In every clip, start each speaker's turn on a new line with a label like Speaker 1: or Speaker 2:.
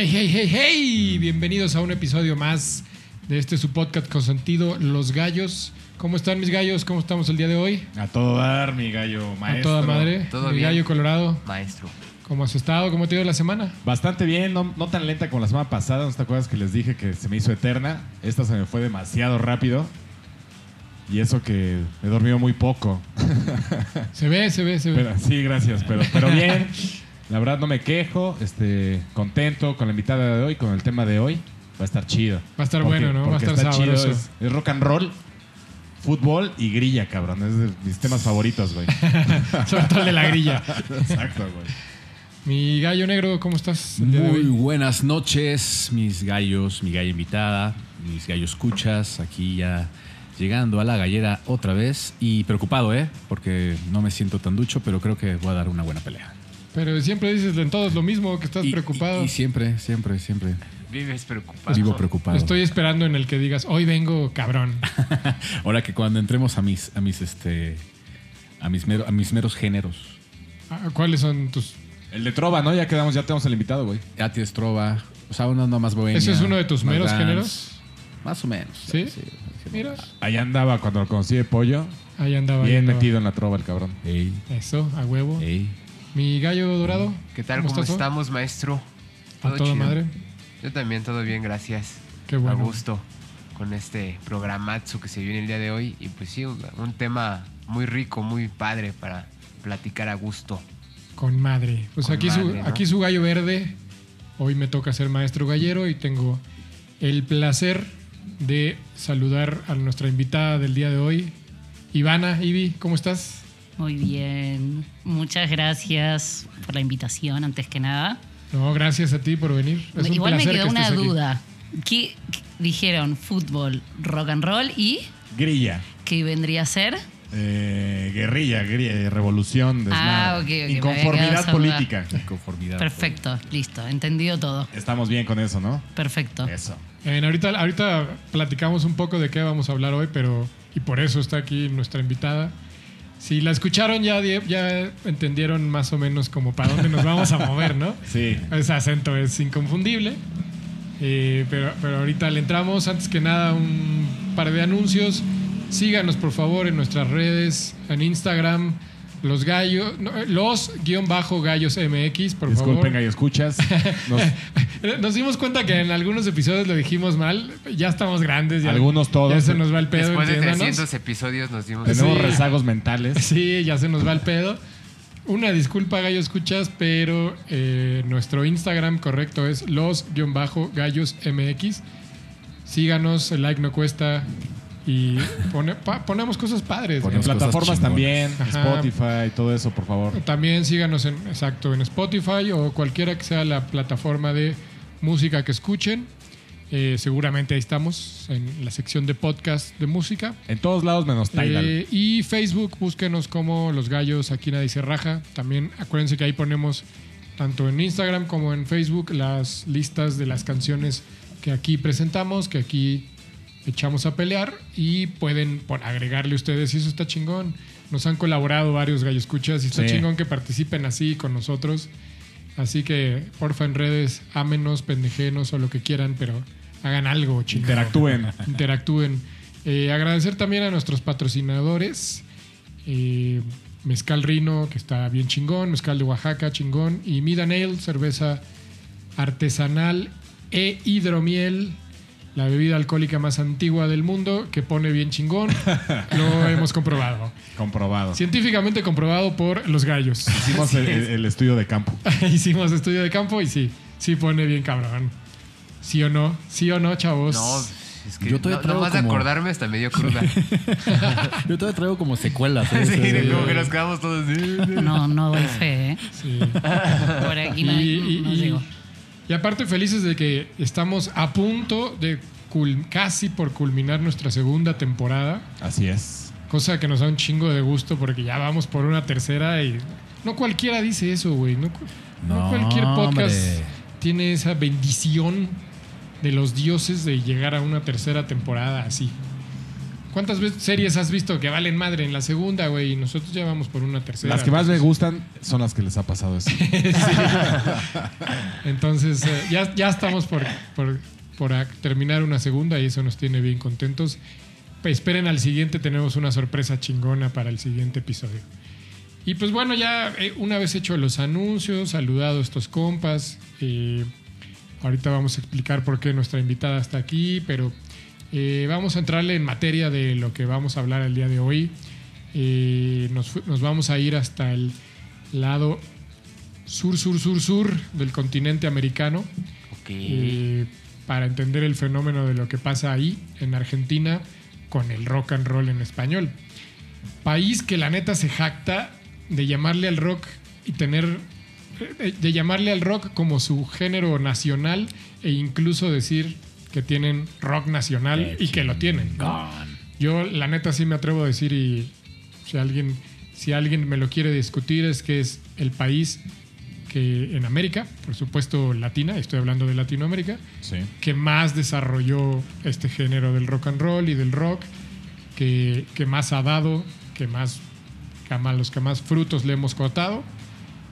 Speaker 1: Hey, hey, hey, hey. Bienvenidos a un episodio más de este su podcast con sentido Los Gallos. ¿Cómo están mis gallos? ¿Cómo estamos el día de hoy?
Speaker 2: A todo dar, mi gallo maestro.
Speaker 1: A toda madre.
Speaker 3: Todo
Speaker 1: mi
Speaker 3: bien.
Speaker 1: gallo colorado.
Speaker 3: Maestro.
Speaker 1: ¿Cómo has estado? ¿Cómo te ha ido la semana?
Speaker 2: Bastante bien, no, no tan lenta como la semana pasada. ¿No te acuerdas que les dije que se me hizo eterna? Esta se me fue demasiado rápido. Y eso que he dormido muy poco.
Speaker 1: Se ve, se ve, se ve.
Speaker 2: Pero, sí, gracias. Pero, pero bien. La verdad no me quejo. Este, contento con la invitada de hoy, con el tema de hoy. Va a estar chido.
Speaker 1: Va a estar
Speaker 2: Porque-
Speaker 1: bueno, ¿no? Va a estar
Speaker 2: chido.
Speaker 1: sabroso.
Speaker 2: Es, es rock and roll, fútbol y grilla, cabrón. Es de mis temas favoritos, güey.
Speaker 1: Sobre todo el de la grilla.
Speaker 2: Exacto, güey.
Speaker 1: Mi gallo negro, ¿cómo estás?
Speaker 4: Muy buenas noches, mis gallos, mi gallo invitada, mis gallos escuchas, aquí ya llegando a la gallera otra vez y preocupado, ¿eh? Porque no me siento tan ducho, pero creo que voy a dar una buena pelea.
Speaker 1: Pero siempre dices en todos lo mismo, que estás
Speaker 4: Y-
Speaker 1: preocupado.
Speaker 4: Y, y siempre, siempre, siempre
Speaker 3: Vives preocupado.
Speaker 4: vivo preocupado.
Speaker 1: Estoy esperando en el que digas, hoy vengo cabrón.
Speaker 4: Ahora que cuando entremos a mis, a mis, este, a mis, mero- a mis meros géneros,
Speaker 1: Ah, ¿Cuáles son tus...?
Speaker 2: El de Trova, ¿no? Ya quedamos, ya tenemos el invitado, güey.
Speaker 4: ya tienes trova, o sea, uno no más bohemia.
Speaker 1: ¿Ese es uno de tus meros
Speaker 4: dance,
Speaker 1: géneros?
Speaker 4: Más o menos.
Speaker 1: ¿Sí? Mira,
Speaker 2: Ahí andaba cuando lo conocí de pollo.
Speaker 1: ahí andaba.
Speaker 2: Bien metido en la trova el cabrón.
Speaker 4: Ey,
Speaker 1: Eso, a huevo.
Speaker 4: ey.
Speaker 1: Mi gallo dorado.
Speaker 3: ¿Qué tal? ¿Cómo, estamos, maestro?
Speaker 1: A toda
Speaker 3: chido.
Speaker 1: madre.
Speaker 3: Yo también, todo bien, gracias.
Speaker 1: Qué bueno.
Speaker 3: A gusto con este programazo que se viene el día de hoy. Y pues sí, un, tema muy rico, muy padre para platicar a gusto.
Speaker 1: Con madre. Pues
Speaker 3: Con
Speaker 1: aquí, su, aquí su gallo verde. Hoy me toca ser maestro gallero y tengo el placer de saludar a nuestra invitada del día de hoy. Ivana, Ivi, ¿cómo estás?
Speaker 5: Muy bien, muchas gracias por la invitación, antes que nada.
Speaker 1: No, gracias a ti por venir. Es un
Speaker 5: Igual me quedó
Speaker 1: que
Speaker 5: una duda. ¿Qué, qué- dijeron? Fútbol, rock and roll y
Speaker 2: Grilla.
Speaker 5: qué vendría a ser?
Speaker 2: Eh, guerrilla, guerrilla, revolución, desmadre.
Speaker 5: Ah, ok, ok, me había quedado
Speaker 2: Inconformidad política.
Speaker 4: Conformidad.
Speaker 5: Perfecto, listo, entendido todo.
Speaker 2: Estamos bien con eso, ¿no?
Speaker 5: Perfecto.
Speaker 2: Eso.
Speaker 1: Eh, ahorita, ahorita platicamos un poco de qué vamos a hablar hoy, pero y por eso está aquí nuestra invitada. Si la escucharon ya, ya entendieron más o menos como para dónde nos vamos a mover, ¿no?
Speaker 2: Sí.
Speaker 1: Ese acento es inconfundible. Eh, pero, pero ahorita le entramos. Antes que nada, un par de anuncios. Síganos, por favor, en nuestras redes, en Instagram, los gallos, no, eh, los guion bajo gallos MX, por
Speaker 2: Disculpen,
Speaker 1: favor.
Speaker 2: gallo, escuchas. Nos-
Speaker 1: Nos dimos cuenta que en algunos episodios lo dijimos mal. Ya estamos grandes. Ya,
Speaker 2: Algunos todos.
Speaker 1: Ya se nos va el pedo.
Speaker 3: Después de
Speaker 1: entiéndanos.
Speaker 3: 300 episodios nos dimos
Speaker 2: tenemos
Speaker 1: Sí.
Speaker 2: rezagos mentales.
Speaker 1: Sí, ya se nos va el pedo. Una disculpa, gallo escuchas, pero eh, nuestro Instagram correcto es los-gallos MX. Síganos, el like no cuesta y pone- pa- ponemos cosas padres.
Speaker 2: En
Speaker 4: Ponemos cosas
Speaker 2: plataformas también,
Speaker 1: Ajá.
Speaker 2: Spotify, todo eso, por favor.
Speaker 1: También síganos en, exacto, en Spotify o cualquiera que sea la plataforma de música que escuchen. Eh, seguramente ahí estamos en la sección de podcast de música.
Speaker 2: En todos lados menos Tidal.
Speaker 1: Eh, y Facebook, búsquenos como Los Gallos, aquí nadie se raja. También acuérdense que ahí ponemos tanto en Instagram como en Facebook las listas de las canciones que aquí presentamos, que aquí echamos a pelear y pueden pon- agregarle ustedes y eso está chingón. Nos han colaborado varios gallos escuchas y está
Speaker 2: Sí.
Speaker 1: chingón que participen así con nosotros. Así que porfa en redes, ámenos, pendejenos o lo que quieran, pero hagan algo chingón
Speaker 2: Interactúen.
Speaker 1: interactúen. Eh, agradecer también a nuestros patrocinadores. eh, Mezcal Rino, que está bien chingón. Mezcal de Oaxaca, chingón. Y Mida Nail, cerveza artesanal e hidromiel. La bebida alcohólica más antigua del mundo, que pone bien chingón. Lo hemos comprobado.
Speaker 2: Comprobado.
Speaker 1: Científicamente comprobado por los gallos.
Speaker 2: Hicimos el, el estudio de campo.
Speaker 1: Hicimos estudio de campo y sí, sí pone bien cabrón. ¿Sí o no? ¿Sí o no, chavos?
Speaker 3: No, es que
Speaker 4: Yo todavía
Speaker 3: no,
Speaker 4: traigo como-
Speaker 3: acordarme hasta medio cruda.
Speaker 4: Yo todavía traigo como secuelas. ¿eh?
Speaker 3: sí,
Speaker 4: Sí,
Speaker 3: de
Speaker 4: sí.
Speaker 3: como que nos quedamos todos.
Speaker 5: No, no doy fe, ¿eh?
Speaker 1: Sí.
Speaker 5: Por aquí no,
Speaker 1: y, y-
Speaker 5: no
Speaker 1: y-
Speaker 5: digo.
Speaker 1: Y aparte felices de que estamos a punto de casi por culminar nuestra segunda temporada,
Speaker 2: Así es.
Speaker 1: cosa que nos da un chingo de gusto porque ya vamos por una tercera y no cualquiera dice eso, güey. No, cu- no
Speaker 4: No,
Speaker 1: cualquier podcast
Speaker 4: hombre.
Speaker 1: tiene esa bendición de los dioses de llegar a una tercera temporada así. ¿Cuántas series has visto que valen madre en la segunda, güey? Y nosotros ya vamos por una tercera.
Speaker 2: Las que más me gustan son las que les ha pasado eso.
Speaker 1: Entonces, eh, ya, ya estamos por, por, por terminar una segunda y eso nos tiene bien contentos. Esperen al siguiente, tenemos una sorpresa chingona para el siguiente episodio. Y pues bueno, ya eh, una vez hecho los anuncios, saludado a estos compas, eh, ahorita vamos a explicar por qué nuestra invitada está aquí, pero eh, vamos a entrarle en materia de lo que vamos a hablar el día de hoy. Eh, nos, vamos a ir hasta el lado sur, sur, sur, sur del continente americano eh, para entender el fenómeno de lo que pasa ahí, en Argentina, con el rock and roll en español. País que la neta se jacta de llamarle al rock y tener. de llamarle al rock como su género nacional e incluso decir que tienen rock nacional y que lo tienen. Yo la neta sí me atrevo a decir y si alguien, si alguien me lo quiere discutir es que es el país que en América, por supuesto latina, estoy hablando de Latinoamérica,
Speaker 2: Sí.
Speaker 1: que más desarrolló este género del rock and roll y del rock, que, que más ha dado, que más, que a más- los que más frutos le hemos cortado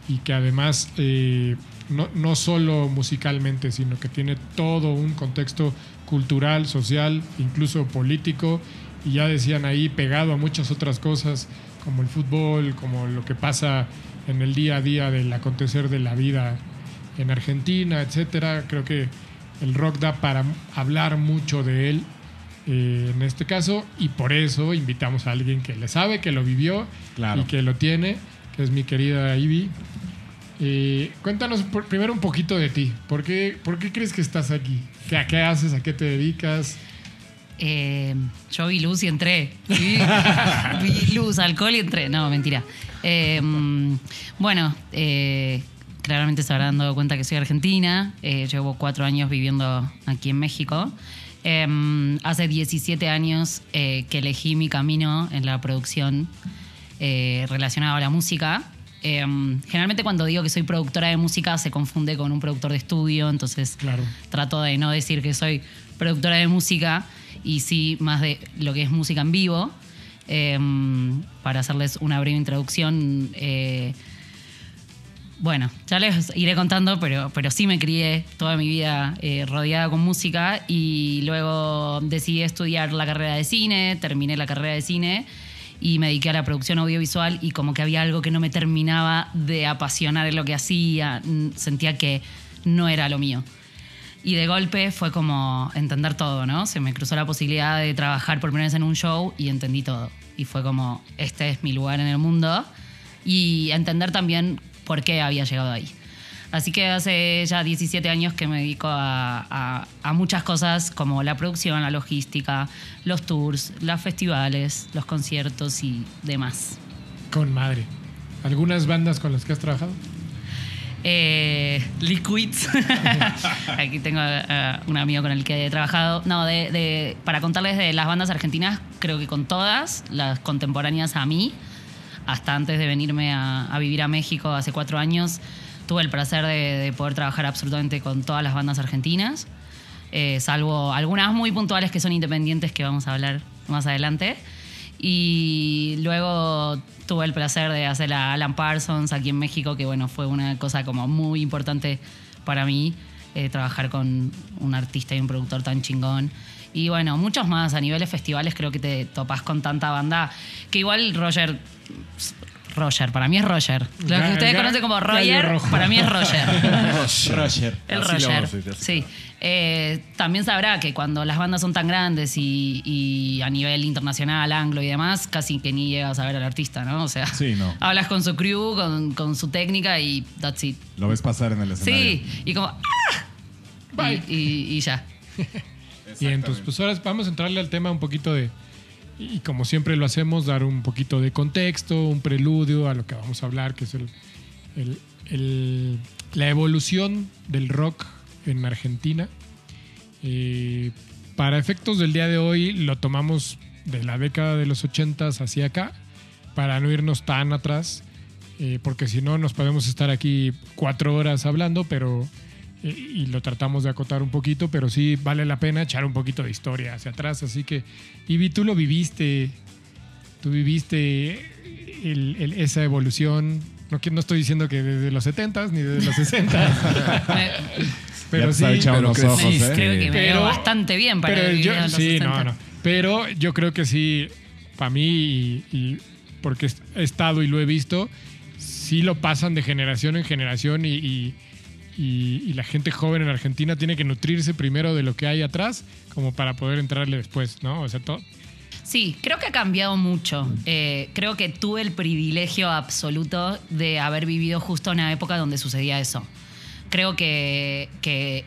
Speaker 1: y que además eh, no, no solo musicalmente, sino que tiene todo un contexto cultural, social, incluso político, y ya decían ahí pegado a muchas otras cosas como el fútbol, como lo que pasa en el día a día del acontecer de la vida en Argentina, etcétera. Creo que el rock da para hablar mucho de él eh, en este caso y por eso invitamos a alguien que le sabe, que lo vivió
Speaker 2: Claro.
Speaker 1: y que lo tiene, que es mi querida Ivy. Eh, cuéntanos por- primero un poquito de ti. ¿Por qué, por qué crees que estás aquí? ¿Qué, ¿A qué haces? ¿A qué te dedicas?
Speaker 5: Eh, yo vi luz y entré. Vi, vi luz, alcohol y entré. No, mentira. Eh, bueno, eh, claramente se habrán dado cuenta que soy argentina. Llevo cuatro años viviendo aquí en México. Eh, hace 17 años que elegí mi camino en la producción relacionado a la música. Eh, generalmente cuando digo que soy productora de música se confunde con un productor de estudio, entonces
Speaker 1: Claro.
Speaker 5: trato de no decir que soy productora de música y sí más de lo que es música en vivo. Eh, para hacerles una breve introducción, eh, bueno, ya les iré contando, pero, pero sí me crié toda mi vida eh, rodeada con música y luego decidí estudiar la carrera de cine, terminé la carrera de cine y me dediqué a la producción audiovisual y como que había algo que no me terminaba de apasionar en lo que hacía, sentía que no era lo mío. Y de golpe fue como entender todo, ¿no? Se me cruzó la posibilidad de trabajar por primera vez en un show y entendí todo. Y fue como, este es mi lugar en el mundo. Y entender también por qué había llegado ahí. Así que hace ya 17 años que me dedico a, a- a muchas cosas como la producción, la logística, los tours, los festivales, los conciertos y demás.
Speaker 1: Con madre. ¿Algunas bandas con las que has trabajado?
Speaker 5: Eh, Liquids. Aquí tengo eh, un amigo con el que he trabajado. No, de, de- para contarles de las bandas argentinas, creo que con todas, las contemporáneas a mí, hasta antes de venirme a, a vivir a México hace cuatro años, tuve el placer de, de poder trabajar absolutamente con todas las bandas argentinas, eh, salvo algunas muy puntuales que son independientes que vamos a hablar más adelante. Y luego tuve el placer de hacer a Alan Parsons aquí en México, que bueno, fue una cosa como muy importante para mí, eh, trabajar con un artista y un productor tan chingón. Y bueno, muchos más. A niveles festivales creo que te topas con tanta banda que igual Roger... Roger, para mí es Roger. Lo que ustedes conocen como Roger, para mí es Roger.
Speaker 2: Roger.
Speaker 5: El
Speaker 4: Así
Speaker 5: Roger.
Speaker 4: decir.
Speaker 5: Sí. Eh, también sabrá que cuando las bandas son tan grandes y, y a nivel internacional, anglo y demás, casi que ni llegas a ver al artista, ¿no? O sea,
Speaker 2: Sí, no.
Speaker 5: hablas con su crew, con, con su técnica y that's it.
Speaker 2: Lo ves pasar en el escenario.
Speaker 5: Sí, y como. ¡ah!
Speaker 1: Bye.
Speaker 5: Y, y- y ya.
Speaker 1: Bien, entonces pues ahora vamos a entrarle al tema un poquito de, y como siempre lo hacemos, dar un poquito de contexto, un preludio a lo que vamos a hablar, que es el, la evolución del rock en Argentina. Eh, para efectos del día de hoy lo tomamos de la década de los 80 hacia acá, para no irnos tan atrás, eh, porque si no nos podemos estar aquí cuatro horas hablando, pero y lo tratamos de acotar un poquito, pero sí vale la pena echar un poquito de historia hacia atrás. Así que, Ivy, tú lo viviste, tú viviste el- el- esa evolución. No, que- no estoy diciendo que desde los 70s ni desde los 60
Speaker 5: Me-
Speaker 1: pero
Speaker 2: Ya te
Speaker 1: sí,
Speaker 4: pero
Speaker 2: ojos,
Speaker 4: creciste.
Speaker 2: ¿eh?
Speaker 5: creo que me
Speaker 1: Pero-
Speaker 5: veo bastante bien para
Speaker 1: pero yo,
Speaker 5: los
Speaker 1: sí,
Speaker 5: 60.
Speaker 1: no, no. Pero yo creo que sí, para mí, y, y porque he estado y lo he visto, sí lo pasan de generación en generación y, y- y- la gente joven en Argentina tiene que nutrirse primero de lo que hay atrás como para poder entrarle después, ¿no? O sea, todo.
Speaker 5: Sí, creo que ha cambiado mucho. Eh, creo que tuve el privilegio absoluto de haber vivido justo una época donde sucedía eso. Creo que, que,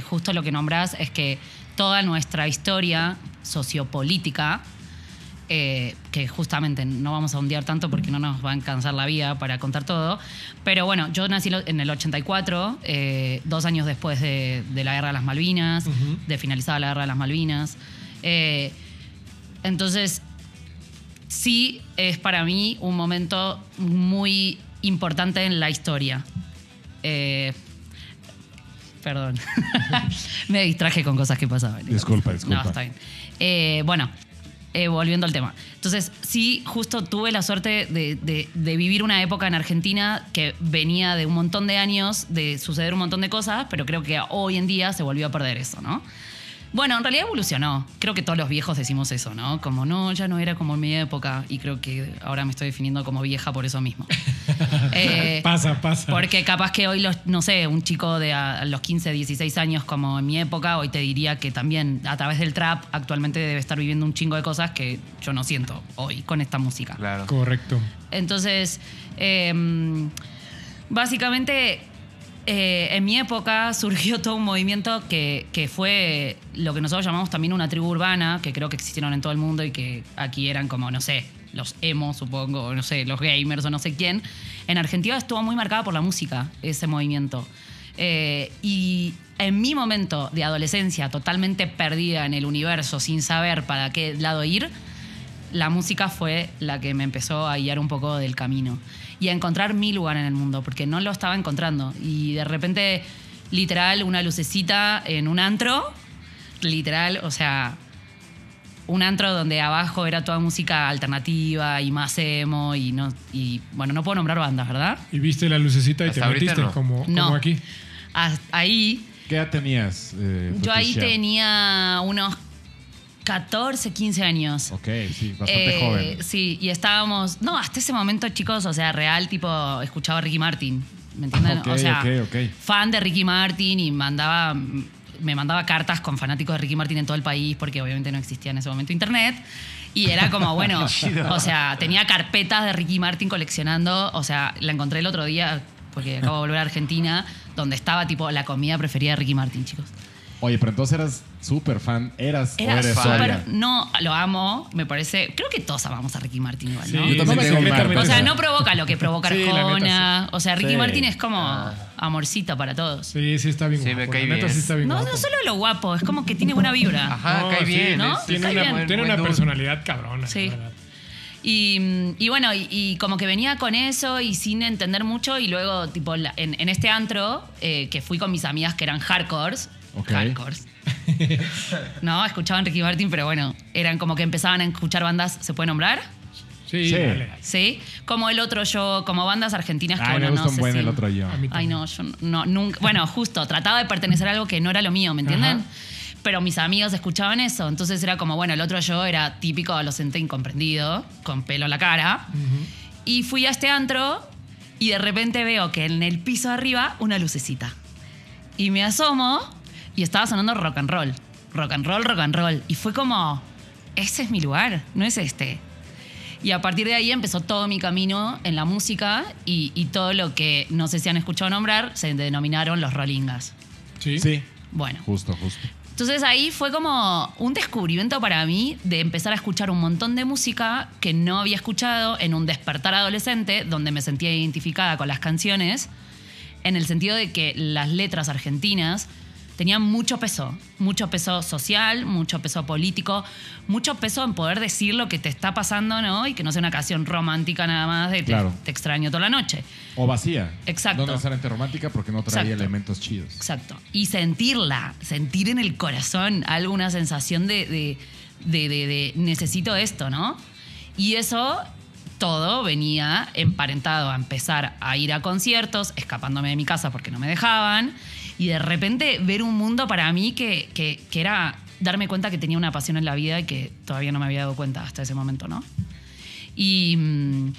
Speaker 5: justo lo que nombrás es que toda nuestra historia sociopolítica, eh, que justamente no vamos a ondear tanto porque no nos va a alcanzar la vida para contar todo, pero bueno, yo nací en el 84, eh, dos años después de, de la Guerra de las Malvinas, de finalizada la Guerra de las Malvinas. Eh, entonces, sí es para mí un momento muy importante en la historia. Perdón. Me distraje con cosas que pasaban.
Speaker 2: Disculpa, disculpa.
Speaker 5: No, está bien. Bueno, eh, volviendo al tema. Entonces, sí, justo tuve la suerte de, de- de vivir una época en Argentina que venía de un montón de años, de suceder un montón de cosas, pero creo que hoy en día se volvió a perder eso, ¿no? Bueno, en realidad evolucionó. Creo que todos los viejos decimos eso, ¿no? Como no, ya no era como en mi época. Y creo que ahora me estoy definiendo como vieja por eso mismo. Eh,
Speaker 1: Pasa, pasa.
Speaker 5: porque capaz que hoy, los, no sé, un chico de a, a los 15, 16 años como en mi época, hoy te diría que también a través del trap actualmente debe estar viviendo un chingo de cosas que yo no siento hoy con esta música.
Speaker 3: Claro.
Speaker 1: Correcto.
Speaker 5: Entonces, eh, básicamente, eh, en mi época surgió todo un movimiento que, fue lo que nosotros llamamos también una tribu urbana, que creo que existieron en todo el mundo y que aquí eran como, no sé, los emos, supongo, o no sé, los gamers o no sé quién. En Argentina estuvo muy marcada por la música, ese movimiento. Eh, y en mi momento de adolescencia, totalmente perdida en el universo, sin saber para qué lado ir, la música fue la que me empezó a guiar un poco del camino y a encontrar mi lugar en el mundo, porque no lo estaba encontrando. Y de repente, literal, una lucecita en un antro, literal, o sea, un antro donde abajo era toda música alternativa y más emo y no y bueno, no puedo nombrar bandas, ¿verdad?
Speaker 1: Y viste la lucecita y
Speaker 3: Hasta
Speaker 1: te metiste
Speaker 3: no.
Speaker 1: como,
Speaker 5: No.
Speaker 1: como aquí.
Speaker 5: Hasta ahí
Speaker 2: ¿Qué edad tenías? eh,
Speaker 5: yo ahí tenía unos 14, 15 años.
Speaker 2: Ok, sí, bastante
Speaker 5: Eh,
Speaker 2: joven.
Speaker 5: Sí, y estábamos. No, hasta ese momento, chicos, o sea, real, tipo, escuchaba a Ricky Martin. ¿Me entienden?
Speaker 2: Ok,
Speaker 5: o sea, fan de Ricky Martin y mandaba. Me mandaba cartas con fanáticos de Ricky Martin en todo el país, porque obviamente no existía en ese momento internet. Y era como, bueno, o sea, tenía carpetas de Ricky Martin coleccionando. O sea, la encontré el otro día, porque acabo de volver a Argentina, donde estaba tipo la comida preferida de Ricky Martin, chicos.
Speaker 2: Oye, pero entonces eras súper fan. ¿Eras
Speaker 5: Era
Speaker 2: o eres
Speaker 5: súper.
Speaker 2: todavía?
Speaker 5: No, lo amo, me parece. Creo que todos amamos a Ricky Martin igual, ¿no?
Speaker 1: Sí,
Speaker 2: Yo también
Speaker 1: sí,
Speaker 2: tengo
Speaker 1: secretamente
Speaker 5: O sea,
Speaker 1: sí.
Speaker 5: no provoca lo que provoca
Speaker 1: Sí, la neta,
Speaker 5: Arjona. O sea, Ricky
Speaker 2: Sí.
Speaker 5: Martin es como
Speaker 3: Ah.
Speaker 5: amorcito para todos.
Speaker 1: Sí, sí está bien
Speaker 3: Sí,
Speaker 1: guapo.
Speaker 3: me cae
Speaker 1: la neta
Speaker 3: bien.
Speaker 1: sí está bien
Speaker 5: No,
Speaker 1: guapo.
Speaker 5: no solo lo guapo, es como que tiene buena vibra.
Speaker 3: Ajá,
Speaker 1: No,
Speaker 3: cae
Speaker 1: sí,
Speaker 3: bien.
Speaker 5: ¿no?
Speaker 3: es-
Speaker 1: Tiene
Speaker 5: Cae
Speaker 1: una,
Speaker 5: bien.
Speaker 1: tiene
Speaker 3: buen
Speaker 1: una
Speaker 3: dude.
Speaker 1: personalidad cabrona.
Speaker 5: Sí.
Speaker 1: la verdad.
Speaker 5: Y, y bueno, y, y como que venía con eso y sin entender mucho. Y luego, tipo, la- en, en este antro, eh, que fui con mis amigas que eran hardcores.
Speaker 2: Ok.
Speaker 5: Hardcores. no, escuchaban Ricky Martin, pero bueno, eran como que empezaban a escuchar bandas, ¿se puede nombrar?
Speaker 1: Sí,
Speaker 2: Sí.
Speaker 5: como el otro yo, como bandas argentinas que
Speaker 2: Ay,
Speaker 5: bueno,
Speaker 2: me gusta
Speaker 5: no
Speaker 2: un
Speaker 5: sé
Speaker 2: buen
Speaker 5: si-
Speaker 2: el otro yo.
Speaker 5: Ay, no, yo no, nunca. Bueno, justo, trataba de pertenecer a algo que no era lo mío, ¿me entienden?
Speaker 1: Ajá.
Speaker 5: Pero mis amigos escuchaban eso, entonces era como, bueno, el otro yo era típico adolescente incomprendido, con pelo en la cara. Y fui a este antro y de repente veo que en el piso de arriba una lucecita. Y me asomo y estaba sonando rock and roll. Rock and roll, rock and roll. Y fue como, ese es mi lugar, no es este. Y a partir de ahí empezó todo mi camino en la música y, y todo lo que no sé si han escuchado nombrar se denominaron los rollingas.
Speaker 1: Sí.
Speaker 2: Sí,
Speaker 5: Bueno,
Speaker 2: justo, justo.
Speaker 5: entonces ahí fue como un descubrimiento para mí de empezar a escuchar un montón de música que no había escuchado en un despertar adolescente donde me sentía identificada con las canciones, en el sentido de que las letras argentinas tenía mucho peso, mucho peso social, mucho peso político, mucho peso en poder decir lo que te está pasando, ¿no? Y que no sea una canción romántica nada más de te-
Speaker 2: Claro.
Speaker 5: te, extraño toda la noche.
Speaker 2: O vacía.
Speaker 5: Exacto.
Speaker 2: No necesariamente romántica porque no traía
Speaker 5: Exacto.
Speaker 2: elementos chidos.
Speaker 5: Exacto. Y sentirla, sentir en el corazón alguna sensación de- de- de necesito esto, ¿no? Y eso todo venía emparentado a empezar a ir a conciertos, escapándome de mi casa porque no me dejaban, y de repente ver un mundo para mí que, que- que era darme cuenta que tenía una pasión en la vida y que todavía no me había dado cuenta hasta ese momento, ¿no? Y, mm,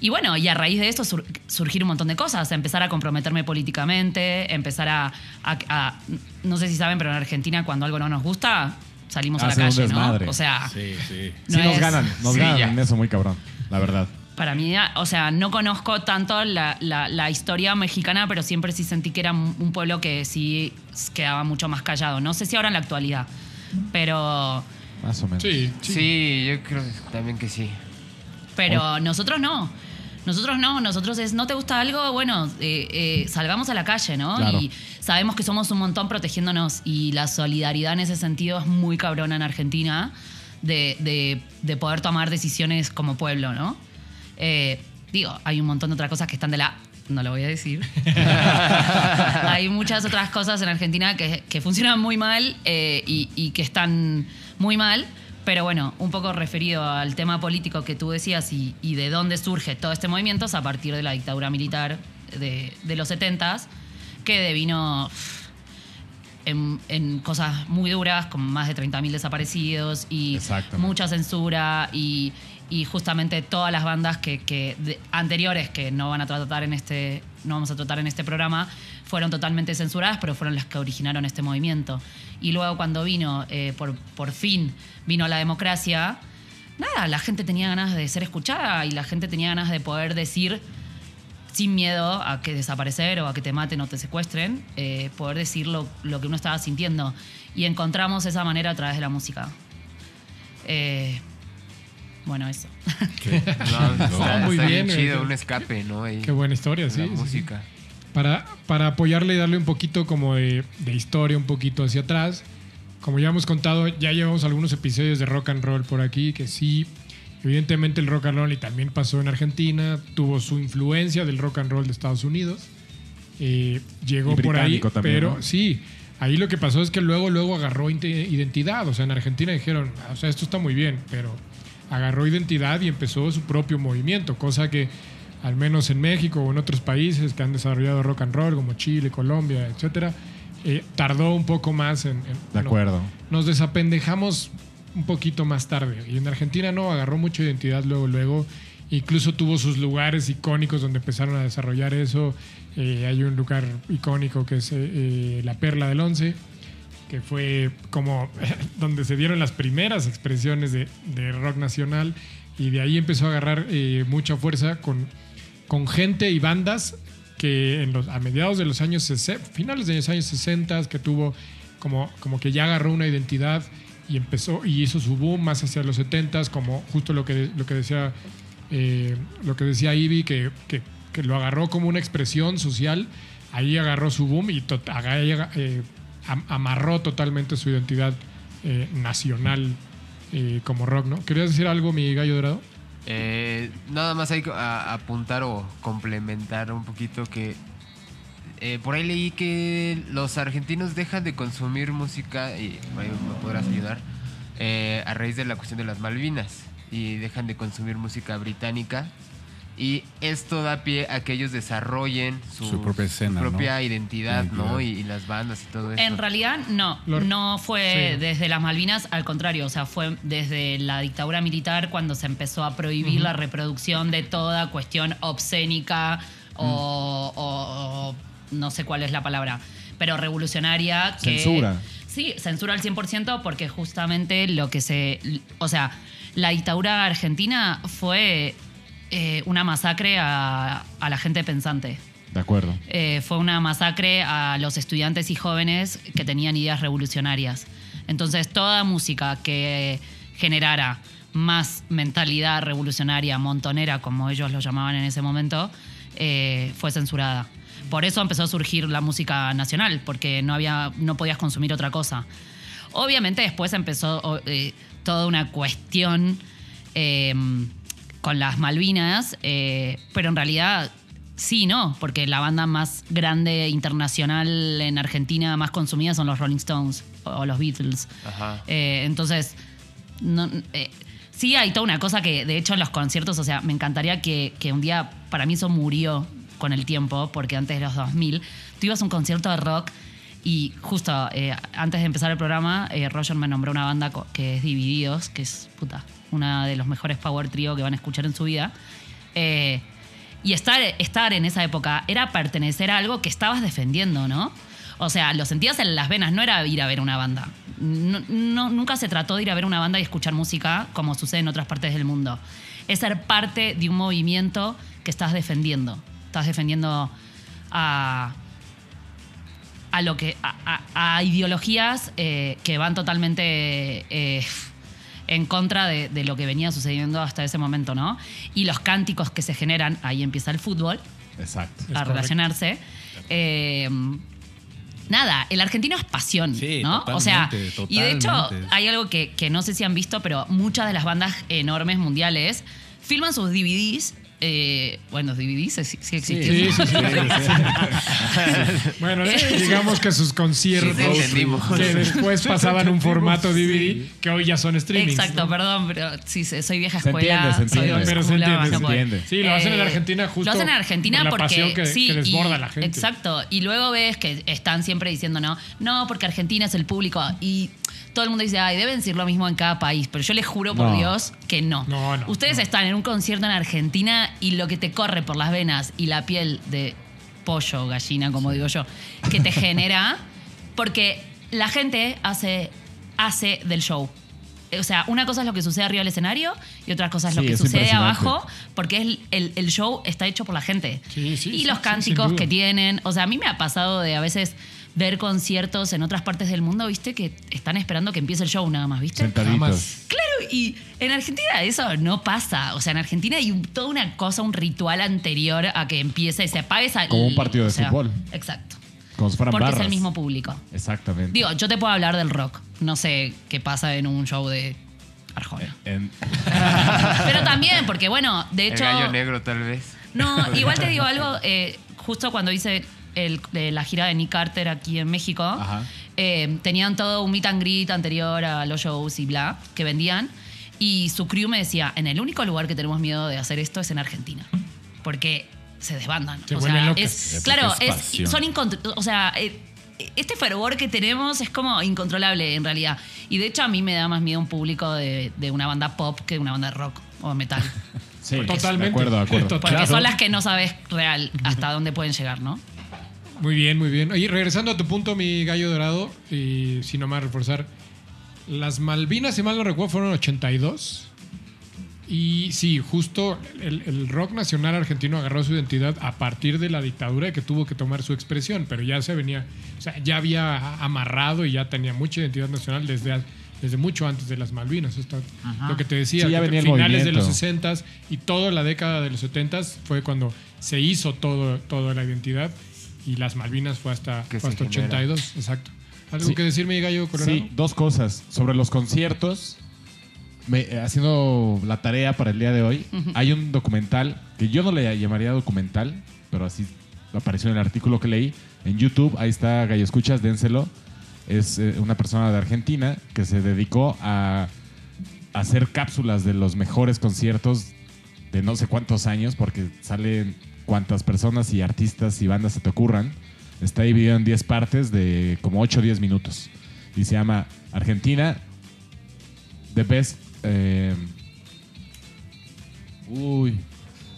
Speaker 5: y bueno, y a raíz de esto sur- surgir un montón de cosas, empezar a comprometerme políticamente, empezar a, a- a- no sé si saben, pero en Argentina cuando algo no nos gusta, salimos a la calle,
Speaker 2: desmadre.
Speaker 5: ¿no? O sea,
Speaker 4: Sí, sí.
Speaker 2: Sí,
Speaker 5: No
Speaker 2: nos ganan. Nos
Speaker 3: Sí,
Speaker 2: ganan
Speaker 3: ya.
Speaker 2: en eso muy cabrón. La verdad.
Speaker 5: Para mí, o sea, no conozco tanto la, la- la historia mexicana, pero siempre sí sentí que era un pueblo que sí quedaba mucho más callado. No sé si ahora en la actualidad, pero,
Speaker 2: Más o menos.
Speaker 1: Sí,
Speaker 3: Sí,
Speaker 1: sí.
Speaker 3: yo creo también que sí.
Speaker 5: pero nosotros no. Nosotros no, nosotros es, no te gusta algo, bueno, eh, eh, salgamos a la calle, ¿no?
Speaker 2: Claro.
Speaker 5: Y sabemos que somos un montón protegiéndonos y la solidaridad en ese sentido es muy cabrona en Argentina de, de- de poder tomar decisiones como pueblo, ¿no? Eh, digo, hay un montón de otras cosas que están de la... No lo voy a decir. hay muchas otras cosas en Argentina que, que funcionan muy mal eh, y, y que están muy mal. Pero bueno, un poco referido al tema político que tú decías y, y de dónde surge todo este movimiento es a partir de la dictadura militar de, de los 70s, que devino en, en cosas muy duras, con más de 30.000 desaparecidos y mucha censura y, y justamente todas las bandas que, que de- anteriores que no van a tratar en este no vamos a tratar en este programa fueron totalmente censuradas pero fueron las que originaron este movimiento y luego cuando vino eh, por, por fin vino la democracia nada la gente tenía ganas de ser escuchada y la gente tenía ganas de poder decir sin miedo a que desaparecer o a que te maten o te secuestren, eh, poder decir lo, lo que uno estaba sintiendo. Y encontramos esa manera a través de la música. Eh, bueno, eso.
Speaker 3: No, está,
Speaker 1: muy
Speaker 3: está
Speaker 1: bien,
Speaker 3: bien, chido, un escape, ¿no? Ahí,
Speaker 1: Qué buena historia,
Speaker 3: la
Speaker 1: sí. sí, sí.
Speaker 3: música.
Speaker 1: Para, para apoyarle y darle un poquito como de, de historia, un poquito hacia atrás. Como ya hemos contado, ya llevamos algunos episodios de rock and roll por aquí, que sí, evidentemente el rock and roll y también pasó en Argentina, tuvo su influencia del rock and roll de Estados Unidos. Eh, llegó
Speaker 2: Y
Speaker 1: por ahí,
Speaker 2: también,
Speaker 1: pero
Speaker 2: ¿no?
Speaker 1: sí, ahí lo que pasó es que luego, luego agarró identidad. O sea, en Argentina dijeron, "Ah, o sea, esto está muy bien, pero agarró identidad y empezó su propio movimiento, cosa que al menos en México o en otros países que han desarrollado rock and roll, como Chile, Colombia, etcétera, eh, tardó un poco más en. en-
Speaker 2: De acuerdo.
Speaker 1: nos desapendejamos un poquito más tarde. Y en Argentina no, agarró mucha identidad luego, luego. Incluso tuvo sus lugares icónicos donde empezaron a desarrollar eso. Eh, hay un lugar icónico que es eh, la Perla del Once, que fue como donde se dieron las primeras expresiones de, rock nacional. Y de ahí empezó a agarrar eh, mucha fuerza con, con gente y bandas que a mediados de los años 60, finales de los años 60, que tuvo como, como que ya agarró una identidad y empezó y hizo su boom más hacia los 70 como justo lo que, lo que decía eh, lo que decía Ivy, que, que- lo agarró como una expresión social, ahí agarró su boom y eh, am- amarró totalmente su identidad eh, nacional eh, como rock, ¿no? ¿Querías decir algo, mi gallo dorado?
Speaker 3: Eh, nada más hay que apuntar o complementar un poquito que eh, por ahí leí que los argentinos dejan de consumir música, y me podrás ayudar, eh, a raíz de la cuestión de las Malvinas y dejan de consumir música británica. Y esto da pie a que ellos desarrollen su,
Speaker 4: Su propia escena, ¿no?
Speaker 3: propia identidad, ¿no? Y, y las bandas y todo eso.
Speaker 5: En realidad, no. No fue
Speaker 1: sí.
Speaker 5: desde las Malvinas, al contrario. O sea, fue desde la dictadura militar cuando se empezó a prohibir la reproducción de toda cuestión obscénica o, o- o no sé cuál es la palabra, pero revolucionaria. Que,
Speaker 2: Censura.
Speaker 5: Sí, censura al 100% porque justamente lo que se... O sea, la dictadura argentina fue eh, una masacre a, a la gente pensante.
Speaker 2: De acuerdo.
Speaker 5: Eh, fue una masacre a los estudiantes y jóvenes que tenían ideas revolucionarias. Entonces, toda música que generara más mentalidad revolucionaria, montonera, como ellos lo llamaban en ese momento, eh, fue censurada. por eso empezó a surgir la música nacional, porque no, había, no podías consumir otra cosa. Obviamente después empezó eh, toda una cuestión eh, con las Malvinas, eh, pero en realidad sí, no, porque la banda más grande internacional en Argentina, más consumida, son los Rolling Stones o, los Beatles.
Speaker 3: Ajá.
Speaker 5: Eh, entonces, no, eh, sí hay toda una cosa que, de hecho, en los conciertos, o sea, me encantaría que, que un día, para mí eso murió con el tiempo, porque antes de los 2000, tú ibas a un concierto de rock y justo eh, antes de empezar el programa, eh, Roger me nombró una banda que es Divididos, que es, puta, una de los mejores power trio que van a escuchar en su vida. Eh, y estar, estar en esa época era pertenecer a algo que estabas defendiendo, ¿no? O sea, lo sentías en las venas, no era ir a ver una banda. No- no- nunca se trató de ir a ver una banda y escuchar música como sucede en otras partes del mundo. Es ser parte de un movimiento que estás defendiendo. Estás defendiendo a, a lo que a, a- a ideologías eh, que van totalmente eh, en contra de, de lo que venía sucediendo hasta ese momento, ¿no? Y los cánticos que se generan, ahí empieza el fútbol
Speaker 2: Exacto.
Speaker 5: a relacionarse. Eh, nada, el argentino es pasión,
Speaker 4: Sí,
Speaker 5: ¿no? o sea,
Speaker 4: totalmente,
Speaker 5: y de hecho hay algo que, que no sé si han visto, pero muchas de las bandas enormes mundiales filman sus DVDs. Eh, bueno, DVDs sí, sí existen.
Speaker 1: Sí, sí, sí. Bueno, digamos que sus conciertos
Speaker 3: Sí, sí, entendimos.
Speaker 1: que después pasaban un formato DVD que hoy ya son streamings.
Speaker 5: Exacto,
Speaker 1: ¿no?
Speaker 5: perdón, pero sí, soy vieja
Speaker 2: Se
Speaker 5: escuela.
Speaker 2: entiende, se
Speaker 5: soy
Speaker 2: entiende.
Speaker 5: old
Speaker 1: Pero se entiende,
Speaker 2: se entiende.
Speaker 1: Sí, lo hacen en
Speaker 5: Eh,
Speaker 1: Argentina justo
Speaker 5: Lo hacen en Argentina
Speaker 1: por la
Speaker 5: porque.
Speaker 1: pasión que-
Speaker 5: sí,
Speaker 1: que desborda
Speaker 5: y-
Speaker 1: la gente.
Speaker 5: Exacto. Y luego ves que están siempre diciendo, no, no, porque Argentina es el público. Y todo el mundo dice, ay, deben decir lo mismo en cada país. Pero yo les juro por
Speaker 2: No.
Speaker 5: Dios que no.
Speaker 1: No, no,
Speaker 5: Ustedes
Speaker 1: no.
Speaker 5: están en un concierto en Argentina y lo que te corre por las venas y la piel de pollo, gallina, como digo yo, que te genera, porque la gente hace, hace del show. O sea, una cosa es lo que sucede arriba del escenario y otra cosa es lo
Speaker 2: Sí,
Speaker 5: que
Speaker 2: es
Speaker 5: sucede abajo, porque es el, el show está hecho por la gente.
Speaker 1: Sí, sí,
Speaker 5: y
Speaker 1: sí,
Speaker 5: los cánticos que tienen. O sea, a mí me ha pasado de a veces ver conciertos en otras partes del mundo, ¿viste? Que están esperando que empiece el show nada más, ¿viste?
Speaker 2: Sentaditos.
Speaker 1: Jamás.
Speaker 5: Claro, y en Argentina eso no pasa. O sea, en Argentina hay un- toda una cosa, un ritual anterior a que empiece y se apague esa.
Speaker 2: Como un partido de
Speaker 5: o sea,
Speaker 2: fútbol.
Speaker 5: Exacto.
Speaker 2: Como si fueran
Speaker 5: Porque es el mismo público.
Speaker 2: Exactamente.
Speaker 5: Digo, yo te puedo hablar del rock. No sé qué pasa en un show de Arjona.
Speaker 2: En-
Speaker 5: Pero también, porque bueno, de
Speaker 3: El
Speaker 5: hecho.
Speaker 3: gallo negro, tal vez.
Speaker 5: No, igual te digo algo, eh, justo cuando hice el- de la gira de Nick Carter aquí en México,
Speaker 2: Ajá.
Speaker 5: eh, tenían todo un meet and greet anterior a los shows y bla, que vendían. Y su crew me decía, en el único lugar que tenemos miedo de hacer esto es en Argentina. Porque se desbandan.
Speaker 1: Se
Speaker 5: o sea, es,
Speaker 4: Sí,
Speaker 5: claro,
Speaker 4: es
Speaker 5: son O sea, eh, este fervor que tenemos es como incontrolable en realidad. Y de hecho a mí me da más miedo un público de, de una banda pop que una banda de rock o metal.
Speaker 2: sí,
Speaker 1: Totalmente.
Speaker 2: De acuerdo, de acuerdo.
Speaker 1: Total.
Speaker 5: Porque
Speaker 1: Claro.
Speaker 5: son las que no sabes real hasta dónde pueden llegar, ¿no?
Speaker 1: Muy bien, muy bien. Oye, regresando a tu punto, mi gallo dorado, y si no más reforzar, las Malvinas, si mal no recuerdo, fueron 82. Y sí, justo el, el rock nacional argentino agarró su identidad a partir de la dictadura que tuvo que tomar su expresión, pero ya se venía, o sea, ya había amarrado y ya tenía mucha identidad nacional desde, desde mucho antes de las Malvinas. Esto, lo que te decía,
Speaker 2: Sí, ya venía
Speaker 1: finales de los
Speaker 2: movimiento.
Speaker 1: 60s y toda la década de los 70s fue cuando se hizo todo, toda la identidad y las Malvinas fue hasta,
Speaker 3: Que
Speaker 1: fue
Speaker 3: se
Speaker 1: hasta
Speaker 3: genera.
Speaker 1: 82, exacto. ¿Algo
Speaker 2: Sí.
Speaker 1: que decirme, Gallo Colorado?
Speaker 2: Sí, dos cosas. Sobre los conciertos, me- eh, haciendo la tarea para el día de hoy, hay un documental que yo no le llamaría documental, pero así apareció en el artículo que leí. En YouTube, ahí está Gallo Escuchas, dénselo. Es eh, una persona de Argentina que se dedicó a hacer cápsulas de los mejores conciertos de no sé cuántos años, porque salen cuantas personas y artistas y bandas se te ocurran. Está dividido en 10 partes de como 8 o 10 minutos. Y se llama Argentina, The Best. eh, uy,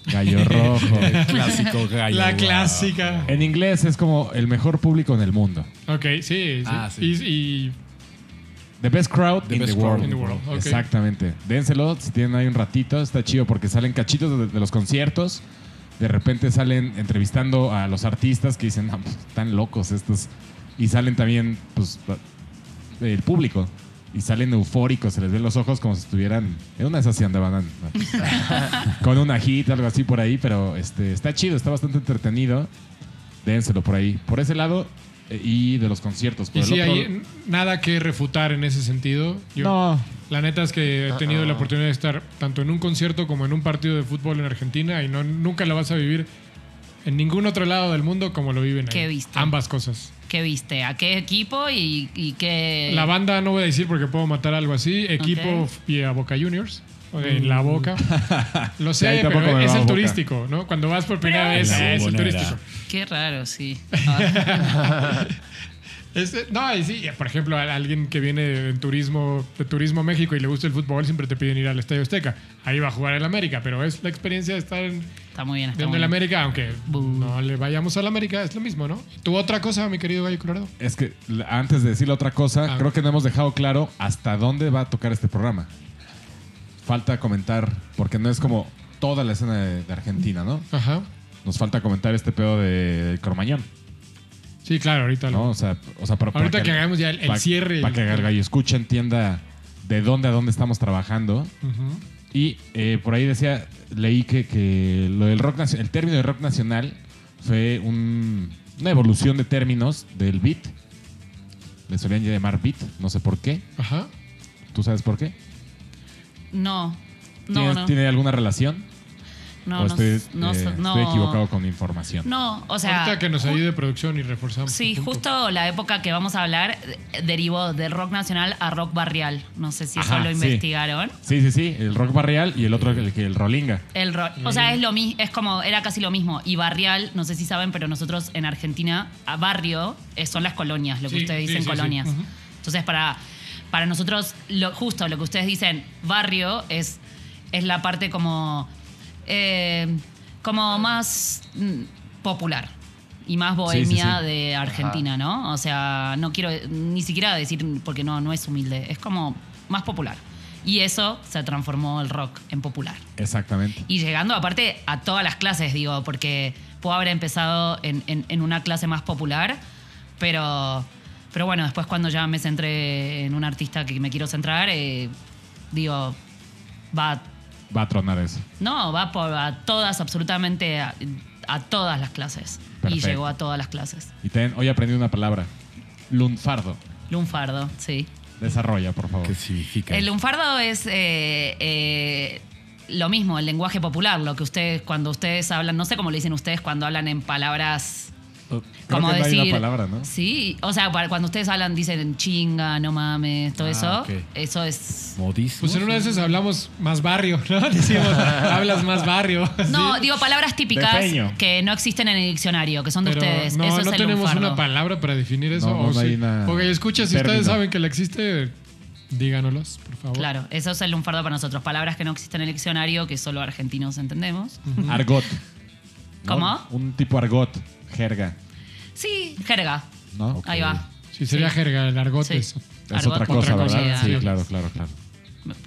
Speaker 2: Gallo Rojo.
Speaker 4: Clásico gallo.
Speaker 1: La
Speaker 4: wow.
Speaker 1: clásica.
Speaker 2: en inglés es como el mejor público en el mundo.
Speaker 1: Ok, sí. sí.
Speaker 4: Ah, sí.
Speaker 1: Y, y-
Speaker 2: The Best Crowd
Speaker 4: The
Speaker 2: in,
Speaker 4: best
Speaker 2: the
Speaker 4: crowd
Speaker 2: world.
Speaker 1: in the world, ok.
Speaker 2: Exactamente. Dénselo si tienen ahí un ratito. Está chido porque salen cachitos de, de los conciertos. De repente salen entrevistando a los artistas que dicen, no, pues, están locos estos. Y salen también, pues, el público. Y salen eufóricos, se les ven los ojos como si estuvieran. En una de esas sí andaban con una hit, algo así por ahí. Pero este, está chido, está bastante entretenido. dénselo por ahí. Por ese lado y de los conciertos. Por
Speaker 1: Y
Speaker 2: el
Speaker 1: sí,
Speaker 2: otro-
Speaker 1: hay nada que refutar en ese sentido. Yo-
Speaker 2: No,
Speaker 1: La neta es que he tenido la oportunidad de estar tanto en un concierto como en un partido de fútbol en Argentina y no, nunca lo vas a vivir en ningún otro lado del mundo como lo viven ahí.
Speaker 5: ¿Qué viste?
Speaker 1: Ambas cosas.
Speaker 5: ¿Qué viste? ¿A qué equipo y, y qué...?
Speaker 1: La banda no voy a decir porque puedo matar algo así. Equipo y a Boca Juniors. O En la boca. Lo sé, pero es el
Speaker 2: Boca.
Speaker 1: turístico, ¿no? Cuando vas por primera
Speaker 5: Pero-
Speaker 1: vez,
Speaker 4: la
Speaker 1: es el turístico.
Speaker 5: Qué raro, sí.
Speaker 1: Este, no, y sí, por ejemplo, a alguien que viene de turismo, de turismo a México y le gusta el fútbol, siempre te piden ir al Estadio Azteca. Ahí va a jugar el América, pero es la experiencia de estar en,
Speaker 5: Está muy bien, está
Speaker 1: viendo
Speaker 5: muy
Speaker 1: el
Speaker 5: bien.
Speaker 1: América, aunque no le vayamos al América, es lo mismo, ¿no? ¿Tu otra cosa, mi querido Gallo Colorado?
Speaker 2: es que antes de decir otra cosa,
Speaker 1: Ah.
Speaker 2: creo que no hemos dejado claro hasta dónde va a tocar este programa. Falta comentar, porque no es como toda la escena de, de Argentina, ¿no?
Speaker 1: Ajá.
Speaker 2: Nos falta comentar este pedo de, Cromañón,
Speaker 1: Sí, claro, ahorita
Speaker 2: ¿no?
Speaker 1: lo-
Speaker 2: O sea, o sea
Speaker 1: Ahorita que hagamos ya el- el cierre.
Speaker 2: Para que el gallo escuche, entienda de dónde a dónde estamos trabajando.
Speaker 1: Ujú.
Speaker 2: Y eh, por ahí decía, leí que, que lo del rock el término de rock nacional fue un- una evolución de términos del beat. Le solían llamar beat, no sé por qué.
Speaker 1: Ajá.
Speaker 2: ¿Tú sabes por qué?
Speaker 5: No, no,
Speaker 2: ¿Tienes-
Speaker 5: no.
Speaker 2: ¿Tiene alguna relación?
Speaker 5: No,
Speaker 2: ¿O
Speaker 5: no,
Speaker 2: estoy,
Speaker 5: no,
Speaker 2: eh,
Speaker 5: no.
Speaker 2: estoy equivocado con mi información?
Speaker 5: No, o sea...
Speaker 1: ahorita que nos ayude producción y reforzamos.
Speaker 5: Sí, justo la época que vamos a hablar eh, derivó del rock nacional a rock barrial. No sé si eso
Speaker 2: Ajá,
Speaker 5: lo
Speaker 2: sí.
Speaker 5: investigaron.
Speaker 2: Sí, sí, sí. El rock barrial y el otro, el, que el rolinga.
Speaker 5: El ro- o sea, es lo mismo, es como, era casi lo mismo. Y barrial, no sé si saben, pero nosotros en Argentina, a barrio eh, son las colonias, lo que
Speaker 1: Sí,
Speaker 5: ustedes dicen
Speaker 1: sí, sí.
Speaker 5: colonias.
Speaker 1: Ujú.
Speaker 5: Entonces, para, para nosotros, lo, justo lo que ustedes dicen, barrio, es, es la parte como, eh, como más mm, popular y más bohemia
Speaker 2: sí.
Speaker 5: de Argentina, ¿no? O sea, no quiero ni siquiera decir, porque no, no es humilde, es como más popular. Y eso se transformó el rock en popular.
Speaker 2: Exactamente.
Speaker 5: Y llegando aparte a todas las clases, digo, porque puedo haber empezado en, en- en una clase más popular, pero, pero bueno, después cuando ya me centré en un artista que me quiero centrar, eh, digo, va,
Speaker 2: Va a tronar eso.
Speaker 5: no, va por a todas, absolutamente a, a todas las clases.
Speaker 2: Perfecto.
Speaker 5: Y llegó a todas las clases.
Speaker 2: Y también hoy aprendí una palabra. Lunfardo.
Speaker 5: Lunfardo, sí.
Speaker 2: Desarrolla, por favor.
Speaker 4: ¿Qué significa?
Speaker 5: El lunfardo es eh, eh, lo mismo, el lenguaje popular, lo que ustedes, cuando ustedes hablan, no sé cómo le dicen ustedes cuando hablan en palabras
Speaker 2: Creo
Speaker 5: como
Speaker 2: que no hay
Speaker 5: decir.
Speaker 2: una palabra, ¿no?
Speaker 5: Sí, o sea, para- cuando ustedes hablan, dicen chinga, no mames, todo
Speaker 4: Ah,
Speaker 5: eso. Eso es.
Speaker 4: Modismo.
Speaker 1: Pues en una de esas hablamos más barrio, ¿no? Decimos, hablas más barrio.
Speaker 5: No,
Speaker 1: ¿sí?
Speaker 5: digo palabras típicas que no existen en el diccionario, que son de
Speaker 1: Pero
Speaker 5: ustedes.
Speaker 1: no,
Speaker 5: eso
Speaker 1: no
Speaker 5: es el
Speaker 1: tenemos
Speaker 5: lunfardo.
Speaker 1: una palabra para definir eso.
Speaker 2: No, no,
Speaker 1: o
Speaker 2: no hay
Speaker 1: sí.
Speaker 2: una-
Speaker 1: Ok, escucha, si
Speaker 2: término.
Speaker 1: ustedes saben que la existe, díganoslas, por favor.
Speaker 5: Claro, eso es el lunfardo para nosotros. Palabras que no existen en el diccionario, que solo argentinos entendemos.
Speaker 2: Argot. ¿no?
Speaker 5: ¿Cómo?
Speaker 2: Un tipo argot, jerga.
Speaker 5: Sí, jerga.
Speaker 2: ¿No?
Speaker 4: Ok.
Speaker 5: Ahí va.
Speaker 1: Si sería
Speaker 5: Sí.
Speaker 1: jerga, el argot
Speaker 5: Sí.
Speaker 1: es-
Speaker 2: Es
Speaker 5: Argot,
Speaker 2: otra cosa,
Speaker 5: otra
Speaker 2: ¿verdad?
Speaker 5: cosa,
Speaker 2: Sí, claro, claro, claro.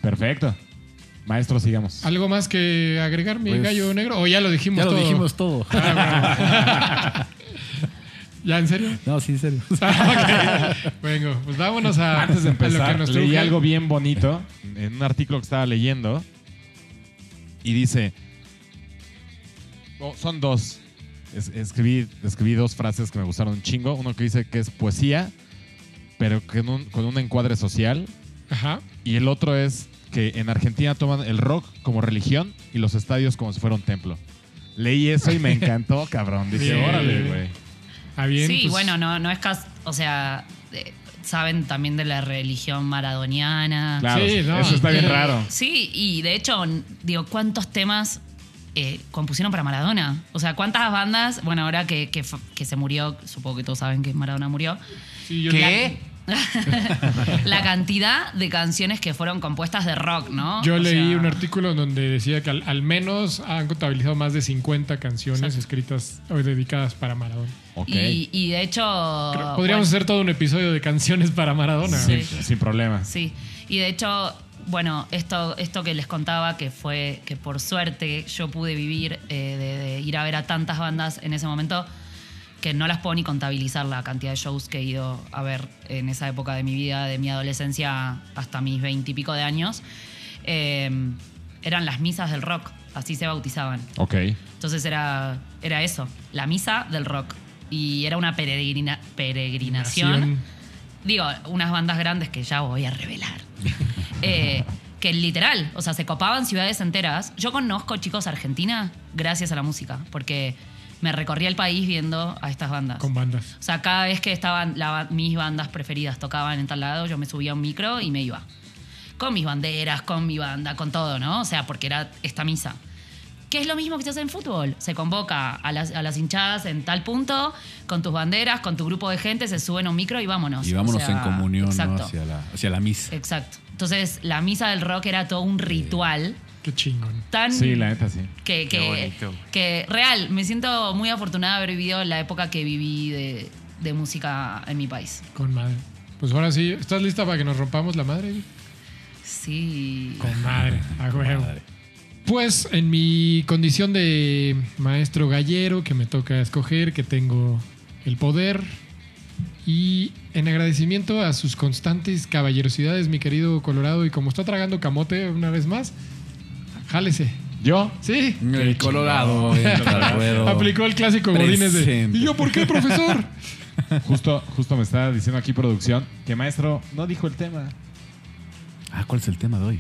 Speaker 2: Perfecto. Maestro, sigamos.
Speaker 1: ¿Algo más que agregar, mi
Speaker 4: Pues,
Speaker 1: gallo negro? ¿O ya lo dijimos
Speaker 4: Ya lo
Speaker 1: todo?
Speaker 4: dijimos todo.
Speaker 1: ¿Ya, en serio?
Speaker 4: no, sí, en serio.
Speaker 1: Ok. Vengo, pues vámonos a,
Speaker 2: Antes de
Speaker 1: a lo que
Speaker 2: empezar,
Speaker 1: nos
Speaker 2: leí
Speaker 1: truje.
Speaker 2: algo bien bonito en un artículo que estaba leyendo y dice, oh, son dos, Es- escribí, escribí dos frases que me gustaron un chingo. Uno que dice que es poesía, pero con un, con un encuadre social.
Speaker 1: Ajá.
Speaker 2: Y el otro es que en Argentina toman el rock como religión y los estadios como si fuera un templo. Leí eso y me encantó, cabrón. Dije,
Speaker 1: Bien.
Speaker 2: órale, güey.
Speaker 1: Ah, bien.
Speaker 5: sí,
Speaker 1: pues,
Speaker 5: bueno, no, no es cas o sea, eh, saben también de la religión maradoniana.
Speaker 2: Claro,
Speaker 1: Sí, no.
Speaker 2: eso está bien raro.
Speaker 5: Sí, y de hecho, digo, ¿cuántos temas eh, compusieron para Maradona? O sea, ¿cuántas bandas? Bueno, ahora que, que se murió, supongo que todos saben que Maradona murió.
Speaker 1: sí, yo-
Speaker 3: ¿Qué?
Speaker 5: la cantidad de canciones que fueron compuestas de rock, ¿no?
Speaker 1: Yo
Speaker 5: O
Speaker 1: leí
Speaker 5: sea,
Speaker 1: un artículo donde decía que al, al menos han contabilizado más de 50 canciones
Speaker 5: Exacto.
Speaker 1: escritas o dedicadas para Maradona.
Speaker 2: Ok.
Speaker 5: Y, y de hecho.
Speaker 1: Creo- Podríamos
Speaker 5: bueno,
Speaker 1: hacer todo un episodio de canciones para Maradona.
Speaker 5: Sí.
Speaker 2: sin, sin problema.
Speaker 5: Sí, y de hecho, bueno, esto, esto que les contaba, que fue que por suerte yo pude vivir eh, de, de ir a ver a tantas bandas en ese momento, que no las puedo ni contabilizar la cantidad de shows que he ido a ver en esa época de mi vida, de mi adolescencia hasta mis veintipico de años, eh, eran las misas del rock, así se bautizaban.
Speaker 2: Ok.
Speaker 5: Entonces era, era eso, la misa del rock. y era una peregrina- peregrinación.
Speaker 1: Nación.
Speaker 5: Digo, unas bandas grandes que ya voy a revelar. Eh, que literal, o sea, se copaban ciudades enteras. Yo conozco chicos Argentina gracias a la música, porque me recorrí el país viendo a estas bandas.
Speaker 1: Con bandas.
Speaker 5: O sea, cada vez que estaban la mis bandas preferidas tocaban en tal lado, yo me subía a un micro y me iba. Con mis banderas, con mi banda, con todo, ¿no? O sea, porque era esta misa. Que es lo mismo que se hace en fútbol. Se convoca a las, a las hinchadas en tal punto, con tus banderas, con tu grupo de gente, se suben a un micro y vámonos.
Speaker 4: Y vámonos
Speaker 5: O sea,
Speaker 4: en comunión ¿no? Hacia, la, hacia la misa.
Speaker 5: Exacto. Entonces, la misa del rock era todo un ritual
Speaker 1: Qué chingón.
Speaker 5: tan
Speaker 2: Sí, la neta sí.
Speaker 5: que,
Speaker 3: Qué
Speaker 5: que,
Speaker 3: bonito.
Speaker 5: que real, me siento muy afortunada de haber vivido la época que viví de, de música en mi país.
Speaker 1: Con madre. Pues ahora sí, ¿estás lista para que nos rompamos la madre?
Speaker 5: Sí.
Speaker 1: Con madre, a huevo.
Speaker 4: Madre.
Speaker 1: Pues en mi condición de maestro gallero que me toca escoger, que tengo el poder y en agradecimiento a sus constantes caballerosidades, mi querido Colorado, y como está tragando camote una vez más, jálese.
Speaker 2: ¿Yo?
Speaker 1: Sí.
Speaker 4: El Colorado al ruedo.
Speaker 1: Aplicó el clásico Godínez de. ¿Y yo por qué, profesor?
Speaker 2: Justo, justo me está diciendo aquí producción que maestro no dijo el tema.
Speaker 4: Ah, ¿cuál es el tema de hoy?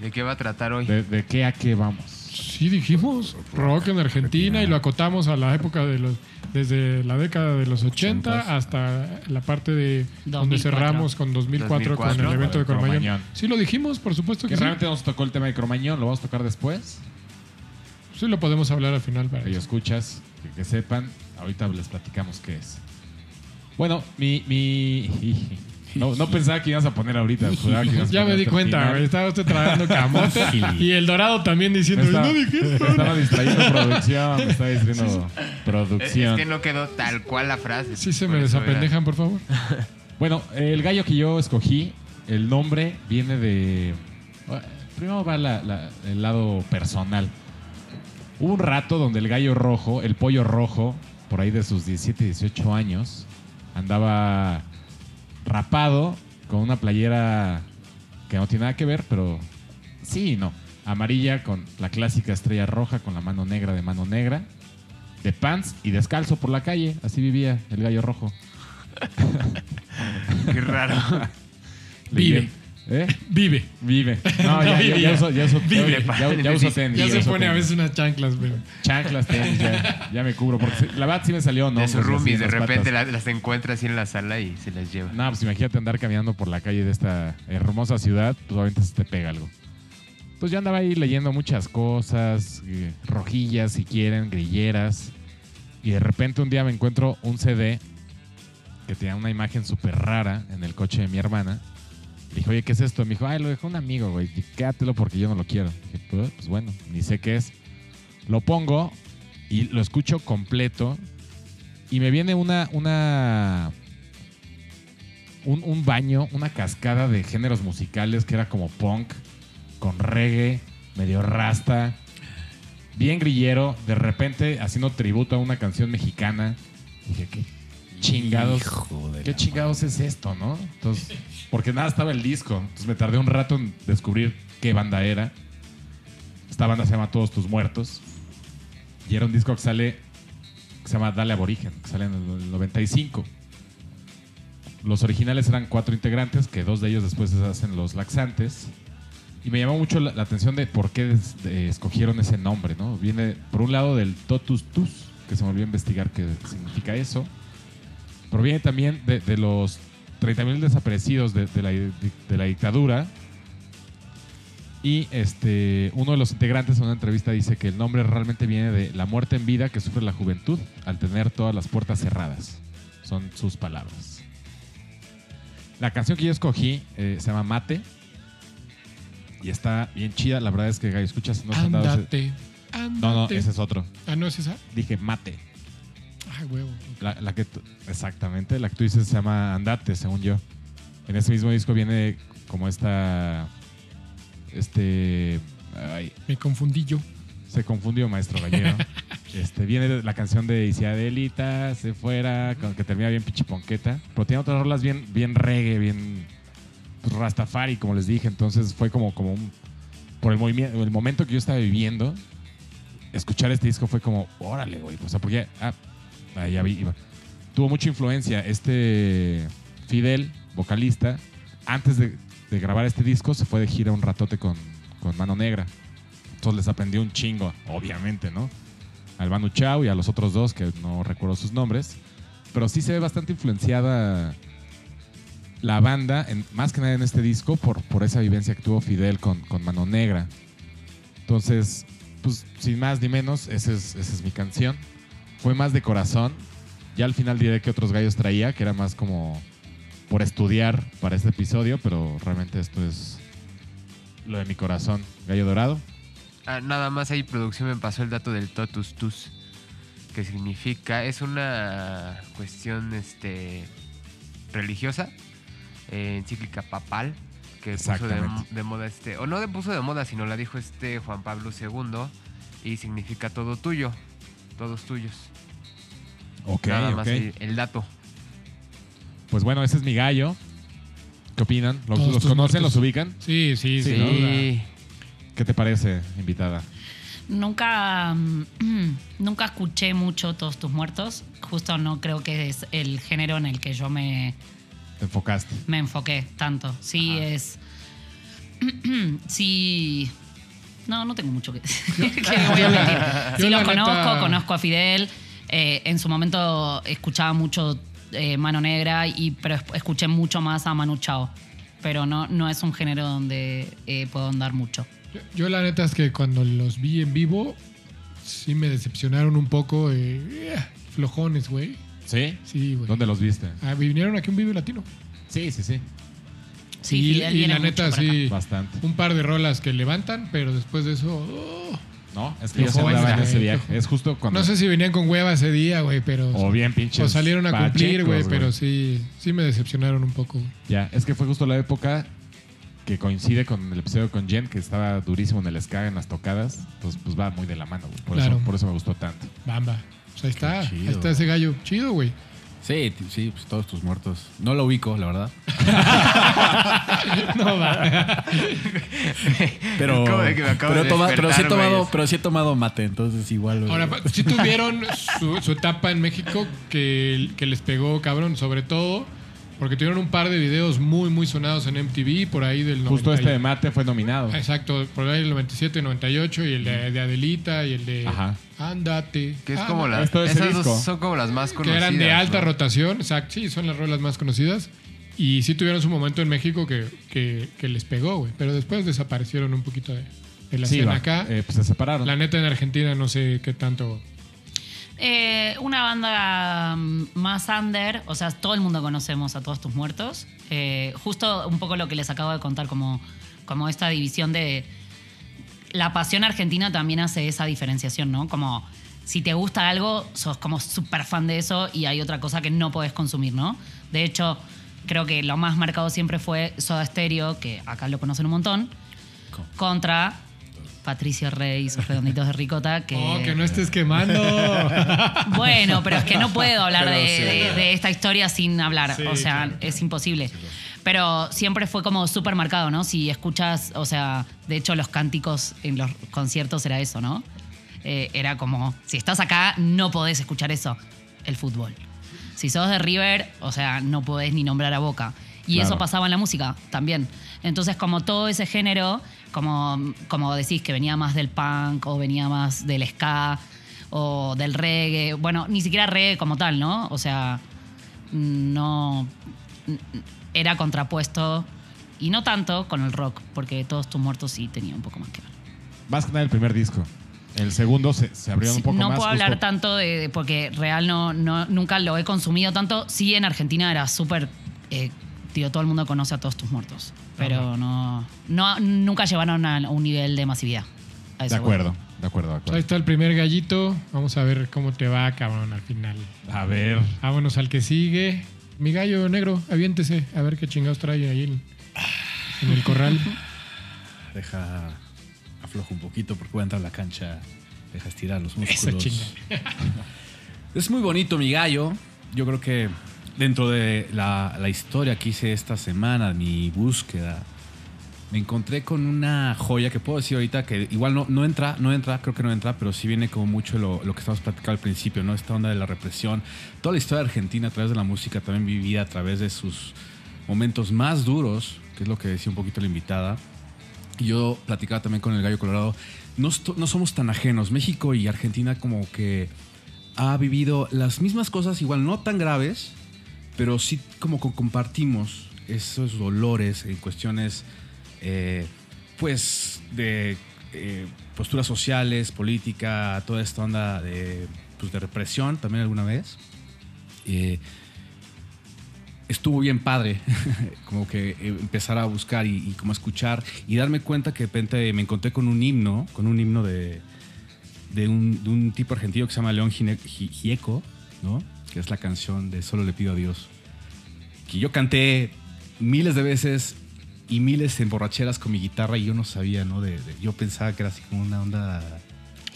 Speaker 3: ¿De qué va a tratar hoy?
Speaker 2: ¿De, de qué a qué vamos?
Speaker 1: Sí, dijimos rock en Argentina y lo acotamos a la época de los. Desde la década de los 80
Speaker 2: Ochentas.
Speaker 1: hasta la parte de donde
Speaker 5: 2004.
Speaker 1: cerramos con 2004, con
Speaker 3: 2004,
Speaker 1: el evento de Cromañón.
Speaker 2: Cromañón.
Speaker 1: Sí, lo dijimos, por supuesto
Speaker 2: Que
Speaker 1: que sí.
Speaker 2: realmente nos tocó el tema de Cromañón, lo vamos a tocar después.
Speaker 1: Sí, lo podemos hablar al final. Para
Speaker 2: Que escuchas, que, que sepan, ahorita les platicamos qué es. Bueno, mi... mi no, no pensaba que ibas a poner ahorita. juraba que ibas a
Speaker 1: Ya me di cuenta,
Speaker 2: final.
Speaker 1: güey. Estaba usted tragando camote y el dorado también diciendo,
Speaker 2: Me estaba,
Speaker 1: no dijiste.
Speaker 2: me estaba distrayendo producción, me estaba distrayendo
Speaker 3: Es, es
Speaker 2: producción.
Speaker 3: que no quedó tal cual la frase.
Speaker 1: Sí, se me desapendejan, por favor.
Speaker 2: Bueno, el gallo que yo escogí, el nombre viene de. Primero va la- la- el lado personal. Hubo un rato donde el gallo rojo, el pollo rojo, por ahí de sus 17, 18 años, andaba rapado con una playera que no tiene nada que ver, pero sí y no. Amarilla con la clásica estrella roja con la mano negra de mano negra, de pants y descalzo por la calle. Así vivía el gallo rojo.
Speaker 3: Qué raro.
Speaker 1: Vive.
Speaker 2: ¿Eh?
Speaker 1: Vive.
Speaker 2: Vive. No, ya, ya, ya uso, ya uso,
Speaker 1: Vive.
Speaker 2: ya- ya uso tenis.
Speaker 1: Ya
Speaker 2: ya
Speaker 1: se
Speaker 2: uso
Speaker 1: pone a
Speaker 2: tenis.
Speaker 1: veces unas chanclas, güey.
Speaker 2: Chanclas, tenis, ya, ya me cubro. Porque la verdad sí me salió, ¿no?
Speaker 3: de sus roomies, de
Speaker 2: las
Speaker 3: repente
Speaker 2: patas.
Speaker 3: la- las encuentra así en la sala y se las lleva.
Speaker 2: No, pues imagínate andar caminando por la calle de esta hermosa ciudad, pues obviamente se te pega algo. Pues yo andaba ahí leyendo muchas cosas, eh, rojillas si quieren, grilleras. Y de repente un día me encuentro un CD que tenía una imagen súper rara en el coche de mi hermana. Le dije, oye, ¿qué es esto? Me dijo, ay, lo dejó un amigo, güey. Quédatelo porque yo no lo quiero. Pues, pues bueno, ni sé qué es. Lo pongo y lo escucho completo. Y me viene una, una, un, un baño, una cascada de géneros musicales que era como punk, con reggae, medio rasta, bien grillero, de repente haciendo tributo a una canción mexicana. Dije, ¿qué chingados? ¿Qué chingados es esto, no? Entonces, porque nada estaba el disco. Entonces me tardé un rato en descubrir qué banda era. Esta banda se llama Todos tus muertos. Y era un disco que sale, que se llama Dale Aborigen, que sale en el 95. Los originales eran cuatro integrantes, que dos de ellos después se hacen los laxantes. Y me llamó mucho la, la atención de por qué des- de- escogieron ese nombre, ¿no? Viene, por un lado, del totus tus, que se me olvidó investigar qué significa eso. Proviene también de, de los 30.000 desaparecidos de, de la, de la dictadura. Y este, uno de los integrantes en una entrevista dice que el nombre realmente viene de la muerte en vida que sufre la juventud al tener todas las puertas cerradas. Son sus palabras. La canción que yo escogí eh, se llama Mate. Y está bien chida. La verdad es que Gallo, escuchas no se han dado ese-
Speaker 1: Ándate.
Speaker 2: No, no, ese es otro.
Speaker 1: Ah, ¿no es esa?
Speaker 2: Dije Mate.
Speaker 1: Huevo.
Speaker 2: La, la que exactamente, la que tú dices se llama Andate, según yo. En ese mismo disco viene como esta. Este. ay,
Speaker 1: Me confundí yo.
Speaker 2: se confundió, maestro gallero. este, viene la canción de Isiadelita, se fuera, con- que termina bien pichiponqueta. Pero tiene otras rolas bien, bien reggae, bien pues, rastafari, como les dije. Entonces fue como, como un. Por el movimiento, el momento que yo estaba viviendo, escuchar este disco fue como, órale, güey. O sea, porque ah, Tuvo mucha influencia este Fidel, vocalista. Antes de, grabar este disco, se fue de gira un ratote con, con Mano Negra. Entonces les aprendió un chingo, obviamente, ¿no? Al Manu Chao y a los otros dos, que no recuerdo sus nombres. Pero sí se ve bastante influenciada la banda, más que nada en este disco, por, por esa vivencia que tuvo Fidel con, con Mano Negra. Entonces, pues sin más ni menos, esa es, esa es mi canción. Fue más de corazón. Ya al final diré que otros gallos traía, que era más como por estudiar para este episodio, pero realmente esto es lo de mi corazón. Gallo Dorado.
Speaker 3: Ah, nada más ahí producción me pasó el dato del totus tus, que significa, es una cuestión este religiosa, eh, encíclica papal, que puso de, de moda este, o no de puso de moda, sino la dijo este Juan Pablo II, y significa todo tuyo, todos tuyos.
Speaker 2: Ok,
Speaker 3: nada más
Speaker 2: ok.
Speaker 3: ahí el dato.
Speaker 2: Pues bueno, ese es mi gallo. ¿Qué opinan? ¿Los,
Speaker 1: Todos
Speaker 2: los
Speaker 1: tus
Speaker 2: conocen?
Speaker 1: muertos.
Speaker 2: ¿Los ubican?
Speaker 1: Sí, sí,
Speaker 2: Sí. ¿Qué te parece, invitada?
Speaker 5: Nunca, mm, nunca escuché mucho Todos tus muertos. Justo no creo que es el género en el que yo me,
Speaker 2: Te enfocaste.
Speaker 5: me enfoqué tanto. Sí, es. sí. No, no tengo mucho que que voy a mentir.
Speaker 1: yo
Speaker 5: Sí,
Speaker 1: la
Speaker 5: los conozco, conozco a Fidel. Eh, en su momento escuchaba mucho eh, Mano Negra, y, pero es- escuché mucho más a Manu Chao. Pero no, no es un género donde eh, puedo andar mucho.
Speaker 1: Yo, yo la neta es que cuando los vi en vivo, sí me decepcionaron un poco. flojones, güey.
Speaker 2: ¿Sí?
Speaker 1: Sí, güey.
Speaker 2: ¿Dónde los viste?
Speaker 1: Ah, vinieron aquí a un video latino.
Speaker 2: Sí, sí, sí.
Speaker 5: Sí,
Speaker 1: y, la neta, sí.
Speaker 2: Bastante.
Speaker 1: Un par de rolas que levantan, pero después de eso. oh.
Speaker 2: No, es que ya se andaba en ese viaje. Es justo cuando...
Speaker 1: No sé si venían con hueva ese día, güey, pero.
Speaker 2: O bien pinches
Speaker 1: o salieron a cumplir, güey, pero sí, sí me decepcionaron un poco.
Speaker 2: Ya, es que fue justo la época que coincide con el episodio con Jen, que estaba durísimo en el ska, en las tocadas. Entonces, pues va muy de la mano, güey. Por,
Speaker 1: Claro.
Speaker 2: eso, por eso me gustó tanto.
Speaker 1: Bamba. Pues ahí está.
Speaker 4: chido.
Speaker 1: Ahí está ese gallo. Chido, güey.
Speaker 4: Sí, sí, pues todos tus muertos. No lo ubico, la verdad.
Speaker 1: No va.
Speaker 4: Pero, pero,
Speaker 3: de
Speaker 4: toma- pero sí he tomado, pero sí he tomado mate, entonces igual.
Speaker 1: Ahora, sí tuvieron su, su etapa en México que, que les pegó, cabrón, sobre todo porque tuvieron un par de videos muy, muy sonados en MTV por ahí del 90
Speaker 2: Justo este de Mate fue nominado.
Speaker 1: Exacto, por ahí el 97, 98 y el de, de Adelita y el de
Speaker 2: Ajá.
Speaker 1: Ándate.
Speaker 3: Que es
Speaker 1: Ah,
Speaker 3: como las,
Speaker 2: Esto de ese
Speaker 3: esas
Speaker 2: disco.
Speaker 3: dos son como las más
Speaker 1: que
Speaker 3: conocidas.
Speaker 1: eran de alta
Speaker 3: ¿no?
Speaker 1: rotación, exacto, sí, son las rolas más conocidas. Y sí tuvieron su momento en México que, que- que les pegó, güey. Pero después desaparecieron un poquito de, de la
Speaker 2: Sí,
Speaker 1: escena
Speaker 2: va.
Speaker 1: acá.
Speaker 2: Eh, pues se separaron.
Speaker 1: La neta en Argentina no sé qué tanto.
Speaker 5: Eh, una banda mm, más under, o sea, todo el mundo conocemos a todos tus muertos. Eh, justo un poco lo que les acabo de contar, como, como esta división de. La pasión argentina también hace esa diferenciación, ¿no? Como si te gusta algo, sos como súper fan de eso y hay otra cosa que no podés consumir, ¿no? De hecho, creo que lo más marcado siempre fue Soda Stereo, que acá lo conocen un montón, contra Patricio Rey y sus redonditos de ricota, que...
Speaker 1: Oh, que no estés quemando.
Speaker 5: Bueno, pero es que no puedo hablar de,
Speaker 4: sí.
Speaker 5: de- de esta historia sin hablar.
Speaker 1: Sí,
Speaker 5: o sea,
Speaker 1: claro.
Speaker 5: es imposible. Pero siempre fue como súper marcado, ¿no? Si escuchas, o sea, de hecho los cánticos en los conciertos era eso, ¿no? Eh, era como, si estás acá, no podés escuchar eso, el fútbol. Si sos de River, o sea, no podés ni nombrar a Boca. Y
Speaker 2: Claro.
Speaker 5: eso pasaba en la música también. Entonces, como todo ese género, como, como decís que venía más del punk o venía más del ska o del reggae, bueno, ni siquiera reggae como tal, ¿no? O sea, no era contrapuesto y no tanto con el rock, porque todos tus muertos sí tenía un poco más que ver.
Speaker 2: Más que nada el primer disco. El segundo se, se abrió un poco
Speaker 5: no
Speaker 2: más.
Speaker 5: puedo hablar
Speaker 2: justo-
Speaker 5: tanto de, de- porque real no, no nunca lo he consumido tanto. Sí, en Argentina era súper. eh, tío, todo el mundo conoce a todos tus muertos. Pero no, no nunca llevaron a un nivel de masividad. A
Speaker 2: De
Speaker 5: eso
Speaker 2: acuerdo, de acuerdo, de
Speaker 1: Ahí
Speaker 2: acuerdo.
Speaker 1: está el primer gallito. Vamos a ver cómo te va, cabrón, al final.
Speaker 2: A ver.
Speaker 1: Vámonos al que sigue. Mi gallo negro, aviéntese. A ver qué chingados trae ahí en, en el corral.
Speaker 4: Deja aflojo un poquito porque voy a entrar a la cancha. Deja estirar los músculos.
Speaker 1: Eso chinga.
Speaker 4: Es muy bonito mi gallo. Yo creo que dentro de la, la historia que hice esta semana, mi búsqueda me encontré con una joya que puedo decir ahorita que igual no, no entra, no entra, creo que no entra, pero sí viene como mucho lo, que estamos platicando al principio, ¿no? Esta onda de la represión, toda la historia de Argentina a través de la música, también vivida a través de sus momentos más duros, que es lo que decía un poquito la invitada. Yo platicaba también con el Gallo Colorado, no, no somos tan ajenos, México y Argentina como que ha vivido las mismas cosas, igual no tan graves, pero sí como compartimos esos dolores en cuestiones, eh, pues, de eh, posturas sociales, política, toda esta onda de, pues, de represión también alguna vez. Eh, estuvo bien padre como que empezar a buscar y, y como escuchar y darme cuenta que de repente me encontré con un himno, con un himno de, de, un, tipo argentino que se llama León Gieco, ¿no? Que es la canción de Solo le pido a Dios, que yo canté miles de veces y miles en borracheras con mi guitarra y yo no sabía, ¿no? De, de- yo pensaba que era así como una onda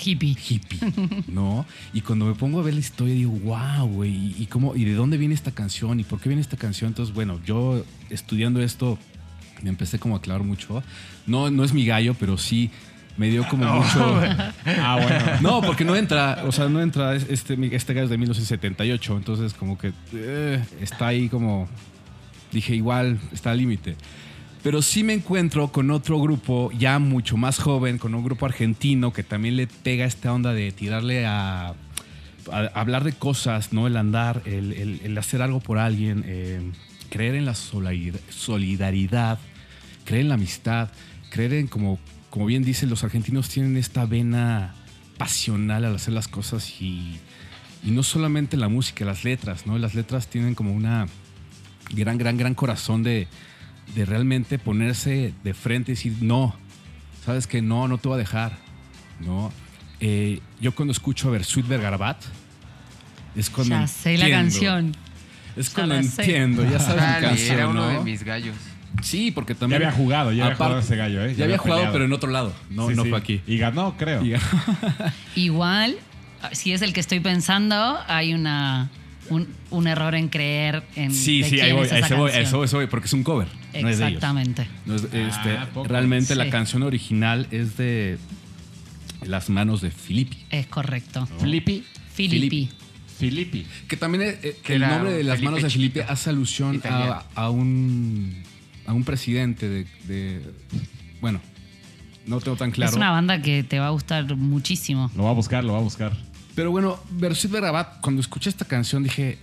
Speaker 5: Hippie.
Speaker 4: hippie, ¿no? Y cuando me pongo a ver la historia digo, wow, güey, ¿y, y cómo, ¿y de dónde viene esta canción? ¿Y por qué viene esta canción? Entonces, bueno, yo estudiando esto me empecé como a aclarar mucho. No, no es mi gallo, pero sí me dio como mucho...
Speaker 2: Ah, bueno.
Speaker 4: No, porque no entra, o sea, no entra, es- este, este gallo es de 1978, entonces como que eh, está ahí como, dije, igual, está al límite. Pero sí me encuentro con otro grupo ya mucho más joven, con un grupo argentino que también le pega esta onda de tirarle a, hablar de cosas, ¿no? El andar, el, el- el hacer algo por alguien, eh, creer en la solidar- solidaridad, creer en la amistad, creer en como, como bien dicen, los argentinos tienen esta vena pasional al hacer las cosas y, y no solamente la música, las letras, ¿no? Las letras tienen como una gran, gran, gran corazón de, de realmente ponerse de frente y decir, no, sabes que no, no te voy a dejar, ¿no? Eh, yo cuando escucho a Versuit Vergarabat, es cuando
Speaker 5: Ya sé la canción.
Speaker 4: Es cuando entiendo, ya sabes mi canción,
Speaker 3: era uno
Speaker 4: ¿no?
Speaker 3: de mis gallos.
Speaker 4: Sí, porque
Speaker 2: Ya
Speaker 4: también...
Speaker 2: había jugado, ya había jugado ese gallo, ¿eh?
Speaker 4: Ya había jugado,
Speaker 2: peleado.
Speaker 4: pero en otro lado. No,
Speaker 2: Sí,
Speaker 4: no
Speaker 2: sí.
Speaker 4: fue aquí.
Speaker 2: Y ganó, creo.
Speaker 4: Y ganó.
Speaker 5: Igual, si es el que estoy pensando, hay una un, un error en creer en
Speaker 4: Sí,
Speaker 5: de
Speaker 4: sí, ahí
Speaker 5: quién
Speaker 4: voy,
Speaker 5: es esa
Speaker 4: eso voy, eso voy, eso voy, porque es un cover. No es de ellos.
Speaker 5: Exactamente.
Speaker 4: No es- este, realmente la canción original es de Las manos de Filippi.
Speaker 5: Es correcto.
Speaker 2: Flippy.
Speaker 5: Filippi.
Speaker 2: Filippi.
Speaker 4: Que también eh, eh,
Speaker 3: Que
Speaker 4: el nombre de Las
Speaker 3: Felipe
Speaker 4: manos de Filippi hace alusión a un a un presidente de, de- bueno, no tengo tan claro.
Speaker 5: Es una banda que te va a gustar muchísimo.
Speaker 2: Lo va a buscar, lo va a buscar.
Speaker 4: Pero bueno, Versuit Verrabat, cuando escuché esta canción dije,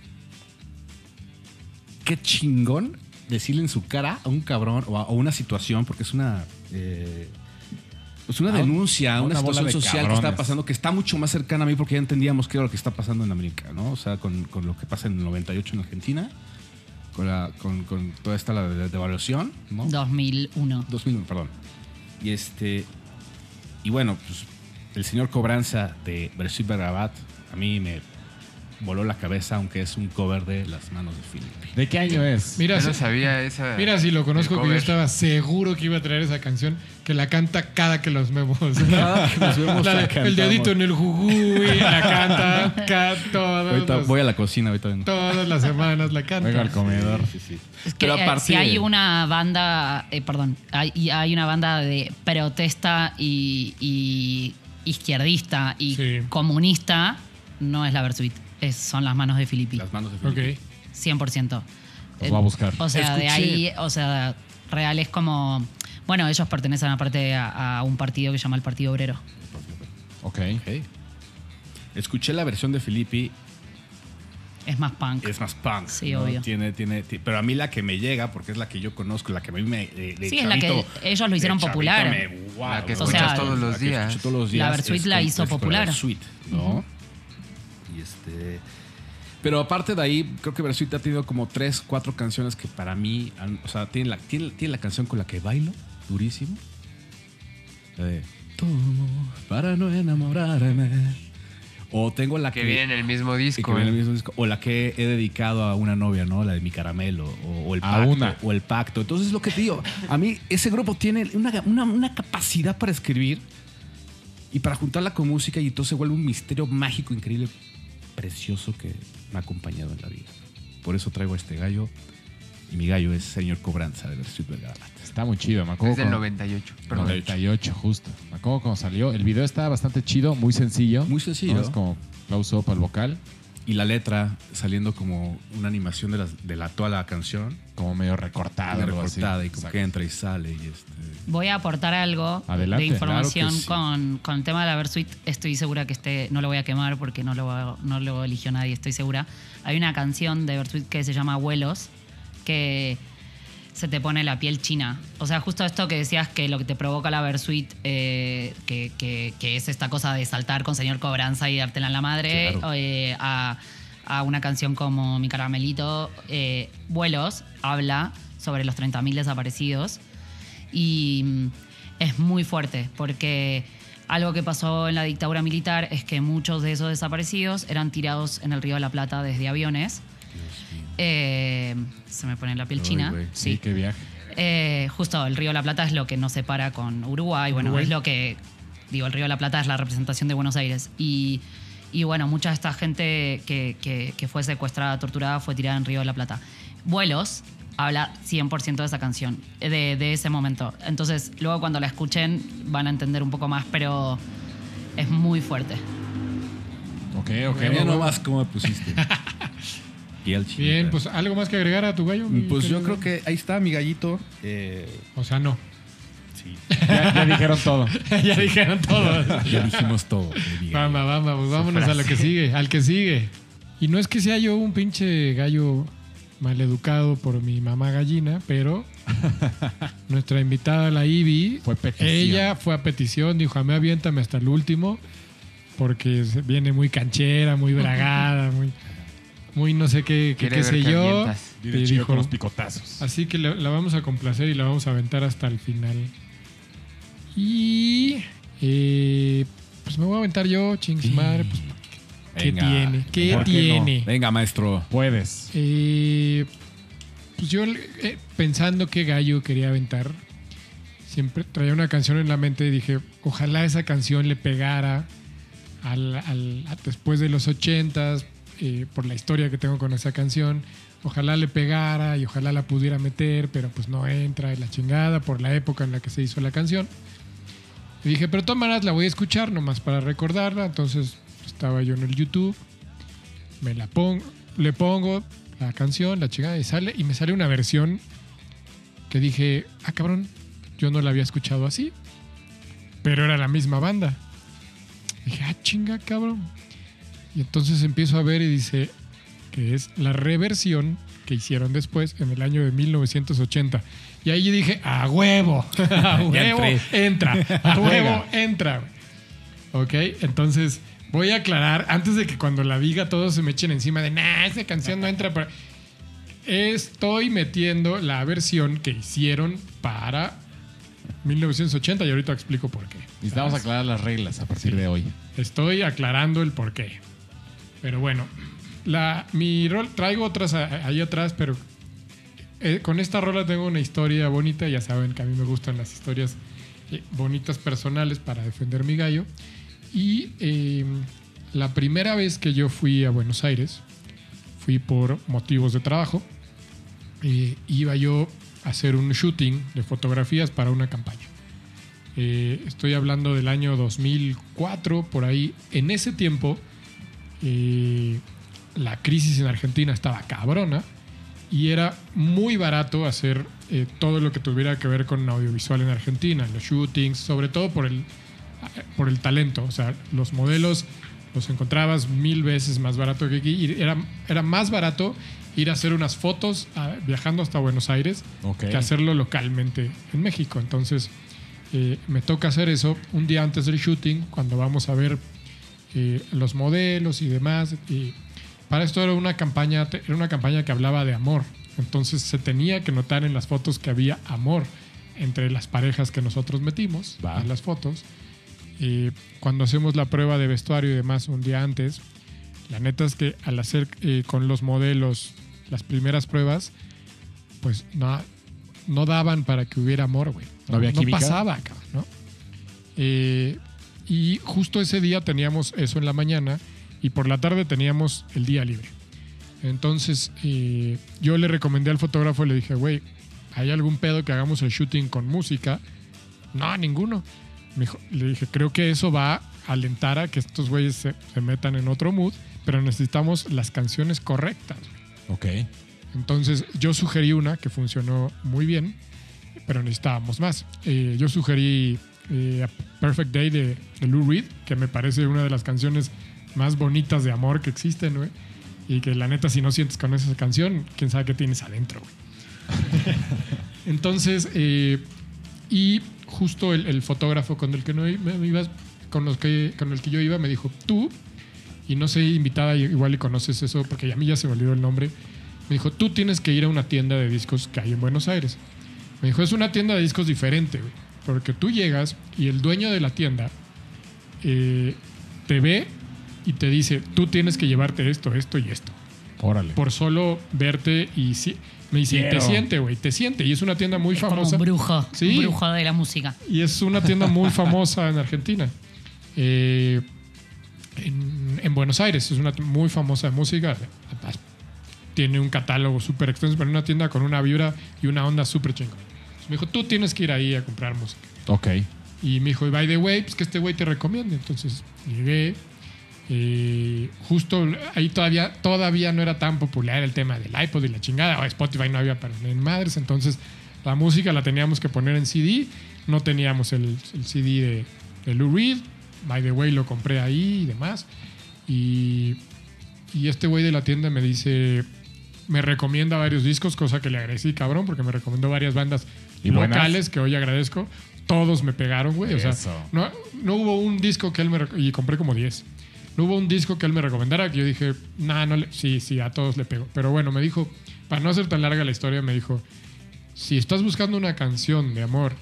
Speaker 4: qué chingón decirle en su cara a un cabrón o a, o una situación, porque es una... eh, pues una denuncia,
Speaker 2: a
Speaker 4: una,
Speaker 2: una
Speaker 4: situación social que está pasando, que está mucho más cercana a mí porque ya entendíamos qué era lo que está pasando en América, ¿no? O sea, con, con lo que pasa en el 98 en Argentina, con, la, con, con toda esta la de- devaluación, ¿no?
Speaker 5: 2001.
Speaker 4: 2001, perdón. Y este. Y bueno, pues el señor Cobranza de Versuit Verrabat a mí me voló la cabeza, aunque es un cover de Las manos de Philip.
Speaker 2: ¿De qué año es?
Speaker 1: Mira,
Speaker 3: Yo no
Speaker 1: si,
Speaker 3: sabía esa.
Speaker 1: mira si lo conozco, que yo estaba seguro que iba a traer esa canción, que la canta cada que los vemos.
Speaker 4: Cada que nos vemos
Speaker 1: La
Speaker 4: la
Speaker 1: el dedito en el juguy, la canta ca- todos
Speaker 4: Ahorita
Speaker 1: los-
Speaker 4: voy a la cocina, ahorita vengo.
Speaker 1: todas las semanas la canta.
Speaker 2: Vengo al comedor.
Speaker 4: Sí, sí.
Speaker 5: Es que
Speaker 4: Pero
Speaker 5: eh,
Speaker 4: aparte-
Speaker 5: si hay una banda, eh, perdón, hay, una banda de protesta y, y izquierdista y
Speaker 1: Sí.
Speaker 5: comunista, no es la Versuit, es, son las manos de Filippi.
Speaker 4: Las manos de Philip.
Speaker 1: Ok.
Speaker 5: 100%.
Speaker 2: Los va a buscar.
Speaker 5: O sea, de ahí, o sea, real es como. Bueno, ellos pertenecen aparte a, a un partido que se llama el Partido Obrero.
Speaker 2: Ok.
Speaker 4: Ok. Escuché la versión de Filippi,
Speaker 5: Es más punk.
Speaker 4: es más punk.
Speaker 5: Sí,
Speaker 4: ¿no?
Speaker 5: obvio.
Speaker 4: Tiene, tiene, ti- pero a mí la que me llega, porque es la que yo conozco, la que a mí me. De, de
Speaker 5: Sí, es la que ellos lo hicieron popular.
Speaker 4: me- wow,
Speaker 3: La que
Speaker 5: escuchas
Speaker 3: todos los
Speaker 4: La
Speaker 3: días.
Speaker 4: escucho todos los
Speaker 5: La. Versuit la hizo
Speaker 4: es la
Speaker 5: popular.
Speaker 4: Versuit, ¿no? Y este. Pero aparte de ahí, creo que Versuit ha tenido como tres, cuatro canciones que para mí. han- o sea, tiene la, tiene, tiene la canción con la que bailo, durísimo. La de. Tomo para no enamorarme. O tengo la que.
Speaker 3: Que viene en el mismo
Speaker 4: y que
Speaker 3: disco.
Speaker 4: viene en el
Speaker 3: ¿eh?
Speaker 4: mismo disco. O la que he dedicado a una novia, ¿no? La de mi caramelo. O, o el
Speaker 2: A
Speaker 4: pacto.
Speaker 2: una.
Speaker 4: O el pacto. Entonces, lo que te digo, a mí ese grupo tiene una, una- una capacidad para escribir y para juntarla con música y entonces se vuelve un misterio mágico, increíble, precioso que me ha acompañado en la vida. Por eso traigo a este gallo. Y mi gallo es Señor Cobranza de Versuit Vergara.
Speaker 2: Está muy chido, me acuerdo.
Speaker 3: Es del
Speaker 2: cuando-
Speaker 3: 98. Perdón.
Speaker 2: 98, justo. Me acuerdo cuando salió. El video está bastante chido, muy sencillo.
Speaker 4: Muy sencillo.
Speaker 2: ¿no? Es como close up al vocal,
Speaker 4: Y la letra saliendo como una animación de la, de la toda la canción.
Speaker 2: como medio así.
Speaker 4: recortada y como
Speaker 2: Exacto.
Speaker 4: que entra y sale. Y este,
Speaker 5: Voy a aportar algo
Speaker 2: Adelante,
Speaker 5: de información
Speaker 4: claro que sí.
Speaker 5: con, con el tema de la Versuit. Estoy segura que este no lo voy a quemar porque no lo, no lo eligió nadie, estoy segura. Hay una canción de Versuit que se llama Vuelos que se te pone la piel china. O sea, justo esto que decías que lo que te provoca la Versuit, eh, que, que- que es esta cosa de saltar con señor Cobranza y dártela en la madre,
Speaker 4: Claro.
Speaker 5: eh, a, a una canción como Mi Caramelito, eh, Vuelos, habla sobre los 30.000 desaparecidos y mm, es muy fuerte porque algo que pasó en la dictadura militar es que muchos de esos desaparecidos eran tirados en el río de la Plata desde aviones. Eh, se me pone la piel
Speaker 4: Ay,
Speaker 5: china.
Speaker 4: güey.
Speaker 2: Sí, qué viaje.
Speaker 5: Eh, justo el Río de la Plata es lo que nos separa con Uruguay. Bueno,
Speaker 1: Uruguay.
Speaker 5: es lo que. Digo, el Río de la Plata es la representación de Buenos Aires. Y, y bueno, mucha de esta gente que, que- que fue secuestrada, torturada, fue tirada en Río de la Plata. Vuelos habla 100% de esa canción, de, de ese momento. Entonces, luego cuando la escuchen van a entender un poco más, pero es muy fuerte.
Speaker 2: Ok, ok.
Speaker 4: Mira nomás cómo me pusiste. Piel chinita.
Speaker 1: Bien, pues algo más que agregar a tu gallo.
Speaker 6: Pues yo creo que ahí está mi gallito. Eh,
Speaker 1: O sea, no.
Speaker 6: sí.
Speaker 2: Ya, ya dijeron todo.
Speaker 1: ya dijeron todo.
Speaker 4: Ya dijimos todo.
Speaker 1: Vamos, vamos, pues vámonos a lo que sigue, al que sigue. Y no es que sea yo un pinche gallo maleducado por mi mamá gallina, pero nuestra invitada, la Ivy,
Speaker 2: Fue petición.
Speaker 1: ella fue a petición, dijo, a mí aviéntame hasta el último, porque viene muy canchera, muy bragada, muy, muy no sé qué, qué, sé yo. Y dijo,
Speaker 2: con los picotazos.
Speaker 1: Así que la, la vamos a complacer y la vamos a aventar hasta el final. Y eh, pues me voy a aventar yo, chings madre, pues ¿qué
Speaker 4: Venga.
Speaker 1: tiene? ¿Qué
Speaker 2: ¿Por qué no?
Speaker 1: tiene?
Speaker 4: Venga, maestro.
Speaker 2: Puedes.
Speaker 1: Eh, pues yo eh, pensando qué gallo quería aventar, siempre traía una canción en la mente y dije, ojalá esa canción le pegara al, al- a- después de los ochentas, eh, por la historia que tengo con esa canción. Ojalá le pegara y ojalá la pudiera meter, pero pues no entra y la chingada por la época en la que se hizo la canción. Y dije, pero maneras la voy a escuchar nomás para recordarla. Entonces estaba yo en el YouTube, me la pongo, le pongo la canción, la chingada y sale y me sale una versión que dije, ah cabrón, yo no la había escuchado así, pero era la misma banda. Dije, ah chinga cabrón. Y entonces empiezo a ver y dice que es la reversión que hicieron después en el año de 1980. Y ahí yo dije, a huevo, a huevo, entra, a huevo, entra. güey". Ok, entonces voy a aclarar, antes de que cuando la diga todos se me echen encima de, nah, esa canción no entra. Para... Estoy metiendo la versión que hicieron para 1980 y ahorita explico por qué.
Speaker 2: Necesitamos aclarar las reglas a partir de hoy.
Speaker 1: Estoy aclarando el porqué. Pero bueno, la, mi rol, traigo otras ahí atrás, pero eh, con esta rola tengo una historia bonita. Ya saben que a mí me gustan las historias eh, bonitas personales para defender mi gallo. Y eh, la primera vez que yo fui a Buenos Aires, fui por motivos de trabajo. Eh, iba yo a hacer un shooting de fotografías para una campaña. Estoy hablando del año 2004, por ahí. En ese tiempo, eh, la crisis en Argentina estaba cabrona y era muy barato hacer eh, todo lo que tuviera que ver con audiovisual en Argentina, los shootings, sobre todo por el, por el talento. O sea, los modelos los encontrabas mil veces más barato que aquí. Y era, era más barato ir a hacer unas fotos ah, viajando hasta Buenos Aires que hacerlo localmente en México. Entonces, eh, me toca hacer eso un día antes del shooting, cuando vamos a ver eh, los modelos y demás. Y para esto era una campaña, era una campaña que hablaba de amor. Entonces se tenía que notar en las fotos que había amor entre las parejas que nosotros metimos
Speaker 2: Va.
Speaker 1: en las fotos. Eh, cuando hacemos la prueba de vestuario y demás un día antes, la neta es que al hacer eh, con los modelos las primeras pruebas, pues no, no daban para que hubiera amor, güey.
Speaker 2: ¿No había química?
Speaker 1: pasaba, cabrón, ¿no? Eh, y justo ese día teníamos eso en la mañana y por la tarde teníamos el día libre. Entonces, eh, yo le recomendé al fotógrafo, le dije, güey, ¿hay algún pedo que hagamos el shooting con música? No, ninguno. Me dijo- le dije, creo que eso va a alentar a que estos güeyes se, se metan en otro mood, pero necesitamos las canciones correctas.
Speaker 2: Ok.
Speaker 1: Entonces yo sugerí una que funcionó muy bien, pero necesitábamos más. Eh, yo sugerí eh, Perfect Day de, de Lou Reed, que me parece una de las canciones más bonitas de amor que existen, güey. Y que la neta, si no sientes con esa canción, quién sabe qué tienes adentro, güey. Entonces, eh, y justo el, el fotógrafo con el que no ibas, con, los que, con el que yo iba, me dijo, tú, y no sé, invitada, igual y conoces eso, porque a mí ya se me olvidó el nombre, me dijo, tú tienes que ir a una tienda de discos que hay en Buenos Aires. Me dijo, es una tienda de discos diferente, güey, porque tú llegas y el dueño de la tienda eh, te ve y te dice, tú tienes que llevarte esto, esto y esto
Speaker 2: Órale.
Speaker 1: por solo verte y si, me dice, y te
Speaker 2: Quiero.
Speaker 1: siente, güey, te siente. Y es una tienda muy
Speaker 5: Es como
Speaker 1: famosa.
Speaker 5: un brujo.
Speaker 1: Sí.
Speaker 5: Un brujo de la música.
Speaker 1: Y es una tienda muy famosa en Argentina. Eh, en, en Buenos Aires es una muy famosa de música. Tiene un catálogo súper extenso, pero una tienda con una vibra y una onda súper chingón. Me dijo, tú tienes que ir ahí a comprar música.
Speaker 2: Ok.
Speaker 1: Y me dijo, y by the way, pues que este güey te recomiende. Entonces llegué. eh, justo ahí todavía, todavía no era tan popular el tema del iPod y la chingada. O Spotify no había para en madres. Entonces la música la teníamos que poner en CD. No teníamos el, el CD de, de Lou Reed. By the way, lo compré ahí y demás. Y, y este güey de la tienda me dice, me recomienda varios discos, cosa que le agradecí, cabrón, porque me recomendó varias bandas
Speaker 2: ¿Y
Speaker 1: locales que hoy agradezco. Todos me pegaron, güey. O sea, no, no hubo un disco que él me... Y compré como 10. No hubo un disco que él me recomendara que yo dije, nah, no le... Sí, sí, a todos le pego. Pero bueno, me dijo, para no hacer tan larga la historia, me dijo, si estás buscando una canción de amor,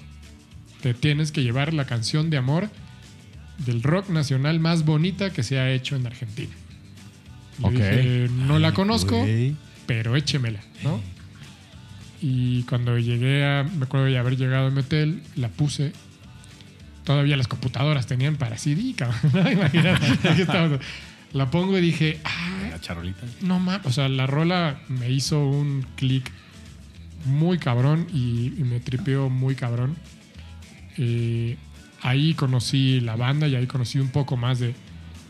Speaker 1: te tienes que llevar la canción de amor del rock nacional más bonita que se ha hecho en Argentina. Le dije, no la conozco, pero échemela, ¿no? Y cuando llegué a, me acuerdo de haber llegado a mi hotel, la puse. Todavía las computadoras tenían para CD, cabrón. Imagínate. La pongo y dije, ah,
Speaker 6: La charolita.
Speaker 1: no mames. O sea, la rola me hizo un clic muy cabrón y, y me tripeó muy cabrón. Eh, ahí conocí la banda y ahí conocí un poco más de,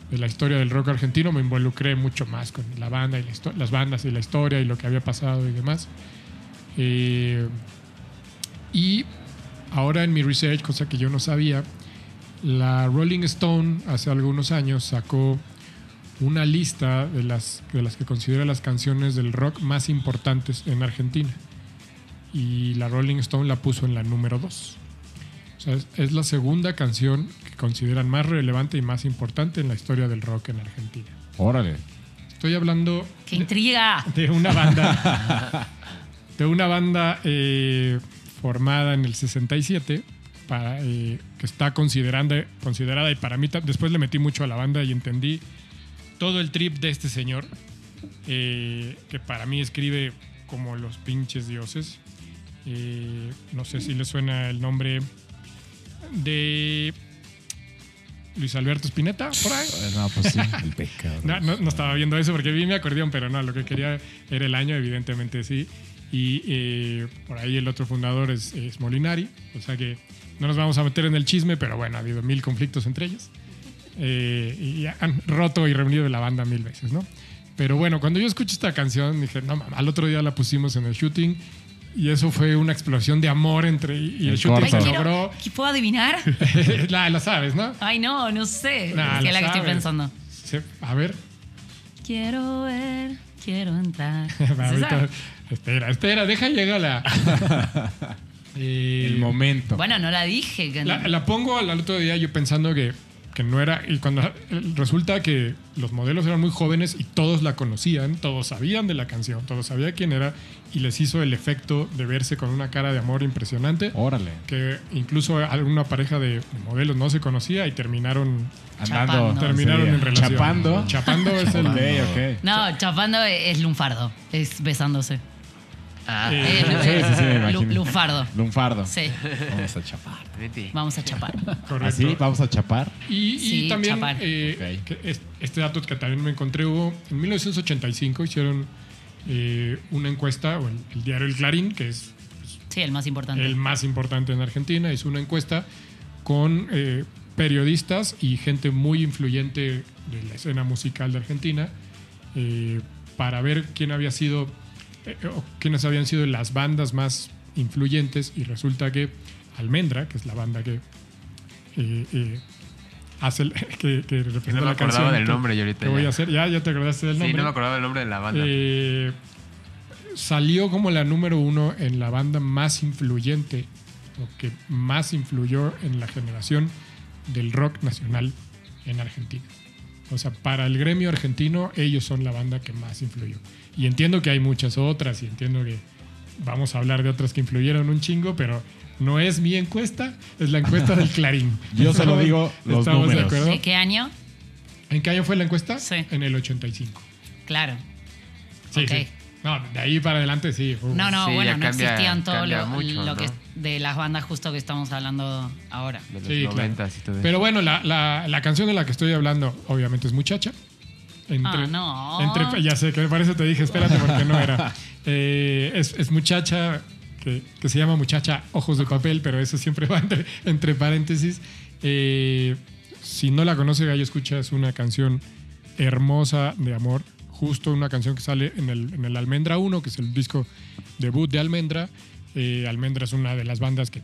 Speaker 1: de la historia del rock argentino. Me involucré mucho más con la banda y la las bandas y la historia y lo que había pasado y demás. Eh, y ahora en mi research, cosa que yo no sabía, la Rolling Stone hace algunos años sacó una lista de las, de las que considera las canciones del rock más importantes en Argentina. Y la Rolling Stone la puso en la número 2. O sea, es, es la segunda canción que consideran más relevante y más importante en la historia del rock en Argentina.
Speaker 2: Órale.
Speaker 1: Estoy hablando
Speaker 5: ¡Qué intriga!
Speaker 1: de una banda de una banda eh, formada en el 67 para, eh, que está considerando, considerada y para mí después le metí mucho a la banda y entendí todo el trip de este señor eh, que para mí escribe como los pinches dioses no sé si le suena el nombre de Luis Alberto Spinetta por ahí
Speaker 2: No, pues sí.
Speaker 6: El pescado.
Speaker 1: no, no, no estaba viendo eso porque vi mi acordeón, pero no, lo que quería era el año, evidentemente sí. Y eh, por ahí el otro fundador es, es Molinari, o sea que no nos vamos a meter en el chisme, pero bueno, ha habido mil conflictos entre ellos. Eh, y han roto y reunido la banda mil veces, ¿no? Pero bueno, cuando yo escuché esta canción, dije, no, mamá, al otro día la pusimos en el shooting y eso fue una explosión de amor entre... Y el shooting
Speaker 2: corto.
Speaker 1: se logró...
Speaker 5: ¿qué ¿Puedo adivinar?
Speaker 1: la, la sabes, ¿no?
Speaker 5: Ay, no, no sé.
Speaker 1: Nah,
Speaker 5: es que
Speaker 1: lo
Speaker 5: la que estoy pensando.
Speaker 1: Se- a ver,
Speaker 5: Quiero ver, quiero entrar.
Speaker 1: espera, espera, deja llegar la. Eh,
Speaker 2: El momento.
Speaker 5: Bueno, no la dije. que no.
Speaker 1: la, la pongo al otro día yo pensando que, que no era. Y cuando eh, resulta que los modelos eran muy jóvenes y todos la conocían, todos sabían de la canción, todos sabían quién era y les hizo el efecto de verse con una cara de amor impresionante.
Speaker 2: Órale.
Speaker 1: Que incluso alguna pareja de, de modelos no se conocía y terminaron,
Speaker 2: Andando.
Speaker 5: Chapando.
Speaker 1: terminaron en relación.
Speaker 2: Chapando.
Speaker 1: Chapando es el.
Speaker 2: Ok, ok.
Speaker 5: No, chapando es lunfardo. Es besándose.
Speaker 3: Ah,
Speaker 1: Eh,
Speaker 2: sí, sí, sí, me
Speaker 5: lu-
Speaker 2: imagino.
Speaker 5: lunfardo.
Speaker 2: Lunfardo.
Speaker 5: Sí,
Speaker 6: Vamos a chapar.
Speaker 3: vete.
Speaker 5: vamos a chapar.
Speaker 1: Correcto.
Speaker 2: Así, vamos a chapar.
Speaker 1: Y, y
Speaker 5: Sí,
Speaker 1: también
Speaker 5: chapar.
Speaker 1: eh, que este dato que también me encontré hubo en 1985 hicieron eh, una encuesta, o el, el diario El Clarín, que es
Speaker 5: Sí, el más importante.
Speaker 1: el más importante en Argentina, hizo una encuesta con eh, periodistas y gente muy influyente de la escena musical de Argentina eh, para ver quién había sido, eh, o quiénes habían sido las bandas más influyentes y resulta que Almendra, que es la banda que eh, eh, hace el- que, que representa
Speaker 3: No me
Speaker 1: la
Speaker 3: acordaba
Speaker 1: canción
Speaker 3: del
Speaker 1: que-
Speaker 3: nombre y ahorita
Speaker 1: que voy
Speaker 3: ya.
Speaker 1: a hacer, ya, ya te acordaste del
Speaker 3: Sí,
Speaker 1: nombre.
Speaker 3: no me acordaba el nombre de la banda.
Speaker 1: Eh, salió como la número uno en la banda más influyente o que más influyó en la generación del rock nacional en Argentina. O sea, para el gremio argentino, ellos son la banda que más influyó. Y entiendo que hay muchas otras y entiendo que vamos a hablar de otras que influyeron un chingo, pero no es mi encuesta, es la encuesta del Clarín.
Speaker 2: Yo solo
Speaker 1: Estamos-
Speaker 2: digo los
Speaker 1: estamos de
Speaker 2: números.
Speaker 1: acuerdo.
Speaker 5: ¿De qué año?
Speaker 1: ¿En qué año fue la encuesta?
Speaker 5: Sí.
Speaker 1: En el 85.
Speaker 5: Claro.
Speaker 1: Sí,
Speaker 5: Ok.
Speaker 1: sí. No, de ahí para adelante sí. uh,
Speaker 5: No, no,
Speaker 3: Sí,
Speaker 5: bueno, no
Speaker 3: cambia-
Speaker 5: existían todo lo,
Speaker 3: mucho,
Speaker 5: lo que de las bandas justo que estamos hablando ahora.
Speaker 3: de los
Speaker 1: sí, claro.
Speaker 3: noventas y todo eso.
Speaker 1: Pero bueno, la, la- la canción de la que estoy hablando, obviamente, es Muchacha. Entre,
Speaker 5: Ah, no.
Speaker 1: entre- ya sé, que por eso te dije, espérate, porque no era. Eh, es, es Muchacha, que, que se llama Muchacha Ojos de Papel, pero eso siempre va entre, entre paréntesis. Eh, si no la conoce, Gallo Escucha, es una canción hermosa de amor. Justo una canción que sale en el, en el Almendra 1, que es el disco debut de Almendra. Eh, Almendra es una de las bandas que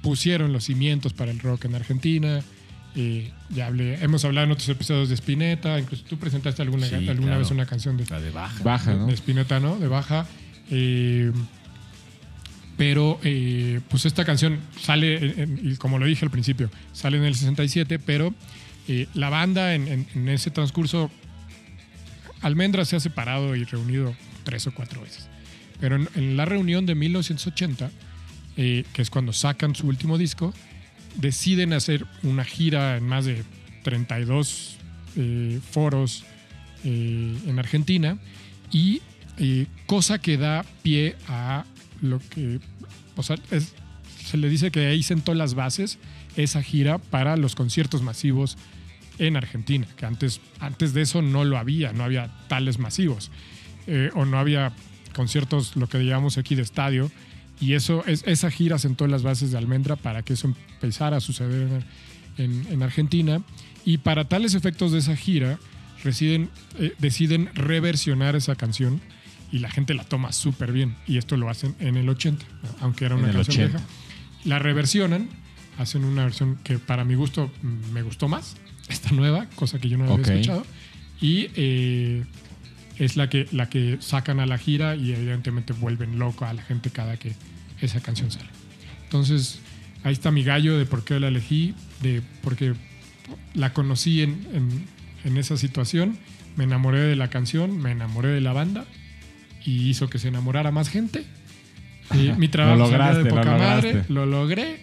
Speaker 1: pusieron los cimientos para el rock en Argentina. Eh, ya hablé, hemos hablado en otros episodios de Spinetta, incluso tú presentaste alguna,
Speaker 4: Sí,
Speaker 1: alguna
Speaker 4: claro.
Speaker 1: vez una canción de,
Speaker 4: La de baja.
Speaker 2: Baja, ¿no?
Speaker 1: de Spinetta, ¿no? De baja. Eh, pero, eh, pues esta canción sale, en- en- y como lo dije al principio, sale en el 67, pero eh, la banda en, en- en ese transcurso, Almendra se ha separado y reunido tres o cuatro veces. Pero en, en la reunión de 1980, eh, que es cuando sacan su último disco, deciden hacer una gira en más de 32 eh, foros eh, en Argentina y eh, cosa que da pie a lo que, o sea, se le dice que ahí sentó las bases esa gira para los conciertos masivos en Argentina, que antes, antes de eso no lo había, no había tales masivos, eh, o no había conciertos, lo que llamamos aquí de estadio, y eso es, esa gira sentó las bases de Almendra para que eso empezara a suceder en, en- en Argentina, y para tales efectos de esa gira, residen, eh, deciden reversionar esa canción y la gente la toma súper bien. Y esto lo hacen en el 80, aunque era
Speaker 2: En
Speaker 1: una
Speaker 2: el
Speaker 1: canción
Speaker 2: 80.
Speaker 1: vieja. La reversionan, hacen una versión que para mi gusto me gustó más, esta nueva, cosa que yo no había escuchado. Y eh, es la que, la que sacan a la gira y evidentemente vuelven loco a la gente cada que esa canción sale. Entonces, ahí está mi gallo de por qué la elegí, de porque la conocí en, en- en esa situación, me enamoré de la canción, me enamoré de la banda y hizo que se enamorara más gente. Y mi trabajo
Speaker 2: Lo lograste,
Speaker 1: de
Speaker 2: lo
Speaker 1: poca madre, lo logré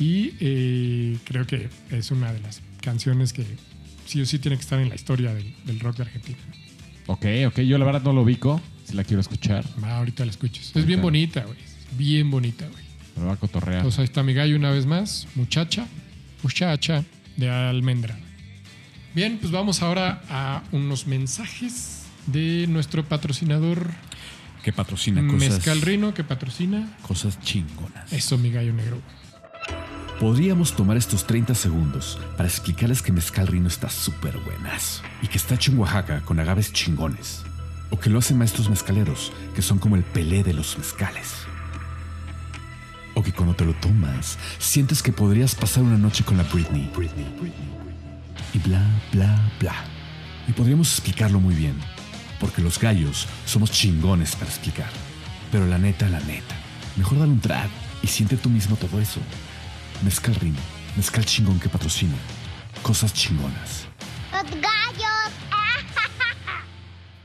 Speaker 1: y eh, creo que es una de las canciones que sí o sí tiene que estar en la historia del, del rock de Argentina.
Speaker 2: Ok, ok. Yo la verdad no lo ubico. Si la quiero escuchar,
Speaker 1: Va, ahorita la escuchas. Es bien bonita, güey. Bien bonita, güey.
Speaker 2: me va a cotorrear.
Speaker 1: Entonces ahí está mi gallo una vez más, muchacha, muchacha de almendra. Bien, pues vamos ahora a unos mensajes de nuestro patrocinador
Speaker 4: Que patrocina cosas,
Speaker 1: Mezcal Rino, que patrocina
Speaker 4: cosas chingonas.
Speaker 1: eso, mi gallo negro.
Speaker 7: Podríamos tomar estos 30 segundos para explicarles que Mezcal Rino está súper buenas y que está hecho en Oaxaca con agaves chingones. O que lo hacen maestros mezcaleros, que son como el pelé de los mezcales. O que cuando te lo tomas, sientes que podrías pasar una noche con la Britney. Britney. Y bla, bla, bla. Y podríamos explicarlo muy bien, porque los gallos somos chingones para explicar. Pero la neta, la neta, mejor dale un trago y siente tú mismo todo eso. Mezcal Rino, mezcal chingón que patrocina. Cosas chingonas.
Speaker 8: Los gallos.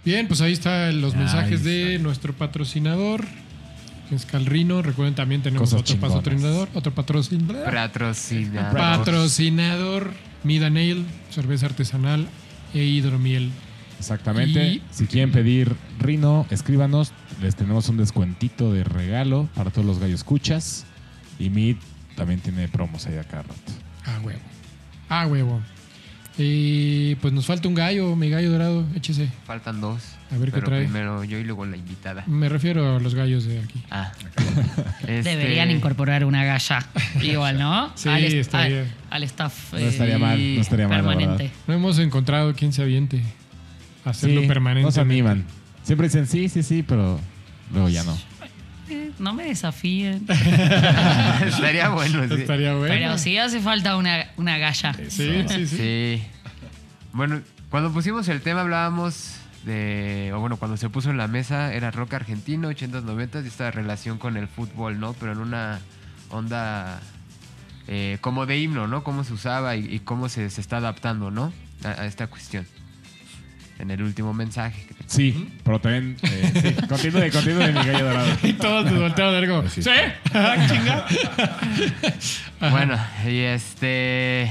Speaker 1: Bien, pues ahí están los
Speaker 2: Ahí
Speaker 1: mensajes de nuestro patrocinador, Mezcal Rino. Recuerden, también tenemos
Speaker 2: Cosas
Speaker 1: otro
Speaker 2: chingonas.
Speaker 1: patrocinador, otro patrocinador.
Speaker 3: Patrocinador.
Speaker 1: Patrocinador, Mida Nail, cerveza artesanal e hidromiel.
Speaker 2: Exactamente.
Speaker 1: Y-
Speaker 2: Si quieren pedir Rino, escríbanos. Les tenemos un descuentito de regalo para todos los gallos escuchas. Y Mid también tiene promos ahí a cada rato.
Speaker 1: Ah, huevo. Ah, huevo. Y pues nos falta un gallo, mi gallo dorado, échese.
Speaker 3: Faltan dos.
Speaker 1: A ver qué
Speaker 3: pero
Speaker 1: trae.
Speaker 3: primero yo y luego la invitada.
Speaker 1: Me refiero a los gallos de aquí.
Speaker 3: Ah. Este,
Speaker 5: Deberían incorporar una galla. Igual, ¿no?
Speaker 1: Sí,
Speaker 5: al, est-
Speaker 1: estaría-
Speaker 5: al- al staff
Speaker 2: No
Speaker 5: eh,
Speaker 2: estaría mal, no estaría mal,
Speaker 5: permanente.
Speaker 1: No hemos encontrado quién se aviente a hacerlo
Speaker 2: Sí,
Speaker 1: permanente.
Speaker 2: No se animan. Siempre dicen sí, sí, sí, pero luego ya no.
Speaker 5: Eh, no me desafíen.
Speaker 3: Estaría bueno, sí.
Speaker 1: Estaría bueno.
Speaker 5: Pero sí hace falta una, una galla.
Speaker 1: Sí, sí, sí.
Speaker 3: Sí. Bueno, cuando pusimos el tema hablábamos de, o bueno, cuando se puso en la mesa era rock argentino, 80s, 90s y esta relación con el fútbol, ¿no? Pero en una onda eh, como de himno, ¿no? Cómo se usaba y, y cómo se, se está adaptando, ¿no? A, a esta cuestión. En el último mensaje. que te-
Speaker 2: Sí, pero también. Eh, sí, continúe, continúe, mi gallo dorado.
Speaker 1: Y todos nos volteamos a ver como,
Speaker 4: Sí.
Speaker 1: ¿sí? Ah, Chinga.
Speaker 3: Bueno, y este.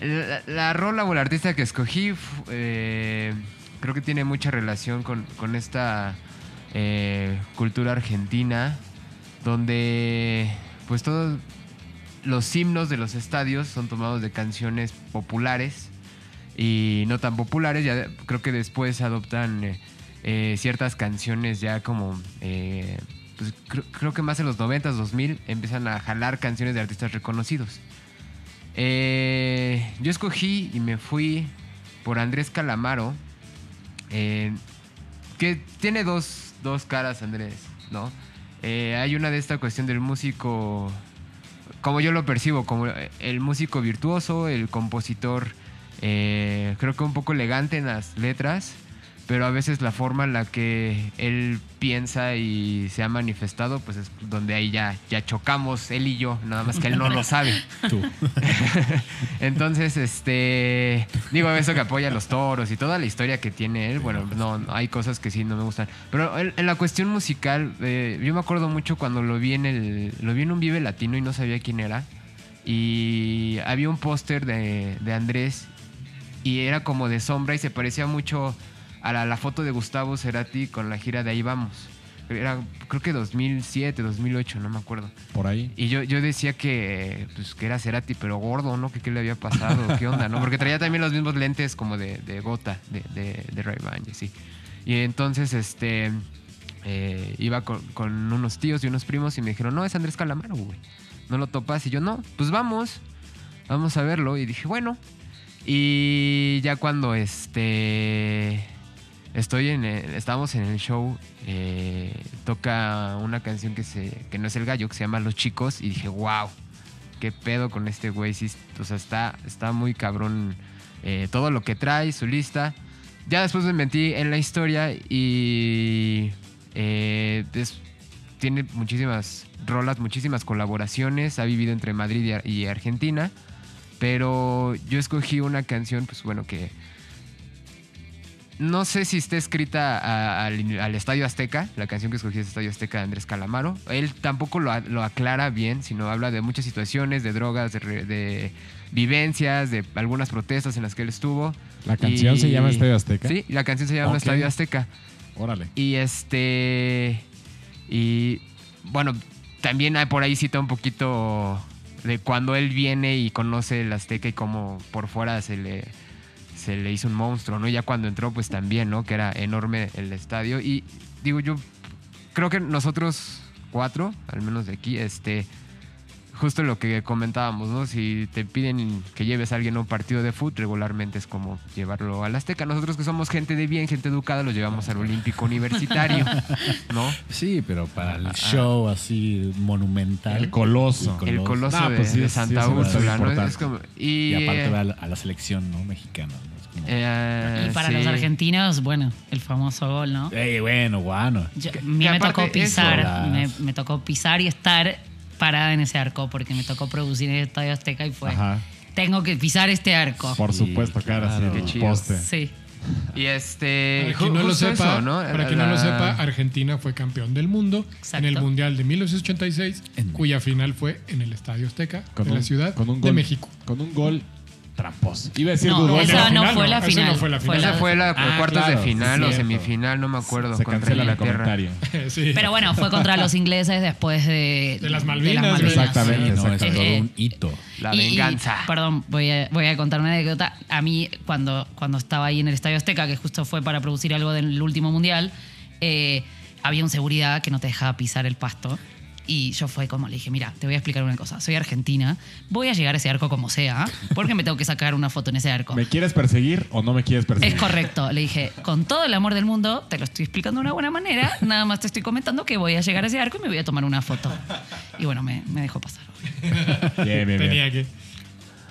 Speaker 3: La, la rola o el artista que escogí, eh, creo que tiene mucha relación con, con esta eh, cultura argentina, donde pues todos los himnos de los estadios son tomados de canciones populares y no tan populares. Ya creo que después adoptan eh, eh, ciertas canciones ya como. eh, pues, creo, que más en los 90s, 2000 empiezan a jalar canciones de artistas reconocidos. Yo escogí y me fui por Andrés Calamaro, que tiene dos, dos caras, Andrés, ¿no? Hay una de esta cuestión del músico, como yo lo percibo, como el músico virtuoso, el compositor, eh, creo que un poco elegante en las letras, pero a veces la forma en la que él piensa y se ha manifestado, pues es donde ahí ya, ya chocamos, él y yo, nada más que él no lo sabe.
Speaker 4: Tú.
Speaker 3: Entonces, este. Digo, eso que apoya a los toros y toda la historia que tiene él. Bueno, no, no, hay cosas que sí no me gustan. Pero en, en la cuestión musical, eh, yo me acuerdo mucho cuando lo vi en el. Lo vi en un Vive Latino y no sabía quién era. Y había un póster de, de Andrés y era como de sombra y se parecía mucho a la, la foto de Gustavo Cerati con la gira de Ahí Vamos. Era, creo que 2007, 2008, no me acuerdo.
Speaker 2: Por ahí.
Speaker 3: Y yo, yo decía que, pues, que era Cerati, pero gordo, ¿no? Que qué le había pasado, qué onda, ¿no? Porque traía también los mismos lentes como de, de gota, de, de, de Ray-Ban y así. Y entonces, este, eh, iba con, con unos tíos y unos primos y me dijeron, no, es Andrés Calamaro, güey. ¿No lo topas? Y yo, no, pues vamos, vamos a verlo. Y dije, bueno. Y ya cuando, este, estoy en el- estamos en el show, eh, toca una canción que, se, que no es el gallo, que se llama Los Chicos, y dije, wow, qué pedo con este güey, sí, o sea, está, está muy cabrón eh, todo lo que trae, su lista. Ya después me metí en la historia y eh, es- tiene muchísimas rolas, muchísimas colaboraciones, ha vivido entre Madrid y Argentina, pero yo escogí una canción, pues bueno, que no sé si está escrita a- al, al Estadio Azteca, la canción que escogí es Estadio Azteca de Andrés Calamaro. Él tampoco lo, lo aclara bien, sino habla de muchas situaciones, de drogas, de, de vivencias, de algunas protestas en las que él estuvo.
Speaker 2: La canción
Speaker 3: Y-
Speaker 2: se llama Estadio Azteca.
Speaker 3: Sí, la canción se llama. Estadio Azteca.
Speaker 2: Órale.
Speaker 3: Y este. Y bueno, también hay por ahí cita un poquito de cuando él viene y conoce el Azteca y cómo por fuera se le, se le hizo un monstruo, ¿no? Y ya cuando entró, pues también, ¿no? Que era enorme el estadio. Y digo, yo creo que nosotros cuatro, al menos de aquí, este. Justo lo que comentábamos, ¿no? Si te piden que lleves a alguien a un partido de fútbol, regularmente es como llevarlo al Azteca. Nosotros que somos gente de bien, gente educada, lo llevamos al Olímpico Universitario, ¿no?
Speaker 4: Sí, pero para el show así monumental.
Speaker 2: El coloso.
Speaker 3: El coloso
Speaker 2: No,
Speaker 3: de,
Speaker 2: pues sí
Speaker 3: de
Speaker 2: es- sí
Speaker 3: Santa
Speaker 2: bastante
Speaker 3: Úrsula, ¿no?
Speaker 2: importante.
Speaker 3: Es como- y,
Speaker 4: Y aparte
Speaker 3: eh,
Speaker 4: va a la, a la selección ¿no? mexicana. ¿no? Es como,
Speaker 3: eh,
Speaker 5: Y para
Speaker 3: sí.
Speaker 5: los argentinos, bueno, el famoso gol, ¿no?
Speaker 4: Ey, bueno, guano.
Speaker 5: Yo-
Speaker 3: Que- que
Speaker 5: me
Speaker 3: aparte
Speaker 5: tocó pisar, me, me tocó pisar y estar parada en ese arco porque me tocó producir en el Estadio Azteca y fue,
Speaker 2: Ajá.
Speaker 5: tengo que pisar este arco.
Speaker 2: Por
Speaker 4: Sí,
Speaker 2: supuesto, cara,
Speaker 4: claro.
Speaker 3: Qué
Speaker 2: el
Speaker 3: chido.
Speaker 2: poste.
Speaker 5: Sí.
Speaker 3: Y este.
Speaker 1: Para quien no lo sepa,
Speaker 3: eso, ¿no?
Speaker 1: para quien no lo
Speaker 3: La-
Speaker 1: sepa, Argentina fue campeón del mundo
Speaker 5: Exacto.
Speaker 1: en el Mundial de 1986,
Speaker 4: En-
Speaker 1: cuya final fue en el Estadio Azteca
Speaker 2: Con
Speaker 1: de
Speaker 2: un-
Speaker 1: la ciudad
Speaker 2: con un
Speaker 1: de México.
Speaker 2: Con un gol Tramposo. Iba a decir
Speaker 1: No,
Speaker 5: esa no
Speaker 1: final,
Speaker 5: fue la final.
Speaker 1: no fue la final.
Speaker 3: Esa fue la
Speaker 2: Ah,
Speaker 3: cuartos
Speaker 2: claro,
Speaker 3: de final o semifinal, no me acuerdo.
Speaker 2: Se
Speaker 3: contra
Speaker 2: cancela el
Speaker 3: Inglaterra.
Speaker 2: comentario.
Speaker 1: Sí.
Speaker 5: Pero bueno, fue contra los ingleses después de,
Speaker 1: De las Malvinas,
Speaker 2: Exactamente,
Speaker 4: Sí, no, es
Speaker 2: exactamente.
Speaker 4: todo un hito.
Speaker 3: La
Speaker 5: Y- y,
Speaker 3: venganza.
Speaker 5: perdón, voy a, voy a contar una anécdota. A mí, cuando, cuando estaba ahí en el Estadio Azteca, que justo fue para producir algo del último mundial, eh, había un seguridad que no te dejaba pisar el pasto. Y yo fue como le dije, mira, te voy a explicar una cosa. Soy argentina, voy a llegar a ese arco como sea, porque me tengo que sacar una foto en ese arco.
Speaker 2: ¿Me quieres perseguir o no me quieres perseguir?
Speaker 5: Es correcto. Le dije, con todo el amor del mundo, te lo estoy explicando de una buena manera. Nada más te estoy comentando que voy a llegar a ese arco y me voy a tomar una foto. Y bueno, me, me dejó pasar.
Speaker 2: Bien, bien, bien.
Speaker 1: Tenía que.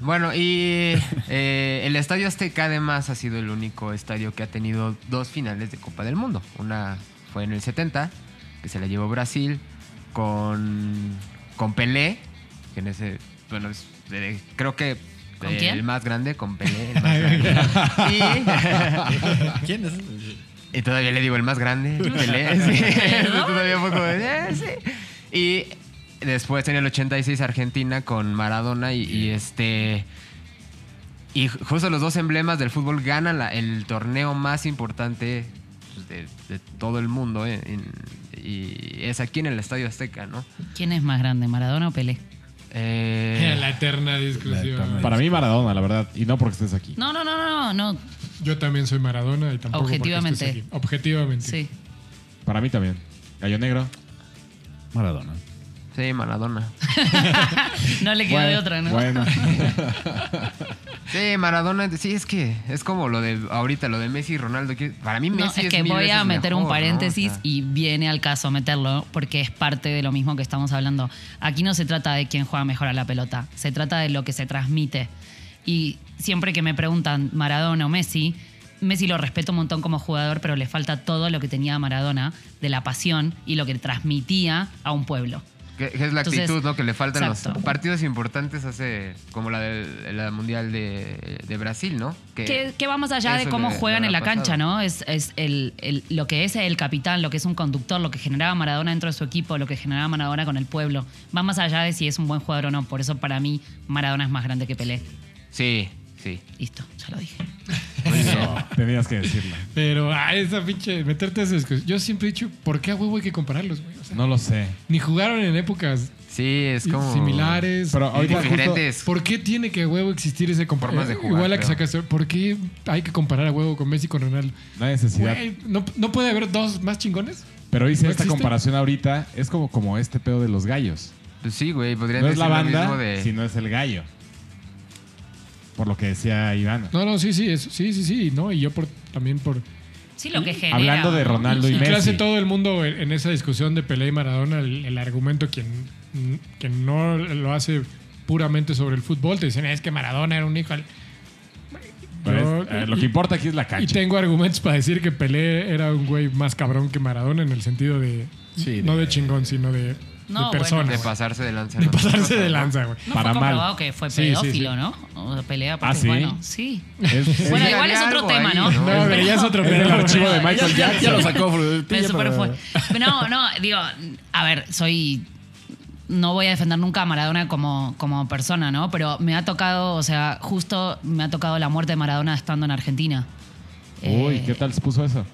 Speaker 3: Bueno, y eh, el Estadio Azteca además ha sido el único estadio que ha tenido dos finales de Copa del Mundo. Una fue en el 70, que se la llevó Brasil con, con Pelé, que en ese, bueno, es, eh, creo que
Speaker 5: ¿Con
Speaker 3: eh,
Speaker 5: quién?
Speaker 3: el más grande, con Pelé, el más grande. y,
Speaker 6: ¿Quién es?
Speaker 3: y todavía le digo el más grande, Pelé, sí. todavía fue como de, "Eh, sí". Y después en el 86 Argentina con Maradona y, y este... Y ju- justo los dos emblemas del fútbol ganan la- el torneo más importante pues, de, de todo el mundo. eh, en- y es aquí en el Estadio Azteca, ¿no?
Speaker 5: ¿Quién es más grande, Maradona o Pelé?
Speaker 3: Eh,
Speaker 1: La eterna discusión.
Speaker 4: eterna-
Speaker 2: Para mí Maradona, la verdad. Y no porque estés aquí.
Speaker 5: No, no, no, no, no.
Speaker 1: Yo también soy Maradona y tampoco. porque
Speaker 5: Objetivamente.
Speaker 1: estés aquí. Objetivamente.
Speaker 5: Sí.
Speaker 2: Para mí también. Gallo Negro.
Speaker 4: Maradona.
Speaker 3: sí, Maradona.
Speaker 5: No le queda
Speaker 2: Bueno,
Speaker 5: de otra, ¿no?
Speaker 2: Bueno.
Speaker 3: Sí, Maradona, sí, es que es como lo de ahorita, lo de Messi y Ronaldo. que para mí
Speaker 5: No,
Speaker 3: Messi
Speaker 5: es
Speaker 3: es
Speaker 5: que
Speaker 3: mil
Speaker 5: voy a meter un
Speaker 3: ¿no?
Speaker 5: paréntesis
Speaker 3: O sea,
Speaker 5: y viene al caso meterlo porque es parte de lo mismo que estamos hablando. Aquí no se trata de quién juega mejor a la pelota, se trata de lo que se transmite. Y siempre que me preguntan Maradona o Messi, Messi lo respeto un montón como jugador, pero le falta todo lo que tenía Maradona de la pasión y lo que transmitía a un pueblo.
Speaker 3: Que, que es la
Speaker 5: Entonces,
Speaker 3: actitud, ¿no? Que le faltan
Speaker 5: exacto.
Speaker 3: los partidos importantes hace como la del la Mundial de, de Brasil, ¿no?
Speaker 5: Que, que va más allá de cómo
Speaker 3: le-
Speaker 5: juegan
Speaker 3: le
Speaker 5: en la cancha. ¿no? Es, es el, el- lo que es el capitán, lo que es un conductor, lo que generaba Maradona dentro de su equipo, lo que generaba Maradona con el pueblo. Va más allá de si es un buen jugador o no. Por eso para mí Maradona es más grande que Pelé.
Speaker 3: Sí, sí.
Speaker 5: Listo, ya lo dije.
Speaker 2: Tenías que decirlo.
Speaker 1: Pero, ah, esa pinche. Meterte a esa discusión. Yo siempre he dicho, ¿por qué a huevo hay que compararlos, güey? O sea,
Speaker 2: No lo sé.
Speaker 1: ni jugaron en épocas
Speaker 3: Sí, es como.
Speaker 1: similares.
Speaker 2: Pero ahorita justo-
Speaker 3: diferentes.
Speaker 1: ¿Por qué tiene que a huevo existir ese compar-
Speaker 3: Formas de jugar,
Speaker 1: Igual a que sacas. ¿Por qué hay que comparar a huevo con Messi y con Ronaldo?
Speaker 2: No hay necesidad.
Speaker 1: Güey, ¿no, ¿no puede haber dos más chingones?
Speaker 2: Pero hice
Speaker 1: ¿No
Speaker 2: esta
Speaker 1: existe?
Speaker 2: comparación ahorita. Es como, como este pedo de los gallos.
Speaker 3: Pues sí, güey, podrían
Speaker 2: No es
Speaker 3: decir
Speaker 2: la banda,
Speaker 3: de.
Speaker 2: sino es el gallo. Por lo que decía Iván.
Speaker 1: No, no, sí, sí, eso- sí, sí, sí, ¿no? Y yo por, también por...
Speaker 5: Sí, lo que genera.
Speaker 2: Hablando de. Ronaldo y
Speaker 5: Sí.
Speaker 2: Messi.
Speaker 1: ¿Qué hace todo el mundo en, esa discusión de Pelé y Maradona? El, el argumento quien, que no lo hace puramente sobre el fútbol, te dicen, es que Maradona era un hijo... al-".
Speaker 2: Pero
Speaker 1: Yo-
Speaker 2: es- eh, lo que importa aquí es la
Speaker 1: Y
Speaker 2: cancha.
Speaker 1: tengo argumentos para decir que Pelé era un güey más cabrón que Maradona en el sentido de...
Speaker 6: Sí,
Speaker 1: no
Speaker 6: de-
Speaker 1: de chingón, sino de,
Speaker 5: No,
Speaker 1: de
Speaker 3: de pasarse de lanza.
Speaker 1: De
Speaker 3: ¿no?
Speaker 1: pasarse de lanza, güey.
Speaker 5: No
Speaker 2: Para
Speaker 5: fue
Speaker 2: mal.
Speaker 5: que fue
Speaker 1: Sí, sí,
Speaker 5: pedófilo,
Speaker 1: sí.
Speaker 5: ¿no? O pelea porque,
Speaker 2: ¿Ah, sí?
Speaker 5: bueno, sí.
Speaker 2: Es-
Speaker 5: Bueno,
Speaker 3: Sí,
Speaker 5: igual es otro tema,
Speaker 3: ahí,
Speaker 5: ¿no?
Speaker 3: ¿no?
Speaker 1: Pero ya es otro
Speaker 2: es el archivo de Michael
Speaker 6: Ya,
Speaker 2: Jackson.
Speaker 6: ya lo sacó.
Speaker 5: Me super fue. No, no, digo, a ver, soy. No voy a defender nunca a Maradona como, como persona, ¿no? Pero me ha tocado, o sea, justo me ha tocado la muerte de Maradona estando en Argentina.
Speaker 2: Uy,
Speaker 5: Eh,
Speaker 2: ¿qué tal se puso eso?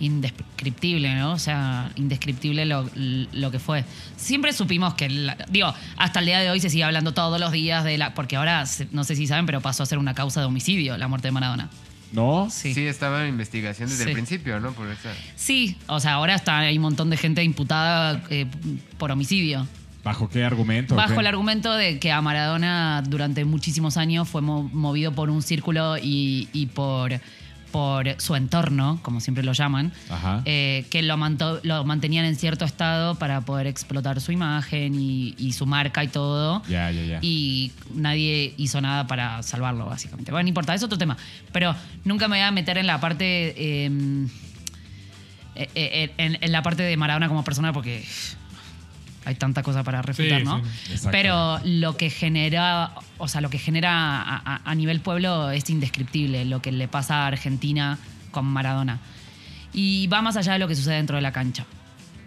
Speaker 5: Indescriptible, ¿no? O sea, indescriptible lo, lo que fue. Siempre supimos que, la- digo, hasta el día de hoy se sigue hablando todos los días de la, porque ahora, no sé si saben, pero pasó a ser una causa de homicidio la muerte de Maradona.
Speaker 2: ¿No?
Speaker 5: Sí.
Speaker 3: Sí, estaba en investigación desde
Speaker 5: Sí.
Speaker 3: el principio, ¿no? Por esa.
Speaker 5: Sí, o sea, ahora está, hay un montón de gente imputada eh, por homicidio.
Speaker 2: ¿Bajo qué argumento?
Speaker 5: Bajo
Speaker 2: ¿Qué?
Speaker 5: el argumento de que a Maradona durante muchísimos años fue mo- movido por un círculo y, y por, por su entorno, como siempre lo llaman, eh, que lo, manto- lo mantenían en cierto estado para poder explotar su imagen y, y su marca y todo.
Speaker 2: Ya, ya, ya.
Speaker 5: Y nadie hizo nada para salvarlo, básicamente. Bueno, no importa, es otro tema. Pero nunca me voy a meter en la parte. eh, eh, eh, en, en la parte de Maradona como persona porque hay tanta cosa para refutar,
Speaker 1: Sí,
Speaker 5: ¿no?
Speaker 1: sí.
Speaker 5: Pero lo que genera, o sea, lo que genera a, a- a nivel pueblo es indescriptible, lo que le pasa a Argentina con Maradona. Y va más allá de lo que sucede dentro de la cancha.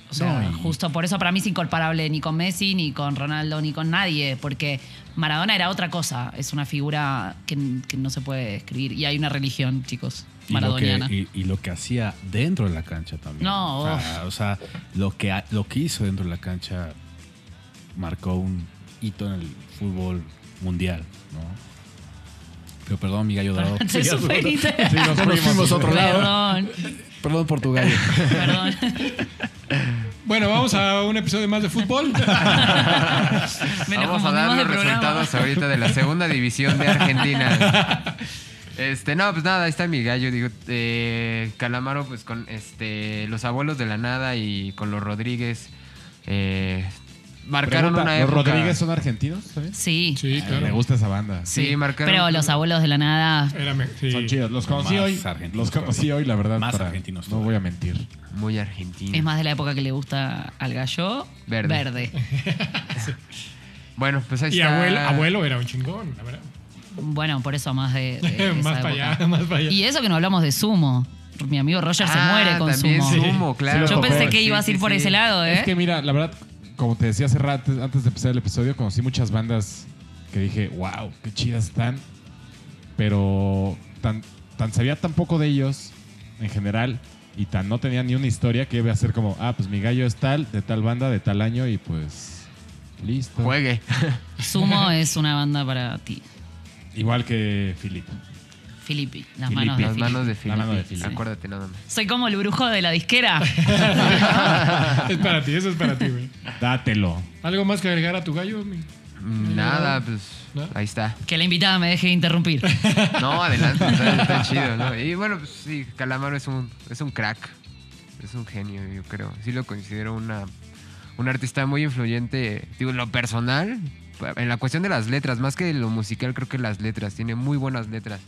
Speaker 5: O sea,
Speaker 4: No, y-
Speaker 5: justo por eso para mí es incomparable ni con Messi, ni con Ronaldo, ni con nadie, porque Maradona era otra cosa, es una figura que, que no se puede describir. Y hay una religión, chicos,
Speaker 4: Y lo, que,
Speaker 5: maradoniana.
Speaker 4: y, y lo que hacía dentro de la cancha también.
Speaker 5: No,
Speaker 4: O sea, o sea, lo, que, lo que hizo dentro de la cancha marcó un hito en el fútbol mundial, ¿no? Pero perdón, mi gallo dorado.
Speaker 5: Sugeriste.
Speaker 4: nos fuimos a otro lado.
Speaker 5: Perdón,
Speaker 4: Perdón por tu gallo.
Speaker 5: perdón.
Speaker 1: Bueno, vamos a un episodio más de fútbol.
Speaker 3: Vamos a dar los resultados ahorita de la segunda división de Argentina. Este, no, pues nada, ahí está mi gallo. Digo, eh, Calamaro, pues con este, los abuelos de la nada y con los Rodríguez. eh, marcaron
Speaker 2: Pregunta,
Speaker 3: una
Speaker 2: ¿Los
Speaker 3: época.
Speaker 2: Rodríguez son argentinos también?
Speaker 5: Sí,
Speaker 1: Sí,
Speaker 2: Ay, Me
Speaker 1: claro.
Speaker 2: gusta esa banda.
Speaker 3: Sí, marcaron.
Speaker 5: pero los abuelos de la nada.
Speaker 1: Era me- sí.
Speaker 2: Son chidos. Los conocí
Speaker 4: Más
Speaker 2: hoy.
Speaker 4: argentinos
Speaker 2: Los conocí hoy, la verdad.
Speaker 4: Más
Speaker 2: para-
Speaker 4: argentinos
Speaker 2: No voy a mentir.
Speaker 3: Muy argentino.
Speaker 5: Es más de la época que le gusta al gallo
Speaker 3: Verde.
Speaker 5: verde.
Speaker 3: Bueno, pues ahí
Speaker 1: Y
Speaker 3: está.
Speaker 1: abuelo, abuelo era un chingón, la verdad.
Speaker 5: Bueno, por eso más de. de esa
Speaker 1: más para allá, más para allá.
Speaker 5: Y eso que no hablamos de sumo. Mi amigo Roger se
Speaker 3: Ah,
Speaker 5: muere con
Speaker 3: también
Speaker 5: sumo.
Speaker 3: Sumo, claro.
Speaker 5: Yo pensé que
Speaker 3: Sí,
Speaker 5: ibas a ir
Speaker 3: sí,
Speaker 5: por
Speaker 3: sí.
Speaker 5: ese lado, ¿eh?
Speaker 2: Es que mira, la verdad, como te decía hace rato, antes de empezar el episodio, conocí muchas bandas que dije, wow, qué chidas están. Pero tan, tan sabía tan poco de ellos en general y tan no tenía ni una historia que iba a ser como, ah, pues mi gallo es tal, de tal banda, de tal año y pues listo.
Speaker 3: Juegue.
Speaker 5: Sumo es una banda para ti.
Speaker 2: Igual que Philip.
Speaker 5: Filippi, las manos de
Speaker 3: Las manos de Filipe.
Speaker 2: mano de Filipe.
Speaker 3: Acuérdate nada más.
Speaker 5: Soy como el brujo de la disquera.
Speaker 1: es para ti, eso es para ti, güey.
Speaker 2: Dátelo.
Speaker 1: ¿Algo más que agregar a tu gallo? mi?
Speaker 3: Nada, pues
Speaker 1: ¿No?
Speaker 3: ahí está.
Speaker 5: que la invitada me deje interrumpir.
Speaker 3: No, adelante, está, está chido, ¿no? Y bueno, pues sí, Calamaro es un, es un crack. Es un genio, yo creo. Sí lo considero una, un artista muy influyente, digo, en lo personal, en la cuestión de las letras, más que lo musical, creo que las letras, tiene muy buenas letras.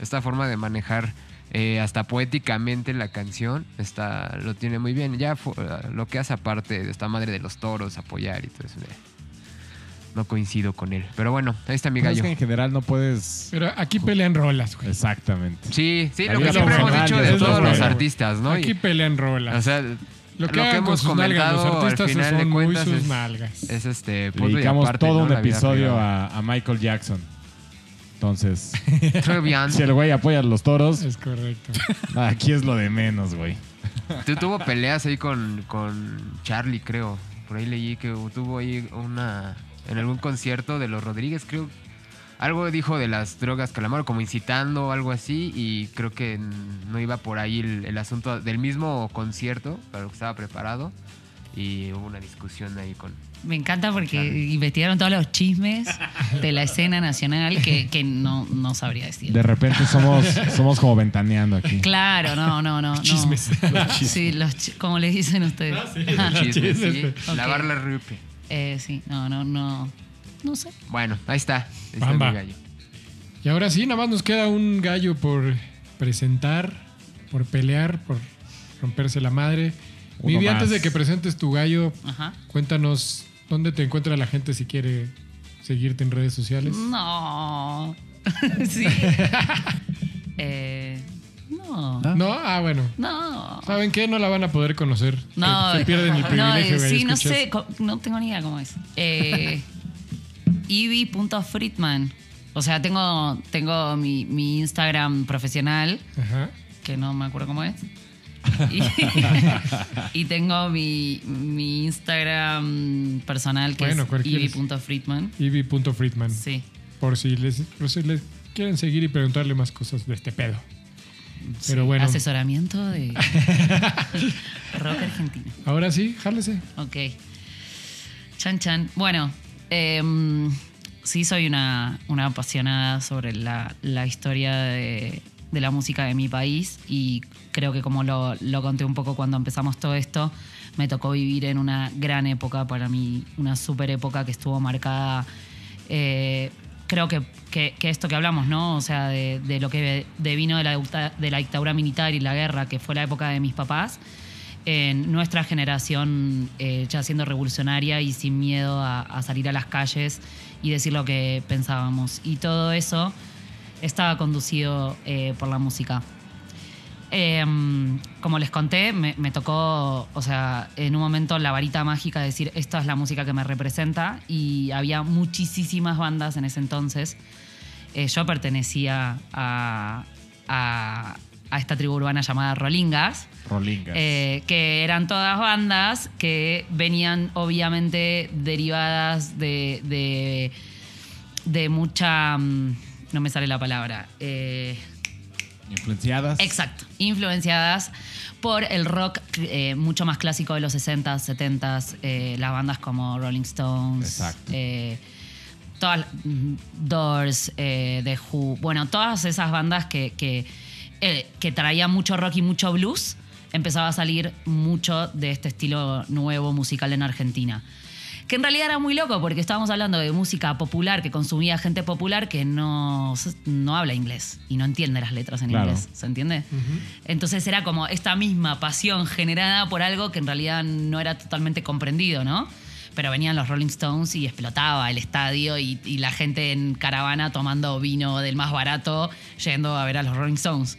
Speaker 3: Esta forma de manejar eh, hasta poéticamente la canción, está, lo tiene muy bien. Ya fu- lo que hace aparte de esta madre de los toros, apoyar y todo eso, eh, no coincido con él. Pero bueno, ahí está mi
Speaker 2: Pero es
Speaker 3: gallo.
Speaker 2: que en general no puedes...
Speaker 1: Pero aquí pelean rolas, güey.
Speaker 2: Exactamente.
Speaker 3: Sí, sí,
Speaker 2: Ahí
Speaker 3: lo que siempre hemos dicho de todos los artistas, ¿no? Y-
Speaker 1: Aquí pelean rolas.
Speaker 3: o sea,
Speaker 1: lo que, sus nalgas los artistas
Speaker 3: al final
Speaker 1: son
Speaker 3: de
Speaker 1: muy
Speaker 3: cuentas
Speaker 1: sus
Speaker 3: es,
Speaker 1: nalgas.
Speaker 3: es este y
Speaker 2: dedicamos
Speaker 3: aparte,
Speaker 2: todo
Speaker 3: ¿no?
Speaker 2: un
Speaker 3: La vida
Speaker 2: episodio
Speaker 3: privada.
Speaker 2: a, a Michael Jackson. Entonces,
Speaker 3: Trevian.
Speaker 2: si el güey apoya a los toros,
Speaker 1: Es correcto.
Speaker 2: aquí es lo de menos, güey.
Speaker 3: Tú tuvo peleas ahí con, con Charlie, creo. Por ahí leí que tuvo ahí una. En algún concierto de los Rodríguez, creo. Algo dijo de las drogas Calamaro, como incitando o algo así. Y creo que no iba por ahí el, el asunto del mismo concierto, para lo que estaba preparado. Y hubo una discusión ahí con.
Speaker 5: Me encanta porque investigaron todos los chismes de la escena nacional que, que no, no sabría decir.
Speaker 2: De repente somos, somos como ventaneando aquí.
Speaker 5: Claro, no, no, no. no.
Speaker 1: Chismes.
Speaker 5: Sí, los chi- como le dicen ustedes.
Speaker 3: Chisme, sí.
Speaker 1: chismes.
Speaker 5: Ok.
Speaker 3: Lavar la rupe.
Speaker 5: Eh, sí, no, no, no. No sé.
Speaker 3: Bueno, ahí está. Ahí está
Speaker 1: Bamba.
Speaker 3: mi gallo.
Speaker 1: Y ahora sí, nada más nos queda un gallo por presentar, por pelear, por romperse la madre.
Speaker 2: Uno
Speaker 1: Vivi, antes
Speaker 2: más.
Speaker 1: de que presentes tu gallo,
Speaker 5: Ajá.
Speaker 1: cuéntanos dónde te encuentra la gente si quiere seguirte en redes sociales.
Speaker 5: No. sí. Eh, no.
Speaker 1: No, ah, bueno.
Speaker 5: No.
Speaker 1: ¿Saben qué? No la van a poder conocer.
Speaker 5: No,
Speaker 1: Se, se pierden el
Speaker 5: no,
Speaker 1: privilegio.
Speaker 5: eh,
Speaker 1: güey,
Speaker 5: sí, no sé, no tengo ni idea cómo es. Eh, Ivy.friedman. O sea, tengo, tengo mi, mi Instagram profesional,
Speaker 1: Ajá.
Speaker 5: que no me acuerdo cómo es. Y, y tengo mi, mi Instagram personal, que
Speaker 1: Bueno, ¿cuál
Speaker 5: es? Ivy.friedman.
Speaker 1: Ivy.friedman.
Speaker 5: Sí.
Speaker 1: Por si les, por si les quieren seguir y preguntarle más cosas de este pedo. Pero bueno,
Speaker 5: Asesoramiento de rock argentino.
Speaker 1: ahora sí, jálese.
Speaker 5: Ok. Chan Chan. Bueno, em, sí soy una, una apasionada sobre la, la historia de, de la música de mi país y creo que como lo, lo conté un poco cuando empezamos todo esto, me tocó vivir en una gran época para mí, una super época que estuvo marcada, eh, creo que, que- esto que hablamos, ¿no? O sea, de, lo que devino de la, de la dictadura militar y la guerra, que fue la época de mis papás en nuestra generación eh, ya siendo revolucionaria y sin miedo a, salir a las calles y decir lo que pensábamos. Y todo eso estaba conducido eh, por la música. Eh, como les conté, me, tocó, o sea, en un momento la varita mágica de decir, esta es la música que me representa y había muchísimas bandas en ese entonces. Eh, yo pertenecía a, a- a esta tribu urbana llamada Rolingas.
Speaker 2: Rolingas.
Speaker 5: Eh, que eran todas bandas que venían obviamente derivadas de, de, de mucha... mm, No me sale la palabra. eh,
Speaker 2: Influenciadas.
Speaker 5: exacto. Influenciadas por el rock eh, mucho más clásico de los 60s, 70s. eh, las bandas como Rolling Stones.
Speaker 2: Exacto.
Speaker 5: todas, mm, Doors, eh, The Who. Bueno, todas esas bandas que, que, eh, que traían mucho rock y mucho blues. Empezaba a salir mucho de este estilo nuevo musical en Argentina. Que en realidad era muy loco porque estábamos hablando de música popular que consumía gente popular que no, no habla inglés y no entiende las letras en
Speaker 2: Claro.
Speaker 5: inglés. ¿Se entiende? Entonces era como esta misma pasión generada por algo que en realidad no era totalmente comprendido, ¿no? Pero venían los Rolling Stones y explotaba el estadio y, y la gente en caravana tomando vino del más barato yendo a ver a los Rolling Stones.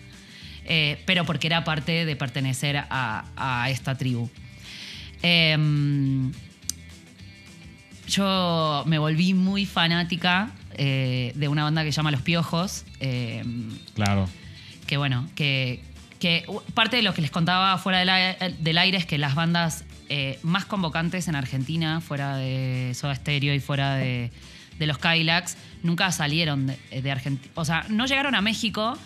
Speaker 5: Eh, pero porque era parte de pertenecer a, a esta tribu. Em, yo me volví muy fanática eh, de una banda que se llama Los Piojos. em,
Speaker 2: Claro.
Speaker 5: que bueno, que, que parte de lo que les contaba fuera del, del aire es que las bandas eh, más convocantes en Argentina, fuera de Soda Stereo y fuera de, de los Kylax, nunca salieron de, de Argentina. O sea, no llegaron a México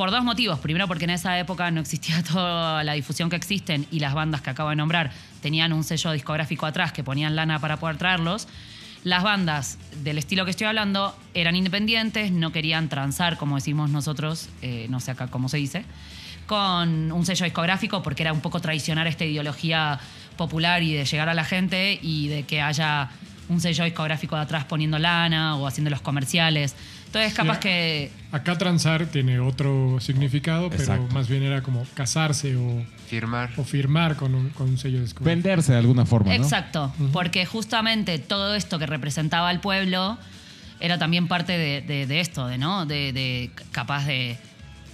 Speaker 5: por dos motivos. Primero, porque en esa época no existía toda la difusión que existen y las bandas que acabo de nombrar tenían un sello discográfico atrás que ponían lana para poder traerlos. Las bandas del estilo que estoy hablando eran independientes, no querían transar, como decimos nosotros, eh, no sé acá cómo se dice, con un sello discográfico porque era un poco traicionar esta ideología popular y de llegar a la gente y de que haya un sello discográfico de atrás poniendo lana o haciendo los comerciales. Entonces, capaz
Speaker 1: Sí.
Speaker 5: que
Speaker 1: Acá transar tiene otro significado, pero más bien era como casarse o,
Speaker 3: Firmar.
Speaker 1: o firmar con un, con un sello discográfico.
Speaker 2: Venderse de alguna forma, ¿no?
Speaker 5: Exacto, porque justamente todo esto que representaba al pueblo era también parte de, de- de esto, de no, de, de capaz de,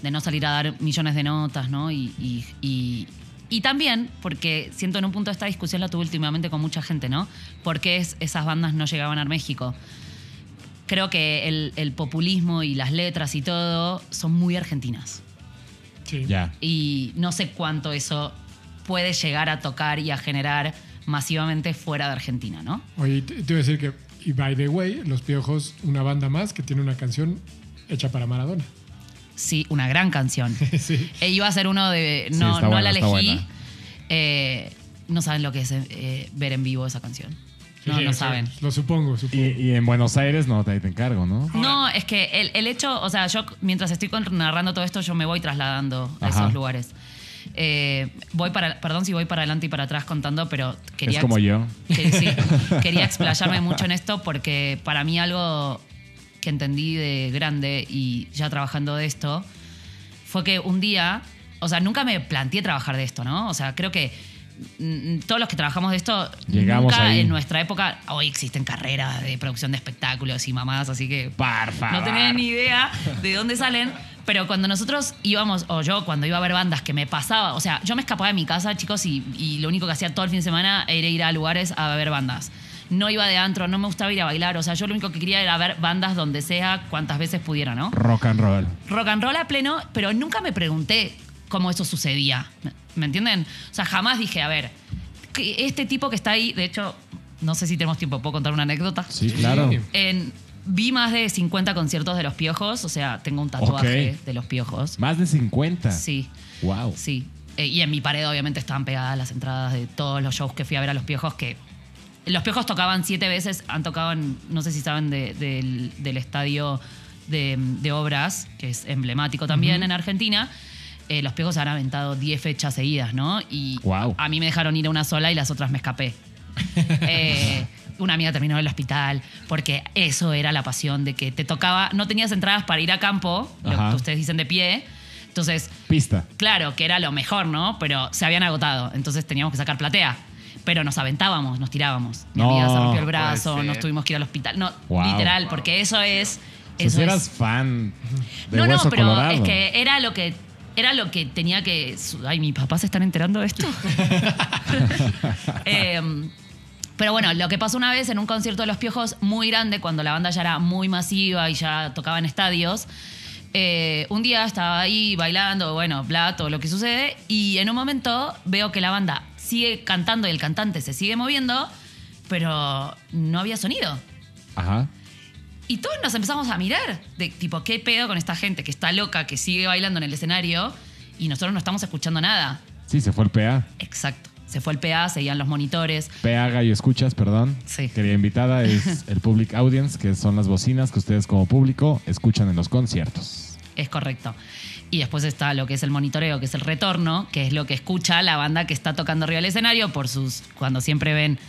Speaker 5: de no salir a dar millones de notas, ¿no? Y, y- y- y también, porque siento en un punto esta discusión la tuve últimamente con mucha gente, ¿no? ¿Por qué es- esas bandas no llegaban a México? Creo que el, el populismo y las letras y todo son muy argentinas
Speaker 1: Sí.
Speaker 2: Ya.
Speaker 5: y no sé cuánto eso puede llegar a tocar y a generar masivamente fuera de Argentina, ¿no?
Speaker 1: Oye, te, te iba a decir que, y by the way, Los Piojos, una banda más que tiene una canción hecha para Maradona.
Speaker 5: Sí, una gran canción.
Speaker 1: sí.
Speaker 5: E iba a ser uno de. No, no
Speaker 2: buena,
Speaker 5: la elegí. Eh, no saben lo que es eh, ver en vivo esa canción. No,
Speaker 1: Sí,
Speaker 5: no saben.
Speaker 1: Lo supongo, supongo.
Speaker 2: Y, y en Buenos Aires no, te encargo, ¿no?
Speaker 5: No, es que el, el hecho, o sea, yo mientras estoy narrando todo esto, yo me voy trasladando a
Speaker 2: Ajá.
Speaker 5: esos lugares. Eh, voy para, perdón si voy para adelante y para atrás contando, pero quería
Speaker 2: es como yo.
Speaker 5: que sí, quería explayarme mucho en esto porque para mí algo que entendí de grande y ya trabajando de esto fue que un día, o sea, nunca me planteé trabajar de esto, ¿no? O sea, creo que todos los que trabajamos de esto,
Speaker 2: Llegamos
Speaker 5: nunca
Speaker 2: ahí.
Speaker 5: en nuestra época, hoy existen carreras de producción de espectáculos y mamadas, así que
Speaker 2: Por favor.
Speaker 5: no tenía ni idea de dónde salen. Pero cuando nosotros íbamos, o yo cuando iba a ver bandas que me pasaba, o sea, yo me escapaba de mi casa, chicos, y, y lo único que hacía todo el fin de semana era ir a lugares a ver bandas. No iba de antro, no me gustaba ir a bailar, o sea, yo lo único que quería era ver bandas donde sea, cuantas veces pudiera, ¿no?
Speaker 2: Rock and roll.
Speaker 5: rock and roll a pleno, pero nunca me pregunté cómo eso sucedía. ¿Me- ¿Me entienden? O sea, jamás dije, a ver, que este tipo que está ahí, de hecho, no sé si tenemos tiempo, ¿puedo contar una anécdota?
Speaker 2: Sí, claro.
Speaker 5: En, vi más de 50 conciertos de los piojos, o sea, tengo un tatuaje de los piojos.
Speaker 2: Más de 50.
Speaker 5: Sí,
Speaker 2: Wow.
Speaker 5: sí. Eh, y en mi pared, obviamente, estaban pegadas las entradas de todos los shows que fui a ver a los piojos, que los piojos tocaban siete veces, han tocado, en, no sé si saben, de- del, del estadio de, de obras, que es emblemático también en Argentina. Eh, los piojos han aventado 10 fechas seguidas, ¿no? Y a mí me dejaron ir a una sola y las otras me escapé. Eh, una amiga terminó en el hospital porque eso era la pasión de que te tocaba, no tenías entradas para ir a campo, lo
Speaker 2: Ajá.
Speaker 5: que ustedes dicen de pie. Entonces,
Speaker 2: Pista.
Speaker 5: Claro, que era lo mejor, ¿no? Pero se habían agotado, entonces teníamos que sacar platea. Pero nos aventábamos, nos tirábamos. Mi
Speaker 2: No,
Speaker 5: amiga se rompió el brazo, nos tuvimos que ir al hospital. No,
Speaker 2: Wow.
Speaker 5: literal, porque eso es.
Speaker 2: Si
Speaker 5: Eso
Speaker 2: eras
Speaker 5: es.
Speaker 2: fan de
Speaker 5: No, no, pero
Speaker 2: Colorado.
Speaker 5: es que era lo que era lo que tenía que. Ay, mis papás se están enterando de esto. Em, pero bueno, lo que pasó una vez en un concierto de Los Piojos muy grande, cuando la banda ya era muy masiva y ya tocaba en estadios. eh, un día estaba ahí bailando, bueno, bla, todo lo que sucede. Y en un momento veo que la banda sigue cantando y el cantante se sigue moviendo, pero no había sonido.
Speaker 2: Ajá.
Speaker 5: Y todos nos empezamos a mirar, de tipo, ¿qué pedo con esta gente que está loca, que sigue bailando en el escenario y nosotros no estamos escuchando nada?
Speaker 2: Sí, se fue el PA.
Speaker 5: Exacto. Se fue el PA, seguían los monitores.
Speaker 2: PA Gallo Escuchas, perdón.
Speaker 5: Sí.
Speaker 2: Querida invitada es el Public Audience, que son las bocinas que ustedes como público escuchan en los conciertos.
Speaker 5: Es correcto. Y después está lo que es el monitoreo, que es el retorno, que es lo que escucha la banda que está tocando arriba del escenario por sus. cuando siempre ven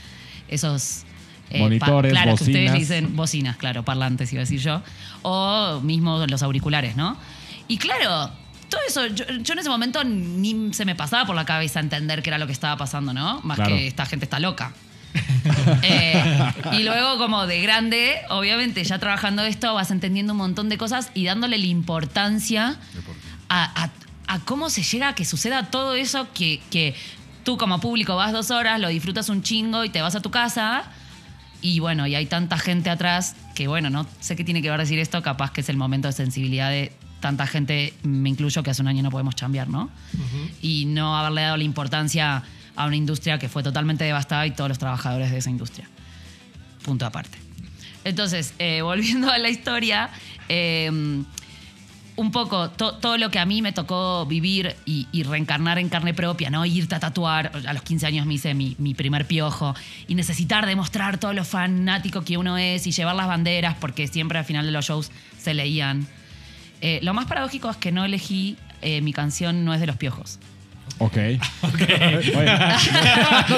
Speaker 5: esos. Eh,
Speaker 2: Monitores,
Speaker 5: claro, que ustedes
Speaker 2: bocinas.
Speaker 5: le dicen bocinas, claro, parlantes iba a decir yo. O mismo los auriculares, ¿no? Y claro, todo eso, yo, yo en ese momento ni se me pasaba por la cabeza entender qué era lo que estaba pasando, ¿no? Más
Speaker 2: Claro.
Speaker 5: que esta gente está loca. Eh, y luego, como de grande, obviamente, ya trabajando esto, vas entendiendo un montón de cosas y dándole la importancia a, a- a cómo se llega a que suceda todo eso que, que tú como público vas dos horas, lo disfrutas un chingo y te vas a tu casa. Y bueno, y hay tanta gente atrás que, bueno, no sé qué tiene que ver decir esto, capaz que es el momento de sensibilidad de tanta gente, me incluyo, que hace un año no podemos cambiar, ¿no? Y no haberle dado la importancia a una industria que fue totalmente devastada y todos los trabajadores de esa industria. Punto aparte. Entonces, eh, volviendo a la historia, eh, un poco to- todo lo que a mí me tocó vivir y, y reencarnar en carne propia, ¿no? Irte a tatuar. A los 15 años me hice mi, mi primer piojo y necesitar demostrar todo lo fanático que uno es y llevar las banderas porque siempre al final de los shows se leían. Eh, lo más paradójico es que no elegí eh, mi canción No es de los piojos.
Speaker 2: Ok. Oye,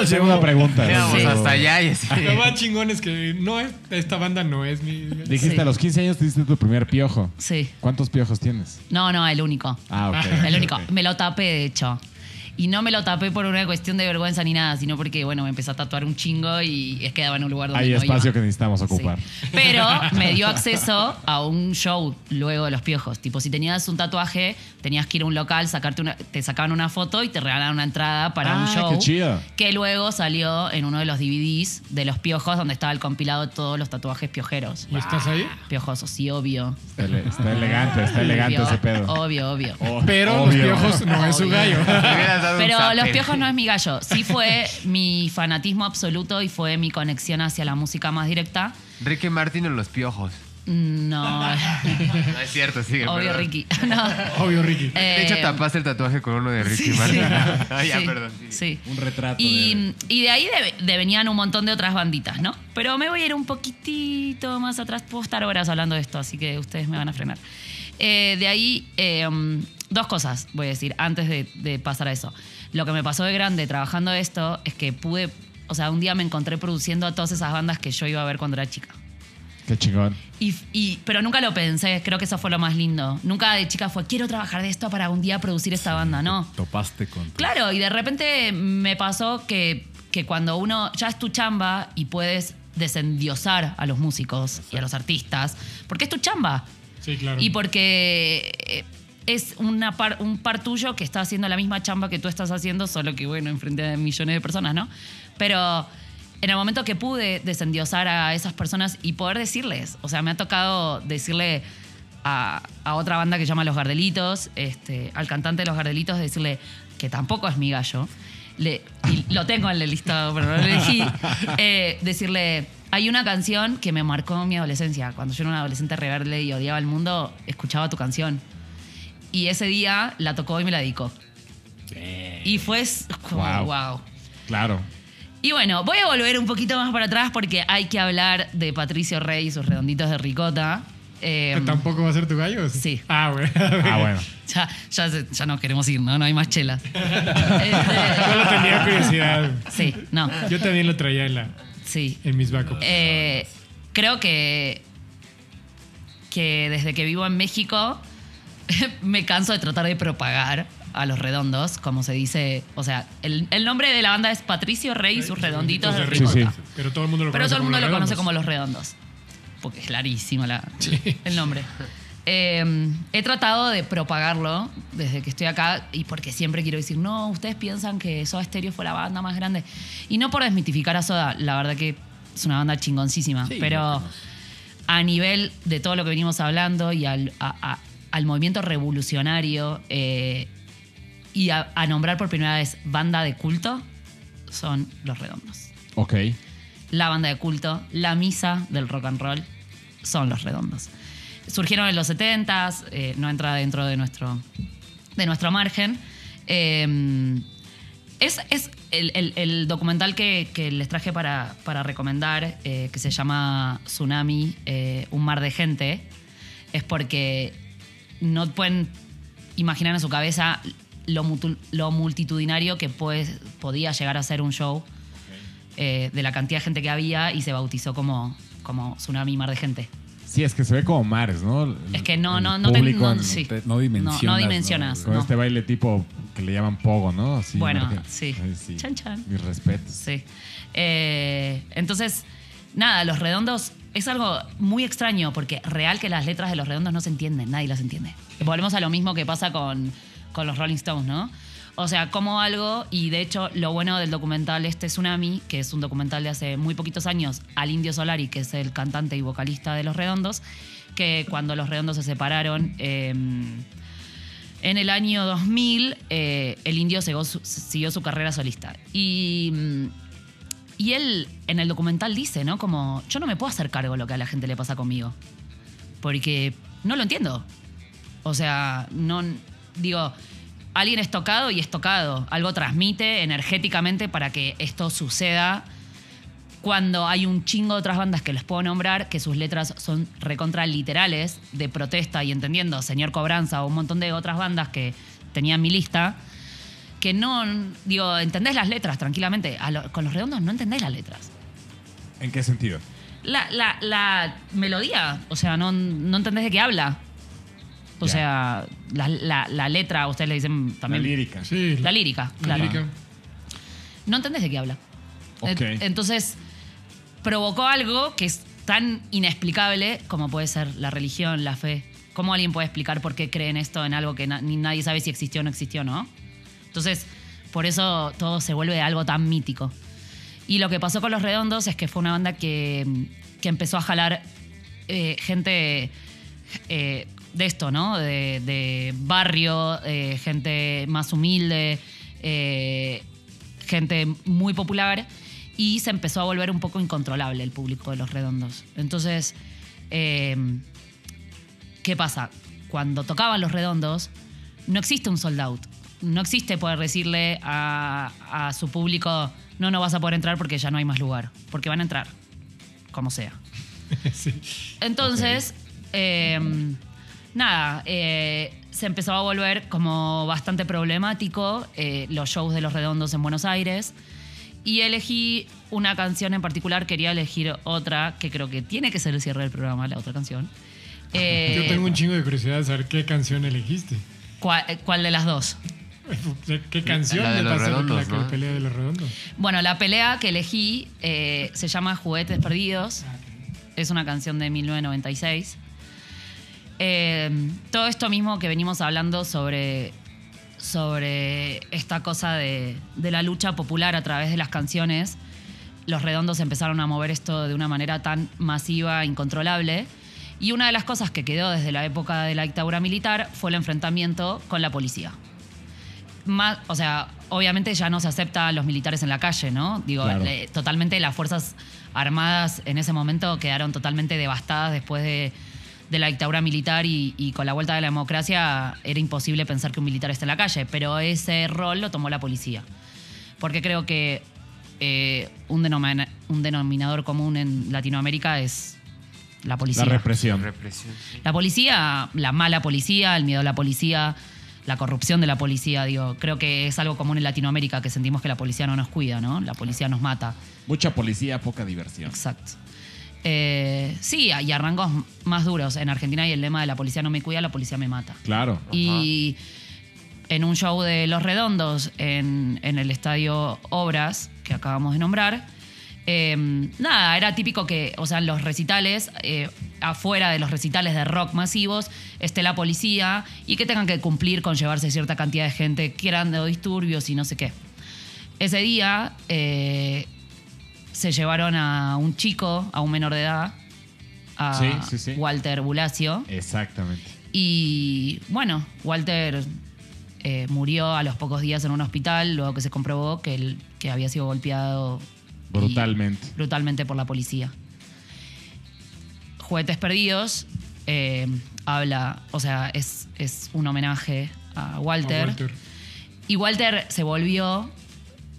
Speaker 2: segunda pregunta.
Speaker 3: Llegamos
Speaker 5: Sí.
Speaker 3: hasta allá y así.
Speaker 1: Lo más chingón es que no es, esta banda no es mi.
Speaker 2: Dijiste
Speaker 5: Sí.
Speaker 2: a los 15 años te diste tu primer piojo.
Speaker 5: Sí.
Speaker 2: ¿Cuántos piojos tienes?
Speaker 5: No, no, el único.
Speaker 2: Ah, ok.
Speaker 5: El único.
Speaker 2: Ok.
Speaker 5: Me lo tapé, de hecho. Y no me lo tapé por una cuestión de vergüenza ni nada, sino porque, bueno, me empecé a tatuar un chingo y es quedaba en un lugar donde
Speaker 2: Hay
Speaker 5: no
Speaker 2: espacio
Speaker 5: iba.
Speaker 2: que necesitamos ocupar.
Speaker 5: Sí. Pero me dio acceso a un show luego de los piojos. Tipo, si tenías un tatuaje, tenías que ir a un local, sacarte una, te sacaban una foto y te regalaban una entrada para un
Speaker 2: Ah,
Speaker 5: show.
Speaker 2: qué chido.
Speaker 5: Que luego salió en uno de los DVDs de los piojos, donde estaba el compilado de todos los tatuajes piojeros.
Speaker 1: ¿Y estás ahí?
Speaker 5: Piojosos, sí, obvio.
Speaker 2: Está, ele- está elegante, está elegante
Speaker 5: Obvio,
Speaker 2: ese pedo.
Speaker 5: Obvio, obvio.
Speaker 2: Oh,
Speaker 1: Pero
Speaker 2: obvio.
Speaker 1: los piojos no es su
Speaker 5: Obvio.
Speaker 1: gallo.
Speaker 3: Un
Speaker 5: Pero. Los Piojos no es mi gallo. Sí fue mi fanatismo absoluto y fue mi conexión hacia la música más directa.
Speaker 3: Ricky Martin en los piojos.
Speaker 5: No,
Speaker 3: No es cierto, sigue.
Speaker 5: obvio
Speaker 3: perdón.
Speaker 5: Ricky. No.
Speaker 1: Obvio, Ricky.
Speaker 3: De hecho,
Speaker 5: Eh,
Speaker 3: tapaste el tatuaje con uno de Ricky
Speaker 5: sí,
Speaker 3: Martin.
Speaker 5: sí.
Speaker 3: Ah, ya,
Speaker 5: Sí,
Speaker 3: perdón. sí.
Speaker 5: sí.
Speaker 2: Un retrato. de-
Speaker 5: Y, y de ahí de- de venían un montón de otras banditas, ¿no? Pero me voy a ir un poquitito más atrás. Puedo estar horas hablando de esto, así que ustedes me van a frenar. Eh, de ahí, eh, um, dos cosas voy a decir antes de, de pasar a eso. Lo que me pasó de grande trabajando esto es que pude, o sea, un día me encontré produciendo a todas esas bandas que yo iba a ver cuando era chica.
Speaker 2: Qué chingón.
Speaker 5: Y, y- pero nunca lo pensé, creo que eso fue lo más lindo. Nunca de chica fue, quiero trabajar de esto para un día producir esta banda, no.
Speaker 4: Topaste con. tu-
Speaker 5: Claro, y de repente me pasó que, que cuando uno ya es tu chamba y puedes desendiosar a los músicos y a los artistas, porque es tu chamba.
Speaker 1: Sí, claro.
Speaker 5: Y porque eh, es una par- un par tuyo que está haciendo la misma chamba que tú estás haciendo, solo que, bueno, enfrente de millones de personas, ¿no? Pero en el momento que pude desendiosar a esas personas y poder decirles, o sea, me ha tocado decirle a, a otra banda que se llama Los Gardelitos, este, al cantante de Los Gardelitos, decirle que tampoco es mi gallo. Le, y lo tengo en el listado, pero no lo elegí. eh, decirle, hay una canción que me marcó mi adolescencia. Cuando yo era una adolescente rebelde y odiaba el mundo, escuchaba tu canción. Y ese día la tocó y me la dedicó. Y fue como,
Speaker 2: Wow.
Speaker 5: wow.
Speaker 2: Claro.
Speaker 5: Y bueno, voy a volver un poquito más para atrás porque hay que hablar de Patricio Rey y sus redonditos de ricota. Eh,
Speaker 1: ¿Que ¿Tampoco va a ser tu gallo?
Speaker 5: Sí.
Speaker 1: Ah, güey.
Speaker 2: Ah, bueno.
Speaker 5: ya, ya, ya nos queremos ir, ¿no? No hay más chelas.
Speaker 1: Solo
Speaker 5: Este,
Speaker 1: tenía curiosidad.
Speaker 5: sí, no,
Speaker 1: Yo también lo traía en, la,
Speaker 5: sí.
Speaker 1: en mis backups.
Speaker 5: Eh, creo que, que desde que vivo en México me canso de tratar de propagar a los redondos, como se dice. O sea, el, el nombre de la banda es Patricio Rey y sus redonditos de
Speaker 1: de
Speaker 5: ricota.
Speaker 2: Sí, sí.
Speaker 1: Pero todo el mundo lo
Speaker 5: Pero
Speaker 1: conoce
Speaker 5: todo el mundo
Speaker 1: como
Speaker 5: lo
Speaker 1: los
Speaker 5: conoce
Speaker 1: redondos.
Speaker 5: como los redondos. Porque es clarísimo la- el nombre. Eh, he tratado de propagarlo desde que estoy acá y porque siempre quiero decir, no, ustedes piensan que Soda Stereo fue la banda más grande. Y no por desmitificar a Soda, la verdad que es una banda chingoncísima, pero a nivel de todo lo que venimos hablando y al, a- a- al movimiento revolucionario eh, y a, a nombrar por primera vez banda de culto, son Los Redondos.
Speaker 2: Ok.
Speaker 5: La banda de culto, la misa del rock and roll, son Los Redondos. Surgieron en los 70s, eh, no entra dentro de nuestro, de nuestro margen. Eh, es, es el, el- el documental que, que les traje para, para recomendar, eh, que se llama Tsunami, eh, un mar de gente, es porque no pueden imaginar en su cabeza lo, lo multitudinario que puede, podía llegar a ser un show eh, de la cantidad de gente que había y se bautizó como, como Tsunami Mar de Gente.
Speaker 2: Sí, es que se ve como mares, ¿no?
Speaker 5: Es que no, no, no, te- no, sí.
Speaker 4: te- no dimensionas,
Speaker 5: No,
Speaker 4: ¿no?
Speaker 5: dimensionas.
Speaker 2: Con este baile tipo que le llaman pogo, ¿no? Así,
Speaker 5: Bueno, sí.
Speaker 2: Ay,
Speaker 5: Chan, chan.
Speaker 2: Mis respetos.
Speaker 5: Sí. Eh, entonces, nada, los redondos es algo muy extraño porque real que las letras de los redondos no se entienden, nadie las entiende. Volvemos a lo mismo que pasa con, con los Rolling Stones, ¿no? O sea, como algo, y de hecho lo bueno del documental este Tsunami, que es un documental de hace muy poquitos años, al Indio Solari, que es el cantante y vocalista de Los Redondos, que cuando Los Redondos se separaron, eh, en el año 2000, eh, el indio siguió su, siguió su carrera solista. Y, mm, y él en el documental dice, ¿no? Como, yo no me puedo hacer cargo de lo que a la gente le pasa conmigo. Porque no lo entiendo. O sea, no. Digo, alguien es tocado y es tocado. Algo transmite energéticamente para que esto suceda cuando hay un chingo de otras bandas que les puedo nombrar, que sus letras son recontra literales, de protesta y entendiendo, Señor Cobranza o un montón de otras bandas que tenía en mi lista, que no, digo, entendés las letras tranquilamente. A lo- con los redondos no entendés las letras.
Speaker 2: ¿En qué sentido?
Speaker 5: La, la- la melodía, o sea, no, no entendés de qué habla. O
Speaker 2: Ya.
Speaker 5: sea, la, la- la letra, ustedes le dicen también.
Speaker 2: La lírica.
Speaker 1: Sí.
Speaker 5: La lírica,
Speaker 1: la
Speaker 5: claro.
Speaker 1: lírica.
Speaker 5: No entendés de qué habla.
Speaker 2: Ok.
Speaker 5: En- Entonces, provocó algo que es tan inexplicable como puede ser la religión, la fe. ¿Cómo alguien puede explicar por qué creen esto en algo que na- ni nadie sabe si existió o no existió, no? Entonces, por eso todo se vuelve algo tan mítico. Y lo que pasó con Los Redondos es que fue una banda que, que empezó a jalar eh, gente eh, de esto, ¿no? De, barrio, eh, gente más humilde, gente muy popular. Y se empezó a volver un poco incontrolable el público de Los Redondos. Entonces, eh, ¿qué pasa? Cuando tocaban Los Redondos, no existe un sold out. No existe poder decirle a, a su público, no, no vas a poder entrar porque ya no hay más lugar. Porque van a entrar, como sea.
Speaker 1: Sí.
Speaker 5: Entonces, eh, nada, eh, se empezó a volver como bastante problemático eh, los shows de Los Redondos en Buenos Aires. Y elegí una canción en particular, quería elegir otra que creo que tiene que ser el cierre del programa, la otra canción. Eh,
Speaker 1: Yo tengo un chingo de curiosidad de saber qué canción elegiste.
Speaker 5: ¿cuál, eh, cuál de las dos?
Speaker 1: ¿Qué canción
Speaker 3: La de los redondos,
Speaker 1: la, pelea de los redondos?
Speaker 5: Bueno, la pelea que elegí eh, se llama Juguetes Perdidos. Es una canción de 1996. Eh, todo esto mismo que venimos hablando sobre, sobre esta cosa de, de la lucha popular a través de las canciones, los redondos empezaron a mover esto de una manera tan masiva, incontrolable. Y una de las cosas que quedó desde la época de la dictadura militar fue el enfrentamiento con la policía más, o sea, obviamente ya no se acepta a los militares en la calle, ¿no? Digo,
Speaker 2: Claro.
Speaker 5: le- totalmente las Fuerzas Armadas en ese momento quedaron totalmente devastadas después de, de la dictadura militar y, y con la vuelta de la democracia era imposible pensar que un militar esté en la calle, pero ese rol lo tomó la policía. Porque creo que eh, un, denomina- un denominador común en Latinoamérica es la policía.
Speaker 2: La represión.
Speaker 3: Represión. sí.
Speaker 5: La policía, la mala policía, el miedo a la policía, la corrupción de la policía, digo, creo que es algo común en Latinoamérica que sentimos que la policía no nos cuida, ¿no? La policía nos mata.
Speaker 2: Mucha policía, poca diversión.
Speaker 5: Exacto. Eh, sí, y a rangos más duros. En Argentina hay el lema de la policía no me cuida, la policía me mata.
Speaker 2: Claro.
Speaker 5: Y en un show de Los Redondos, en, en el estadio Obras, que acabamos de nombrar, Eh, nada, era típico que, o sea, en los recitales, eh, afuera de los recitales de rock masivos, esté la policía y que tengan que cumplir con llevarse cierta cantidad de gente, que eran de disturbios y no sé qué. Ese día eh, se llevaron a un chico, a un menor de edad, a
Speaker 2: Sí, sí, sí.
Speaker 5: Walter Bulacio.
Speaker 2: Exactamente.
Speaker 5: Y bueno, Walter eh, murió a los pocos días en un hospital, luego que se comprobó que, él, que había sido golpeado y-
Speaker 2: Brutalmente.
Speaker 5: brutalmente por la policía. Juguetes Perdidos eh, habla, o sea, es, es un homenaje a
Speaker 1: A
Speaker 5: Walter.
Speaker 1: Walter.
Speaker 5: Y Walter se volvió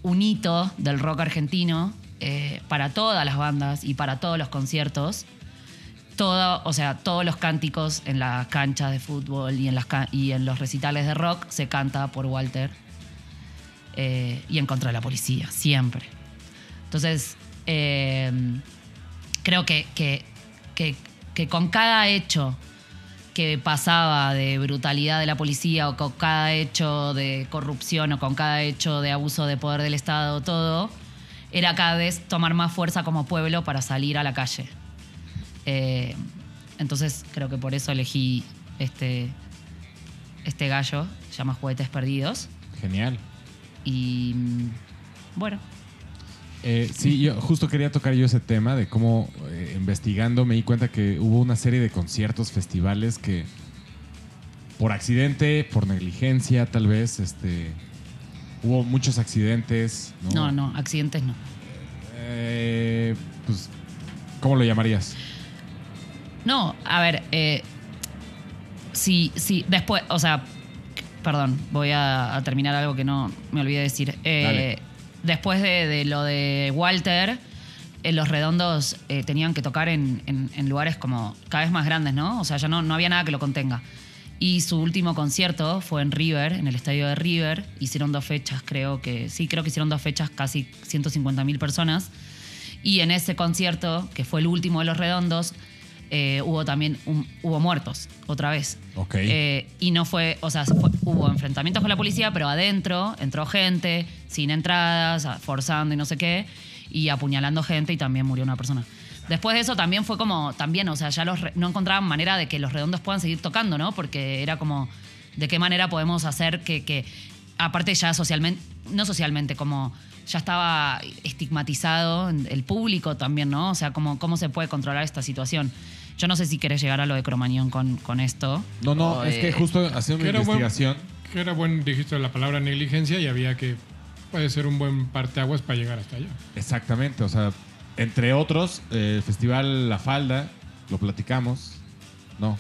Speaker 5: un hito del rock argentino eh, para todas las bandas y para todos los conciertos. Todo, o sea, todos los cánticos en las canchas de fútbol y en, las y en los recitales de rock se canta por Walter. Eh, y en contra de la policía, siempre. Entonces, eh, creo que, que- que- que con cada hecho que pasaba de brutalidad de la policía o con cada hecho de corrupción o con cada hecho de abuso de poder del Estado, todo, era cada vez tomar más fuerza como pueblo para salir a la calle. Eh, entonces creo que por eso elegí este, este gallo, se llama Juguetes Perdidos.
Speaker 2: Genial.
Speaker 5: Y mm, bueno,
Speaker 2: Eh, sí, yo justo quería tocar yo ese tema de cómo eh, investigando me di cuenta que hubo una serie de conciertos, festivales que por accidente, por negligencia tal vez, este, hubo muchos accidentes.
Speaker 5: no, no, accidentes no.
Speaker 2: Eh, pues, ¿cómo lo llamarías?
Speaker 5: No, a ver, eh, sí, sí, después, o sea, perdón, voy a, a terminar algo que no me olvidé decir. Eh,
Speaker 2: Dale.
Speaker 5: Después de, lo de Walter, eh, los redondos eh, tenían que tocar en, en- lugares como cada vez más grandes, ¿no? O sea, ya no, no había nada que lo contenga. Y su último concierto fue en River, en el estadio de River. Hicieron dos fechas, creo que, sí, creo que hicieron dos fechas, casi 150 mil personas. Y en ese concierto, que fue el último de los redondos, eh, hubo también un- hubo muertos, otra vez.
Speaker 2: Ok.
Speaker 5: Eh, y no fue, o sea, fue- hubo enfrentamientos con la policía, pero adentro entró gente, sin entradas, forzando y no sé qué, y apuñalando gente y también murió una persona. Después de eso también fue como, también, o sea, ya los re- no encontraban manera de que los redondos puedan seguir tocando, ¿no? Porque era como, ¿de qué manera podemos hacer que, que aparte ya socialmente, no socialmente, como ya estaba estigmatizado el público también, ¿no? O sea, como, ¿cómo se puede controlar esta situación? Yo no sé si querés llegar a lo de Cromañón con, con esto.
Speaker 2: No, no, es que
Speaker 3: eh,
Speaker 2: justo haciendo una
Speaker 1: buen-
Speaker 2: investigación.
Speaker 1: Que era buen, dijiste la palabra negligencia y había que. Puede ser un buen parteaguas para llegar hasta allá.
Speaker 2: Exactamente, o sea, entre otros, eh, el Festival La Falda, lo platicamos, ¿no?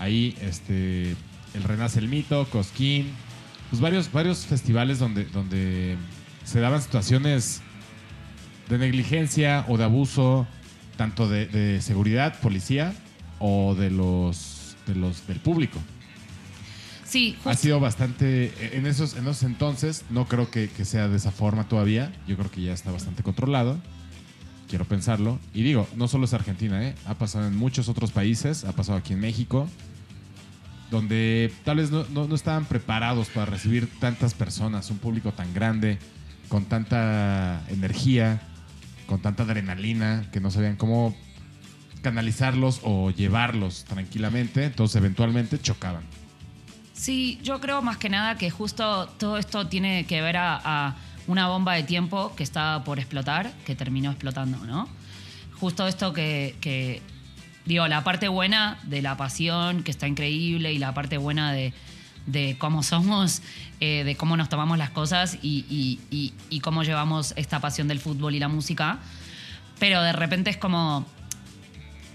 Speaker 2: Ahí, este, el Renace el Mito, Cosquín, pues varios, varios festivales donde, donde se daban situaciones de negligencia o de abuso, tanto de, de seguridad, policía, o de los, de los del público.
Speaker 5: Sí,
Speaker 2: Ha
Speaker 5: justo.
Speaker 2: sido bastante. En esos, en esos entonces, no creo que, que sea de esa forma todavía. Yo creo que ya está bastante controlado. Quiero pensarlo. Y digo, no solo es Argentina, ¿eh? ha pasado en muchos otros países. Ha pasado aquí en México. Donde tal vez no, no- no estaban preparados para recibir tantas personas, un público tan grande, con tanta energía, con tanta adrenalina, que no sabían cómo canalizarlos o llevarlos tranquilamente. Entonces, eventualmente chocaban.
Speaker 5: Sí, yo creo más que nada que justo todo esto tiene que ver a, una bomba de tiempo que estaba por explotar, que terminó explotando, ¿no? Justo esto que, que, digo, la parte buena de la pasión, que está increíble, y la parte buena de, de cómo somos, eh, de cómo nos tomamos las cosas y, cómo llevamos esta pasión del fútbol y la música. Pero de repente es como,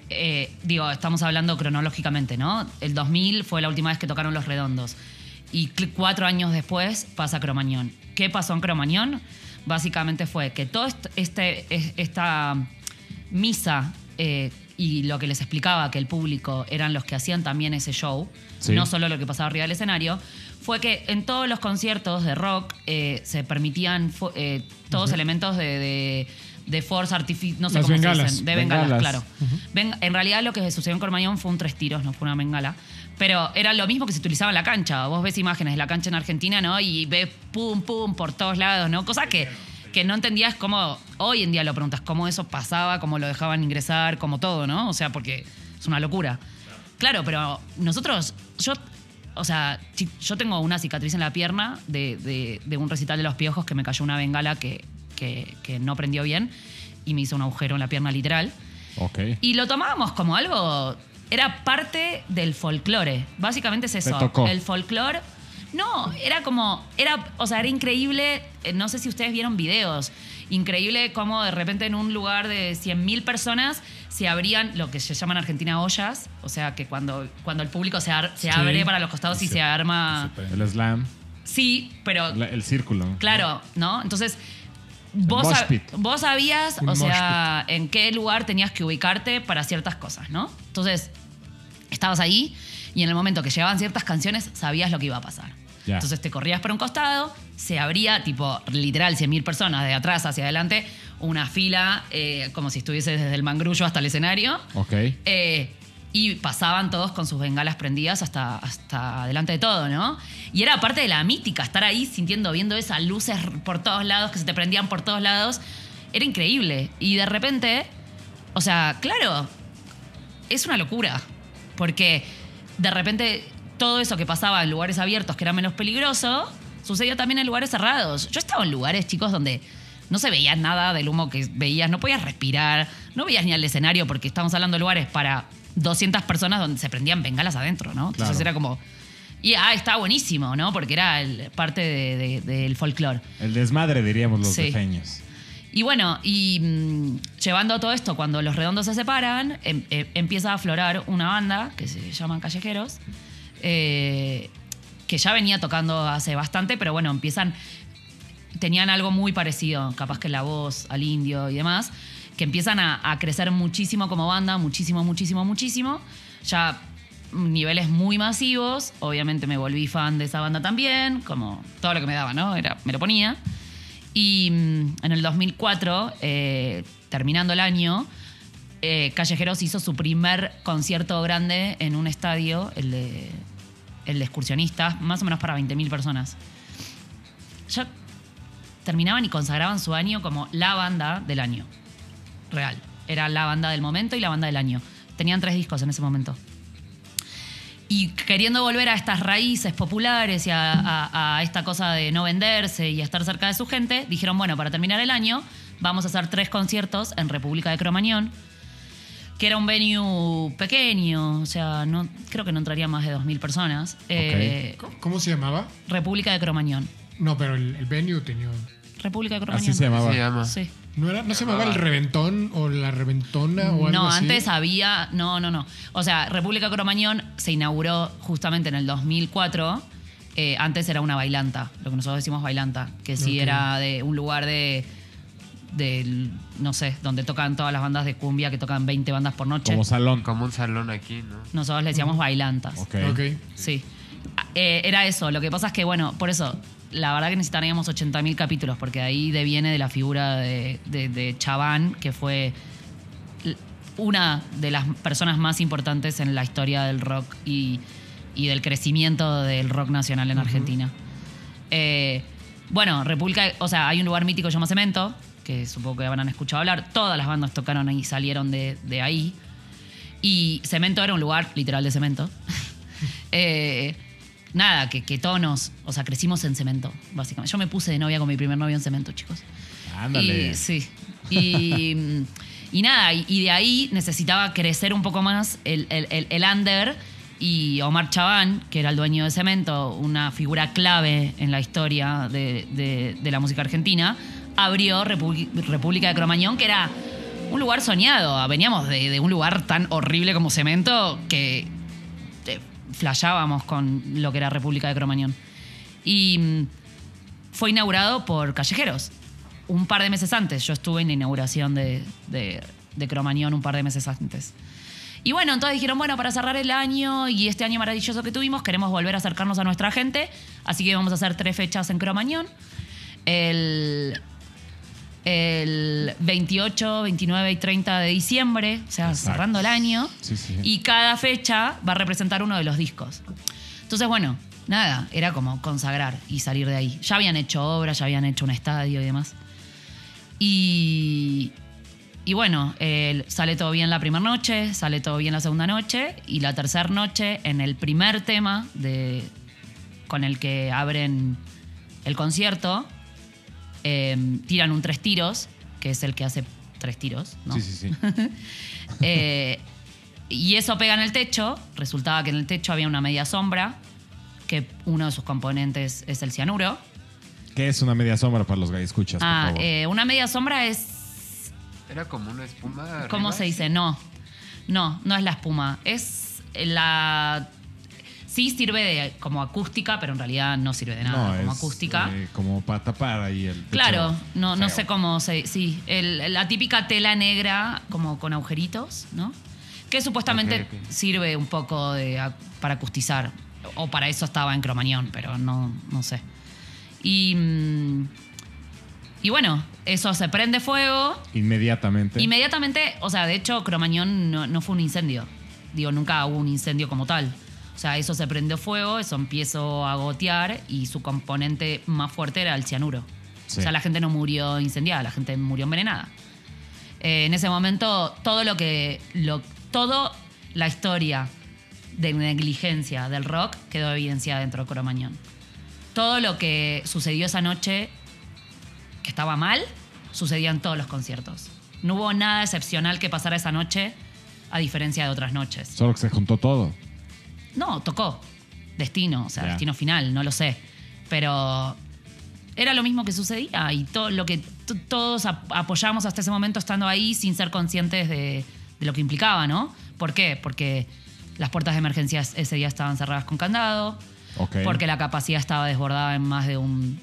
Speaker 5: eh, digo, estamos hablando cronológicamente, ¿no? El 2000 fue la última vez que tocaron Los Redondos. Y cuatro años después pasa Cromañón. ¿Qué pasó en Cromañón? Básicamente fue que est- este, es- esta misa eh, y lo que les explicaba, que el público eran los que hacían también ese show,
Speaker 2: Sí.
Speaker 5: no solo lo que pasaba arriba del escenario, fue que en todos los conciertos de rock eh, se permitían eh, todos elementos de, de, de force artificial, no sé
Speaker 1: Las
Speaker 5: cómo se
Speaker 1: bengalas.
Speaker 5: dicen, de bengalas,
Speaker 2: Bengalas.
Speaker 5: claro. En realidad lo que sucedió en Cormañón fue un tres tiros, no fue una bengala. Pero era lo mismo que se utilizaba en la cancha. Vos ves imágenes de la cancha en Argentina, ¿no? Y ves pum, pum por todos lados, ¿no? Cosa que que no entendías cómo, hoy en día lo preguntas, cómo eso pasaba, cómo lo dejaban ingresar, como todo, ¿no? O sea, porque es una locura. Claro, pero nosotros, yo, o sea, yo tengo una cicatriz en la pierna de, de- de un recital de los piojos que me cayó una bengala que, que- que no prendió bien y me hizo un agujero en la pierna literal. Y lo tomábamos como algo. Era parte del folclore. Básicamente es eso.
Speaker 2: tocó.
Speaker 5: El folclore. No, era como. Era, o sea, era increíble. eh, No sé si ustedes vieron videos. Increíble cómo de repente en un lugar de 100.000 personas se abrían lo que se llaman en Argentina ollas. O sea, que cuando, cuando el público se, ar- se
Speaker 1: Sí.
Speaker 5: abre para los costados y se arma.
Speaker 2: El slam,
Speaker 5: Sí, pero
Speaker 2: la- el círculo.
Speaker 5: Claro, ¿no? Entonces, vos, sab- vos sabías,
Speaker 1: Un
Speaker 5: o sea, en qué lugar tenías que ubicarte para ciertas cosas, ¿no? Entonces, estabas ahí y en el momento que llegaban ciertas canciones sabías lo que iba a pasar.
Speaker 2: Ya.
Speaker 5: Entonces te corrías por un costado, se abría, tipo, literal, 100.000 personas de atrás hacia adelante, una fila, eh, como si estuviese desde el mangrullo hasta el escenario.
Speaker 2: Ok.
Speaker 5: Eh, y pasaban todos con sus bengalas prendidas hasta, hasta delante de todo, ¿no? Y era parte de la mítica, estar ahí sintiendo, viendo esas luces por todos lados, que se te prendían por todos lados. Era increíble. Y de repente, o sea, claro, es una locura. Porque de repente todo eso que pasaba en lugares abiertos, que era menos peligroso, sucedió también en lugares cerrados. Yo estaba en lugares, chicos, donde no se veía nada del humo que veías, no podías respirar, no veías ni al escenario, porque estamos hablando de lugares para 200 personas donde se prendían bengalas adentro, ¿no? Entonces
Speaker 2: Claro.
Speaker 5: era como... Y ah, estaba buenísimo, ¿no? Porque era el- parte de- de- del folclore.
Speaker 2: El desmadre, diríamos los
Speaker 5: Sí.
Speaker 2: defeños.
Speaker 5: Y bueno, y mm, llevando todo esto, cuando los redondos se separan, em- em- empieza a aflorar una banda que se llaman Callejeros, eh, que ya venía tocando hace bastante, pero bueno, empiezan, tenían algo muy parecido, capaz que la voz al indio y demás, que empiezan a, crecer muchísimo como banda, muchísimo, muchísimo, muchísimo. Ya niveles muy masivos, obviamente me volví fan de esa banda también, como todo lo que me daba, ¿no? Era, me lo ponía. Y mm, en el 2004, eh, terminando el año, eh, Callejeros hizo su primer concierto grande en un estadio, el de, el de más o menos para 20.000 personas. Ya terminaban y consagraban su año como la banda del año. Real. Era la banda del momento y la banda del año. Tenían tres discos en ese momento. Y queriendo volver a estas raíces populares y a esta cosa de no venderse y a estar cerca de su gente, dijeron, bueno, para terminar el año vamos a hacer tres conciertos en República de Cromañón, que era un venue pequeño, o sea, no, creo que no entraría más de 2.000 personas. Eh,
Speaker 1: ¿Cómo- ¿Cómo se llamaba?
Speaker 5: República de Cromañón.
Speaker 1: No, pero el, el venue tenía.
Speaker 5: República de Cromañón.
Speaker 2: Así se llamaba.
Speaker 3: Se llama.
Speaker 5: Sí.
Speaker 1: ¿No, era, ¿No se llamaba el reventón o la reventona o algo
Speaker 5: No,
Speaker 1: así?
Speaker 5: antes había. No, no, no. O sea, República Cromañón se inauguró justamente en el 2004. Eh, antes era una bailanta, lo que nosotros decimos bailanta, que sí era de un lugar de. Del- no sé, donde tocan todas las bandas de cumbia, que tocan 20 bandas por noche.
Speaker 2: Como salón.
Speaker 3: Como un salón aquí, ¿no?
Speaker 5: Nosotros le decíamos bailantas.
Speaker 2: Ok.
Speaker 5: Sí. Eh, era eso. Lo que pasa es que, bueno, por eso, la verdad que necesitaríamos 80.000 capítulos, porque ahí deviene de la figura de, de, de Chaván, que fue una de las personas más importantes en la historia del rock y, y del crecimiento del rock nacional en Argentina. Eh, bueno, República, o sea, hay un lugar mítico que se llama Cemento, que supongo que habrán escuchado hablar. Todas las bandas tocaron ahí, salieron de, de ahí. Y Cemento era un lugar literal de cemento. Eh, nada, que, que tonos, o sea, crecimos en cemento, básicamente. Yo me puse de novia con mi primer novio en cemento, chicos.
Speaker 2: Ándale.
Speaker 5: Y, sí. Y, y nada, y, y de ahí necesitaba crecer un poco más el, el, el- el under. Y Omar Chaván, que era el dueño de Cemento, una figura clave en la historia de, de- de la música argentina, abrió República de Cromañón, que era un lugar soñado. Veníamos de, un lugar tan horrible como Cemento que eh, con lo que era República de Cromañón. Y mm, fue inaugurado por Callejeros un par de meses antes. Yo estuve en la inauguración de, de, de Cromañón un par de meses antes. Y bueno, entonces dijeron, bueno, para cerrar el año y este año maravilloso que tuvimos, queremos volver a acercarnos a nuestra gente, así que vamos a hacer tres fechas en Cromañón. El, el 28, 29 y 30 de diciembre, o sea,
Speaker 2: Exacto.
Speaker 5: cerrando el año.
Speaker 2: Sí, sí.
Speaker 5: Y cada fecha va a representar uno de los discos. Entonces, bueno, nada, era como consagrar y salir de ahí. Ya habían hecho obras, ya habían hecho un estadio y demás. Y, y bueno, eh, sale todo bien la primera noche, sale todo bien la segunda noche y la tercera noche, en el primer tema de, con el que abren el concierto, eh, tiran un tres tiros, que es el que hace tres tiros. ¿no?
Speaker 2: Sí, sí, sí.
Speaker 5: Eh, y eso pega en el techo. Resultaba que en el techo había una media sombra, que uno de sus componentes es el cianuro.
Speaker 2: ¿Qué es una media sombra para los que escuchas, por
Speaker 5: Ah,
Speaker 2: favor?
Speaker 5: eh, una media sombra es.
Speaker 3: Era como una espuma.
Speaker 5: ¿Cómo
Speaker 3: arriba.
Speaker 5: se dice? No. No, no es la espuma. Es la. Sí sirve de, como acústica, pero en realidad no sirve de nada como
Speaker 2: es,
Speaker 5: acústica.
Speaker 2: eh, como para tapar ahí el techo
Speaker 5: Claro, no, no sé cómo se. Sí, el- la típica tela negra, como con agujeritos, ¿no? Que supuestamente sirve un poco de, para acustizar. O para eso estaba en Cromañón, pero no, no sé. Y. mm, Y bueno, eso se prende fuego.
Speaker 2: Inmediatamente.
Speaker 5: Inmediatamente, o sea, de hecho, Cromañón no, no fue un incendio. Digo, nunca hubo un incendio como tal. O sea, eso se prendió fuego, eso empezó a gotear y su componente más fuerte era el cianuro.
Speaker 2: Sí.
Speaker 5: O sea, la gente no murió incendiada, la gente murió envenenada. Eh, en ese momento, todo lo que. Lo, todo la historia de negligencia del rock quedó evidenciada dentro de Cromañón. Todo lo que sucedió esa noche que estaba mal, sucedía en todos los conciertos. No hubo nada excepcional que pasara esa noche, a diferencia de otras noches.
Speaker 2: Solo que se juntó todo.
Speaker 5: No, tocó. Destino, o sea, destino final, no lo sé. Pero era lo mismo que sucedía y todo lo que todos ap- apoyamos hasta ese momento estando ahí sin ser conscientes de, de lo que implicaba, ¿no? ¿Por qué? Porque las puertas de emergencias ese día estaban cerradas con candado, porque la capacidad estaba desbordada en más de un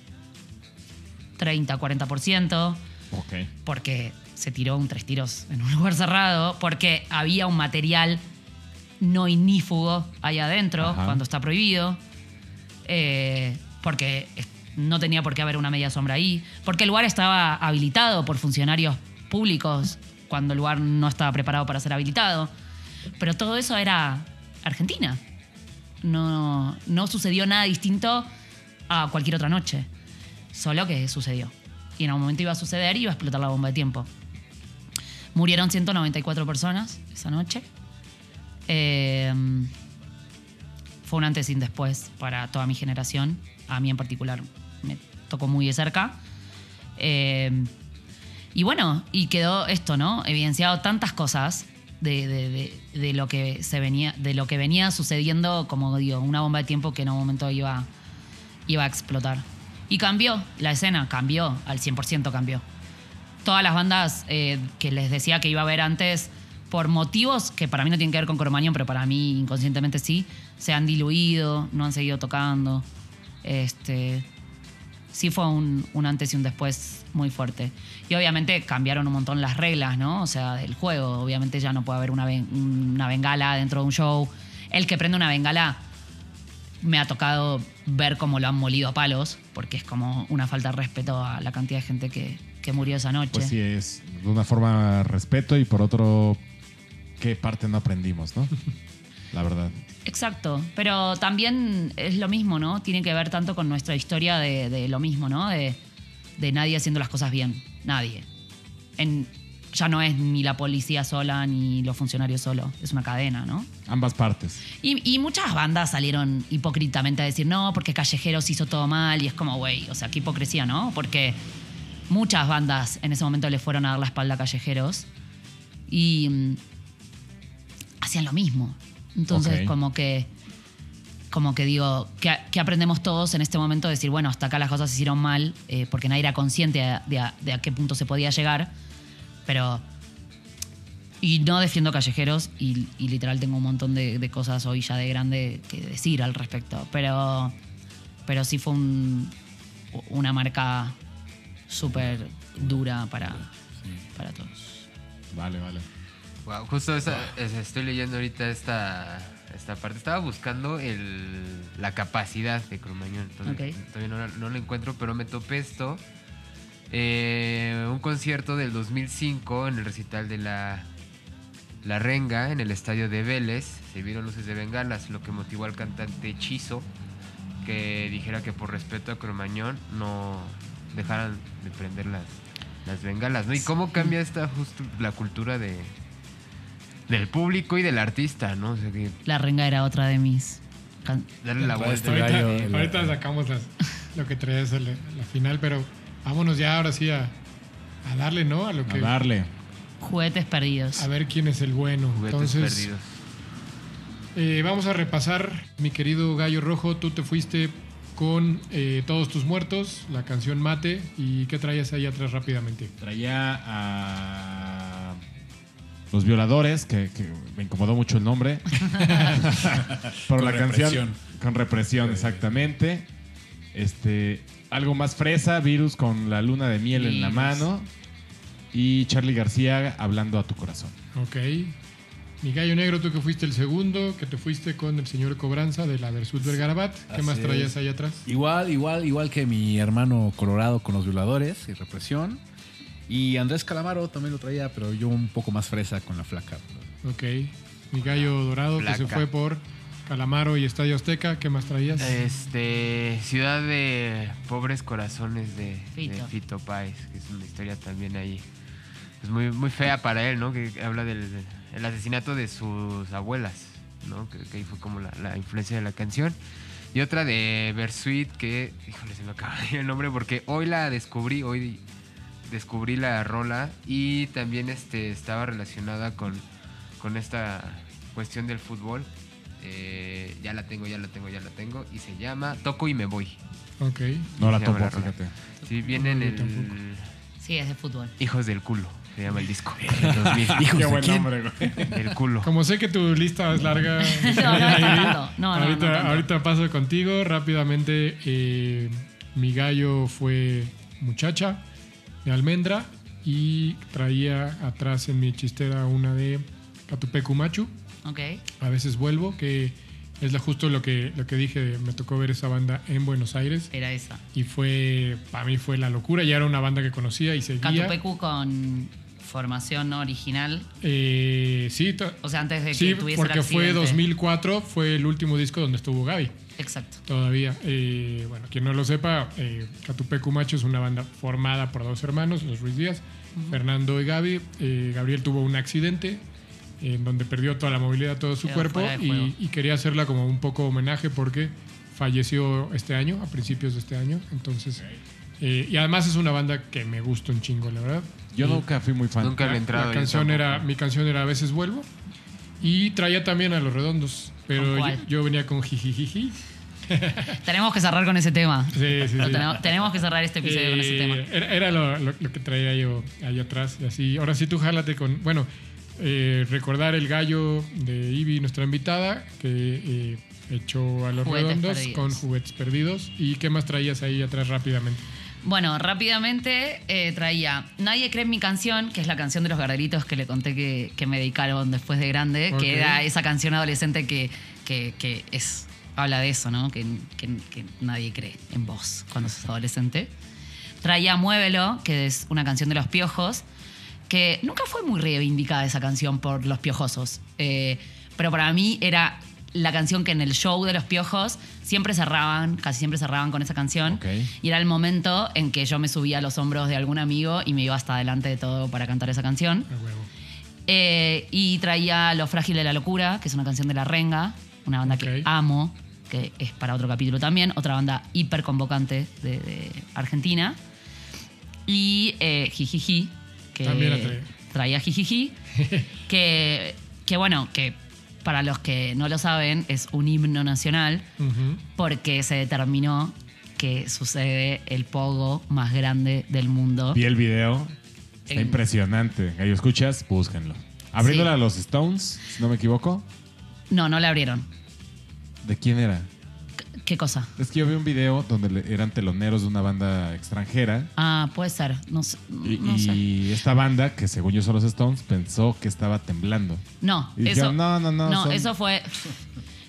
Speaker 5: 30-40%.
Speaker 2: Ok.
Speaker 5: porque se tiró un tres tiros en un lugar cerrado, porque había un material no ignífugo ahí adentro
Speaker 2: Ajá.
Speaker 5: cuando está prohibido, eh, porque no tenía por qué haber una media sombra ahí, porque el lugar estaba habilitado por funcionarios públicos cuando el lugar no estaba preparado para ser habilitado. Pero todo eso era Argentina. No, no sucedió nada distinto a cualquier otra noche. Solo que sucedió. Y en algún momento iba a suceder y iba a explotar la bomba de tiempo. Murieron 194 personas esa noche. Eh, fue un antes y un después para toda mi generación. A mí en particular me tocó muy de cerca. Eh, y bueno, y quedó esto, ¿no? Evidenciado tantas cosas de lo que se venía, de lo que venía sucediendo, como digo, una bomba de tiempo que en un momento iba, iba a explotar. Y cambió, la escena cambió, al 100% cambió. Todas las bandas eh, que les decía que iba a ver antes, por motivos que para mí no tienen que ver con Cromañón, pero para mí inconscientemente sí, se han diluido, no han seguido tocando. Este, sí fue un, un antes y un después muy fuerte. Y obviamente cambiaron un montón las reglas, ¿no? O sea, del juego. Obviamente ya no puede haber una, una bengala dentro de un show. El que prende una bengala me ha tocado ver cómo lo han molido a palos, porque es como una falta de respeto a la cantidad de gente que, que murió esa noche.
Speaker 2: Pues sí, es de una forma respeto y por otro, ¿qué parte no aprendimos, no? La verdad.
Speaker 5: Exacto, pero también es lo mismo, ¿no? Tiene que ver tanto con nuestra historia de, de lo mismo, ¿no? De, de nadie haciendo las cosas bien, nadie. En, ya no es ni la policía sola ni los funcionarios solo, es una cadena, ¿no?
Speaker 2: Ambas partes.
Speaker 5: Y, y muchas bandas salieron hipócritamente a decir, no, porque Callejeros hizo todo mal y es como, güey, o sea, qué hipocresía, ¿no? Porque muchas bandas en ese momento le fueron a dar la espalda a Callejeros y mm, hacían lo mismo. Entonces, como que, como que digo, que, que aprendemos todos en este momento de decir, bueno, hasta acá las cosas se hicieron mal, eh, porque nadie era consciente de, de a- de a qué punto se podía llegar, pero y no defiendo callejeros y, y literal tengo un montón de, de cosas hoy ya de grande que decir al respecto. Pero, pero sí fue un- una marca súper dura para, para todos.
Speaker 2: Vale, vale.
Speaker 3: Wow, justo esa, estoy leyendo ahorita esta, esta parte. Estaba buscando el, la capacidad de Cromañón. Entonces. Todavía no, la- no lo encuentro, pero me topé esto. Eh, un concierto del 2005 en el recital de la, la Renga en el estadio de Vélez. Se vieron luces de bengalas, lo que motivó al cantante Chizo que dijera que por respeto a Cromañón no dejaran de prender las, las bengalas, ¿no? Y cómo cambia esta justo la cultura de del público y del artista, ¿no? O sea, que
Speaker 5: La renga era otra de mis. can-
Speaker 3: darle la vuelta.
Speaker 1: Ahorita,
Speaker 4: gallo, la-
Speaker 1: ahorita sacamos las- lo que traes a la, la final, pero vámonos ya ahora sí a, a darle, ¿no? A lo
Speaker 2: A
Speaker 1: que
Speaker 2: darle.
Speaker 5: Juguetes perdidos.
Speaker 1: a ver quién es el bueno.
Speaker 3: Juguetes
Speaker 1: Entonces,
Speaker 3: perdidos.
Speaker 1: eh, vamos a repasar, mi querido Gallo Rojo, tú te fuiste con eh, Todos tus muertos, la canción Mate, y ¿qué traías ahí atrás rápidamente?
Speaker 2: Traía a Los Violadores, que, que me incomodó mucho el nombre. Por
Speaker 4: Con
Speaker 2: la canción.
Speaker 4: represión.
Speaker 2: Con represión, exactamente. Este, algo más fresa, Virus con la luna de miel en la mano. Y Charlie García hablando a tu corazón.
Speaker 1: Ok. Mi gallo negro, tú que fuiste el segundo, que te fuiste con el señor Cobranza de la Versud Vergarabat. ¿Qué
Speaker 4: Así
Speaker 1: más traías
Speaker 4: es.
Speaker 1: ahí atrás?
Speaker 4: Igual, igual, igual que mi hermano Colorado con los violadores y represión. Y Andrés Calamaro también lo traía, pero yo un poco más fresa con la flaca.
Speaker 1: Ok. Mi gallo dorado que se fue por Calamaro y Estadio Azteca. ¿Qué más traías?
Speaker 3: Este, Ciudad de Pobres Corazones de
Speaker 5: Fito.
Speaker 3: de Fito Páez, que es una historia también ahí pues muy, muy fea para él, ¿no? Que habla del el asesinato de sus abuelas, ¿no? Que, que ahí fue como la, la influencia de la canción. Y otra de Versuit, que, híjole, se me acaba de ir el nombre porque hoy la descubrí, hoy descubrí la rola y también este, estaba relacionada con, con esta cuestión del fútbol. Eh, ya la tengo, ya la tengo, ya la tengo. Y se llama Toco y me voy.
Speaker 1: Ok.
Speaker 2: No la topo,
Speaker 3: la
Speaker 2: fíjate.
Speaker 3: Sí, viene en el.
Speaker 5: Sí, es de fútbol.
Speaker 3: Hijos del culo, se llama el disco. del 2000.
Speaker 2: Qué buen nombre, güey.
Speaker 3: del culo.
Speaker 1: Como sé que tu lista es larga,
Speaker 5: No, no es tanto. No, no,
Speaker 1: ahorita, ahorita paso contigo rápidamente. eh, mi gallo fue muchacha de almendra y traía atrás en mi chistera una de Catupecu Machu.
Speaker 5: Ok.
Speaker 1: A veces vuelvo, que es la- justo lo que, lo que dije. Me tocó ver esa banda en Buenos Aires
Speaker 5: Era esa.
Speaker 1: y fue, para mí fue la locura. Ya era una banda que conocía y seguía.
Speaker 5: Catupecu con formación original.
Speaker 1: Eh, sí,
Speaker 5: O sea, antes de que
Speaker 1: sí,
Speaker 5: tuviese el
Speaker 1: porque fue
Speaker 5: accidente.
Speaker 1: 2004, fue el último disco donde estuvo Gaby.
Speaker 5: Exacto.
Speaker 1: Todavía. Eh, bueno, quien no lo sepa, eh, Catupecu Macho es una banda formada por dos hermanos, los Ruiz Díaz, Fernando y Gaby. Eh, Gabriel tuvo un accidente en donde perdió toda la movilidad, todo su
Speaker 5: Quedó
Speaker 1: cuerpo y, y quería hacerla como un poco homenaje porque falleció este año, a principios de este año. Entonces, eh, y además es una banda que me gusta un chingo, la verdad.
Speaker 2: Yo
Speaker 1: Y-
Speaker 2: nunca fui muy fan.
Speaker 3: Nunca le entrado.
Speaker 1: la canción era, mi canción era A veces vuelvo. Y traía también a Los Redondos. Pero yo venía con jijijiji.
Speaker 5: Tenemos que cerrar con ese tema.
Speaker 1: Sí, sí, sí.
Speaker 5: tenemos, tenemos que cerrar este episodio con ese
Speaker 1: Eh,
Speaker 5: tema.
Speaker 1: Era, era lo, lo- lo que traía yo ahí atrás. Así. Ahora sí, tú jálate con. Bueno, eh, recordar el gallo de Ivy, nuestra invitada, que eh, echó a los
Speaker 5: Juguetes
Speaker 1: redondos
Speaker 5: perdidos.
Speaker 1: con juguetes perdidos. ¿Y qué más traías ahí atrás rápidamente?
Speaker 5: Bueno, rápidamente eh, traía Nadie cree en mi canción, que es la canción de los garderitos que le conté que, que me dedicaron después de grande, que era esa canción adolescente que, que, que es habla de eso, ¿no? Que, que- que nadie cree en vos cuando sos adolescente. Traía Muévelo, que es una canción de los piojos, que nunca fue muy reivindicada esa canción por los piojosos. Eh, pero para mí era la canción que en el show de los piojos siempre cerraban, casi siempre cerraban con esa canción. Y era el momento en que yo me subía a los hombros de algún amigo y me iba hasta adelante de todo para cantar esa canción. Eh, y traía Lo frágil de la locura, que es una canción de La Renga, una banda que amo, que es para otro capítulo también, otra banda hiper convocante de, de Argentina. Y eh, Jijiji, que
Speaker 1: También la traía.
Speaker 5: traía Jijiji, que, que bueno, que para los que no lo saben es un himno nacional porque se determinó que sucede el pogo más grande del mundo.
Speaker 2: Vi el video. Está
Speaker 5: En-
Speaker 2: impresionante. Gallo, escuchas, búsquenlo. Abriéndole
Speaker 5: Sí.
Speaker 2: a los Stones, si no me equivoco.
Speaker 5: No, no le abrieron.
Speaker 2: ¿De quién era?
Speaker 5: ¿Qué cosa?
Speaker 2: Es que yo vi un video donde eran teloneros de una banda extranjera.
Speaker 5: Ah, puede ser. No, sé-
Speaker 2: Y,
Speaker 5: no sé.
Speaker 2: y esta banda, que según yo son los Stones, pensó que estaba temblando.
Speaker 5: No,
Speaker 2: Y
Speaker 5: eso,
Speaker 2: dijeron, no, no, no, son-
Speaker 5: eso fue.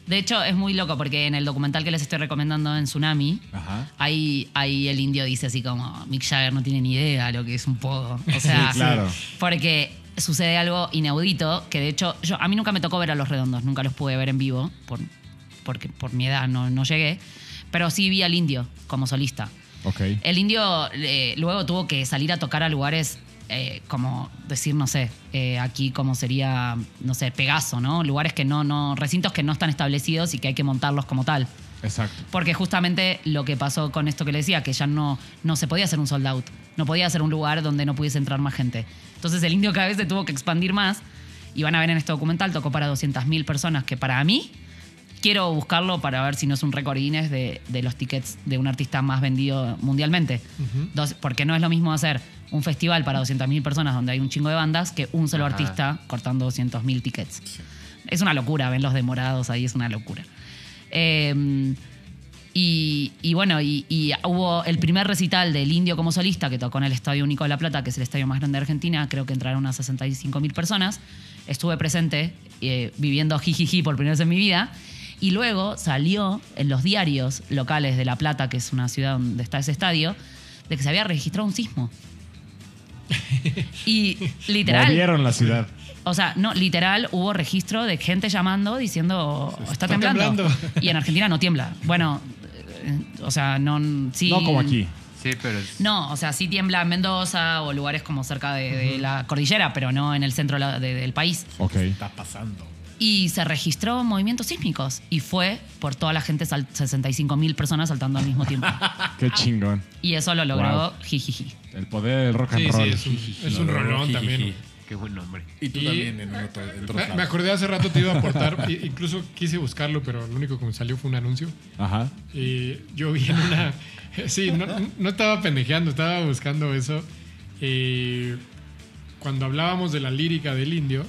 Speaker 5: De hecho, es muy loco porque en el documental que les estoy recomendando en Tsunami,
Speaker 2: Ajá.
Speaker 5: ahí, ahí el indio dice así como: Mick Jagger no tiene ni idea lo que es un pogo. O sea,
Speaker 2: Sí, claro.
Speaker 5: porque sucede algo inaudito que de hecho, yo, a mí nunca me tocó ver a los redondos, nunca los pude ver en vivo por, porque por mi edad no, no llegué, pero sí vi al indio como solista.
Speaker 2: Ok.
Speaker 5: El indio eh, luego tuvo que salir a tocar a lugares eh, como decir, no sé, eh, aquí como sería, no sé, Pegaso, ¿no? Lugares que no, no, recintos que no están establecidos y que hay que montarlos como tal.
Speaker 2: Exacto.
Speaker 5: Porque justamente lo que pasó con esto que le decía, que ya no, no se podía hacer un sold out, no podía hacer un lugar donde no pudiese entrar más gente. Entonces el indio cada vez se tuvo que expandir más y van a ver en este documental, tocó para 200.000 personas, que para mí quiero buscarlo para ver si no es un récord Guinness de, de los tickets de un artista más vendido mundialmente. Dos- porque no es lo mismo hacer un festival para 200.000 personas donde hay un chingo de bandas que un solo
Speaker 3: Ajá.
Speaker 5: artista cortando 200.000 tickets. Es una locura, ven los demorados ahí, es una locura. Eh, y, y bueno, y, y hubo el primer recital del Indio como solista que tocó en el Estadio Único de La Plata, que es el estadio más grande de Argentina, creo que entraron a 65 mil personas. Estuve presente eh, viviendo jijiji por primera vez en mi vida. Y luego salió en los diarios locales de La Plata, que es una ciudad donde está ese estadio, de que se había registrado un sismo. Y literal.
Speaker 2: Movieron la ciudad.
Speaker 5: O sea, no, literal, hubo registro de gente llamando diciendo, está, temblando.
Speaker 1: temblando.
Speaker 5: Y en Argentina no tiembla. Bueno, eh, o sea, no... Sí,
Speaker 2: No como aquí.
Speaker 3: Sí, pero es-
Speaker 5: No, o sea, sí tiembla en Mendoza o lugares como cerca de, de la cordillera, pero no en el centro de la- de- del país.
Speaker 2: Ok.
Speaker 6: Está pasando.
Speaker 5: Y se registró movimientos sísmicos y fue por toda la gente, 65 mil personas saltando al mismo tiempo.
Speaker 2: Qué chingón.
Speaker 5: Y eso lo logró
Speaker 2: Wow.
Speaker 5: Jijiji.
Speaker 2: El poder del rock and
Speaker 1: Sí, sí,
Speaker 2: roll.
Speaker 1: es un, es un rolón también.
Speaker 3: qué buen nombre.
Speaker 6: Y tú
Speaker 1: Y-
Speaker 6: también en, otro, en
Speaker 1: Me, acordé hace rato te iba a aportar, incluso quise buscarlo, pero lo único que me salió fue un anuncio.
Speaker 2: Ajá.
Speaker 1: Y yo vi en una. Sí, no, no estaba pendejeando, estaba buscando eso. Eh, cuando hablábamos de la lírica del indio,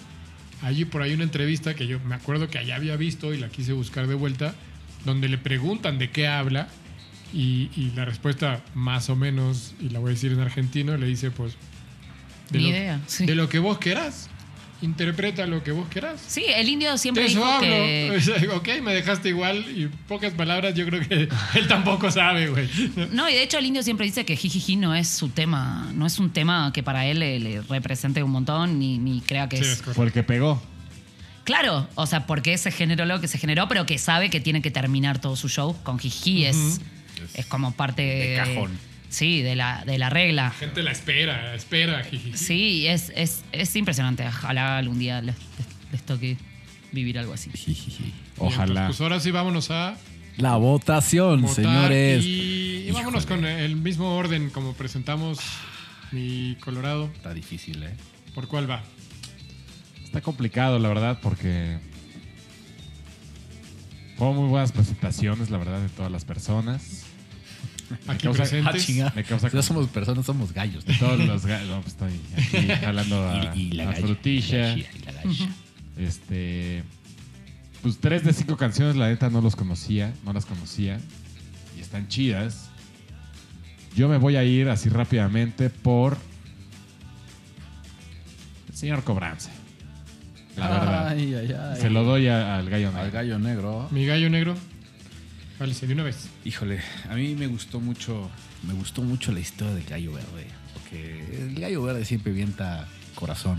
Speaker 1: allí por ahí una entrevista que yo me acuerdo que allá había visto y la quise buscar de vuelta, donde le preguntan de qué habla. Y, y la respuesta, más o menos, y la voy a decir en argentino, le dice: Pues. De
Speaker 5: Ni
Speaker 1: lo,
Speaker 5: idea, sí.
Speaker 1: De lo que vos querás. Interpreta lo que vos querás.
Speaker 5: Sí, el indio siempre
Speaker 1: De eso
Speaker 5: dijo
Speaker 1: hablo.
Speaker 5: que...
Speaker 1: Ok, me dejaste igual y pocas palabras yo creo que él tampoco sabe, güey.
Speaker 5: No, y de hecho el indio siempre dice que Jijiji no es su tema, no es un tema que para él le, le represente un montón, ni, ni crea que
Speaker 1: Sí,
Speaker 5: es...
Speaker 1: es correcto.
Speaker 2: Fue el que pegó.
Speaker 5: Claro, o sea, porque se generó lo que se generó, pero que sabe que tiene que terminar todo su show con Jijiji, es, es como parte
Speaker 6: De cajón.
Speaker 5: Sí, de la, de la regla.
Speaker 1: La gente la espera, espera, jiji.
Speaker 5: Sí, es, es, es impresionante. Ojalá algún día les, les- les toque vivir algo así.
Speaker 2: Ojalá.
Speaker 1: Pues ahora sí vámonos a
Speaker 4: La votación,
Speaker 1: votar
Speaker 4: señores.
Speaker 1: y, y vámonos con el mismo orden como presentamos mi Colorado.
Speaker 6: Está difícil, ¿eh?
Speaker 1: ¿Por cuál va?
Speaker 2: Está complicado, la verdad, porque fueron muy buenas presentaciones, la verdad, de todas las personas.
Speaker 1: Aquí
Speaker 2: causa-
Speaker 4: Ah,
Speaker 1: presentes.
Speaker 4: chinga.
Speaker 2: Me causa
Speaker 4: Si no somos personas, somos gallos.
Speaker 2: De todos los ga- no, pues estoy aquí jalando a,
Speaker 6: Y, y la
Speaker 2: a
Speaker 6: galla.
Speaker 2: frutilla.
Speaker 6: Y la galla.
Speaker 2: Este. Pues tres de cinco canciones, la neta, no los conocía. No las conocía. Y están chidas. Yo me voy a ir así rápidamente por. El señor Cobranza. La verdad.
Speaker 4: Ay, ay, ay.
Speaker 2: Se lo doy a- al gallo
Speaker 6: Al
Speaker 2: negro.
Speaker 6: gallo negro.
Speaker 1: Mi gallo negro. Se de una vez.
Speaker 6: Híjole, a mí me gustó mucho, me gustó mucho la historia del gallo verde. Porque el gallo verde siempre vienta corazón.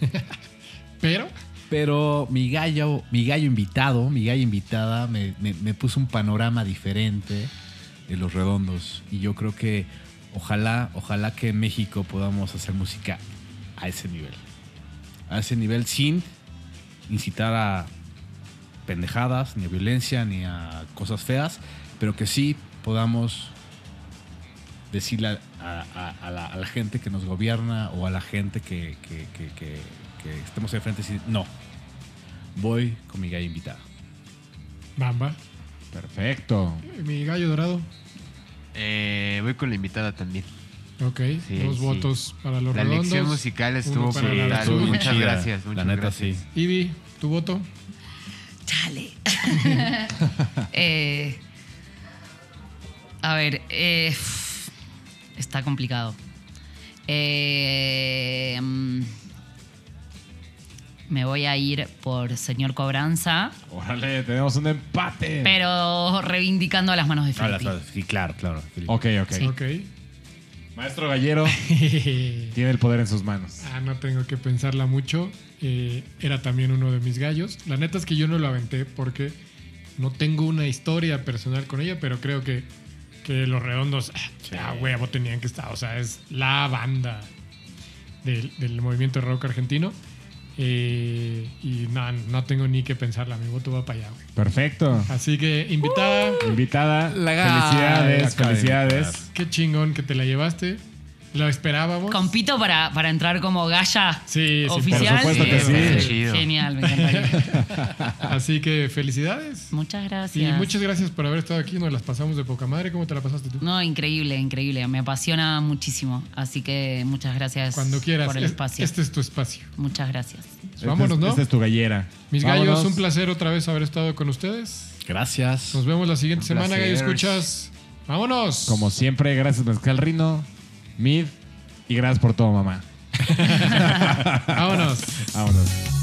Speaker 1: Pero,
Speaker 6: Pero mi gallo, mi gallo invitado, mi gallo invitada, me, me- me puso un panorama diferente de los redondos. Y yo creo que ojalá, ojalá que en México podamos hacer música a ese nivel. A ese nivel sin incitar a pendejadas, ni a violencia, ni a cosas feas, pero que sí podamos decirle a, a- a la, a la gente que nos gobierna o a la gente que, que- que- que- que estemos enfrente y decir, no, voy con mi gallo invitada.
Speaker 1: Bamba.
Speaker 2: Perfecto.
Speaker 1: Mi gallo dorado.
Speaker 3: Eh, voy con la invitada también.
Speaker 1: Ok,
Speaker 3: Sí,
Speaker 1: dos
Speaker 3: sí.
Speaker 1: votos para los
Speaker 3: La
Speaker 1: redondos.
Speaker 3: elección musical estuvo
Speaker 1: la
Speaker 3: brutal. Muchas gracias. Muchas
Speaker 6: La neta,
Speaker 3: gracias.
Speaker 6: sí.
Speaker 1: Ivy, tu voto.
Speaker 5: Chale. Eh, a ver, eh, está complicado. Eh, mm, me voy a ir por señor Cobranza,
Speaker 2: Órale, tenemos un empate.
Speaker 5: pero reivindicando a las manos de Felipe.
Speaker 6: Sí, claro, claro.
Speaker 2: Ok, ok.
Speaker 1: Ok.
Speaker 2: Maestro Gallero tiene el poder en sus manos.
Speaker 1: ah, no tengo que pensarla mucho. Eh, era también uno de mis gallos. La neta es que yo no lo aventé porque no tengo una historia personal con ella, pero creo que que los redondos, ah, huevo, tenían que estar. O sea, es la banda del, del movimiento de rock argentino. Eh, y no, no tengo ni que pensarla, mi voto va para allá, güey.
Speaker 2: Perfecto.
Speaker 1: Así que invitada,
Speaker 2: Invitada.
Speaker 6: La
Speaker 2: felicidades, felicidades.
Speaker 1: qué chingón que te la llevaste. Lo esperábamos.
Speaker 5: Compito para, para entrar como Gaya
Speaker 1: Sí, sí, por
Speaker 5: oficial.
Speaker 2: supuesto que
Speaker 3: sí.
Speaker 5: Genial, me encantaría.
Speaker 1: Así que felicidades.
Speaker 5: Muchas
Speaker 1: Y
Speaker 5: gracias.
Speaker 1: muchas gracias por haber estado aquí. Nos las pasamos de poca madre. ¿Cómo te la pasaste tú?
Speaker 5: No, increíble, increíble. Me apasiona muchísimo. Así que muchas gracias
Speaker 1: Cuando quieras.
Speaker 5: por el
Speaker 1: Es-
Speaker 5: espacio.
Speaker 1: Este es tu espacio.
Speaker 5: Muchas gracias.
Speaker 2: Este
Speaker 1: Vámonos,
Speaker 2: es-
Speaker 1: ¿no?
Speaker 2: Esta es tu gallera.
Speaker 1: Mis
Speaker 2: Vámonos.
Speaker 1: gallos, un placer otra vez haber estado con ustedes.
Speaker 4: Gracias.
Speaker 1: Nos vemos la siguiente
Speaker 3: Un
Speaker 1: semana, gallo. Escuchas. Vámonos.
Speaker 2: Como siempre, gracias Mezcal Rino, Mid y gracias por todo, mamá.
Speaker 1: Vámonos.
Speaker 2: Vámonos.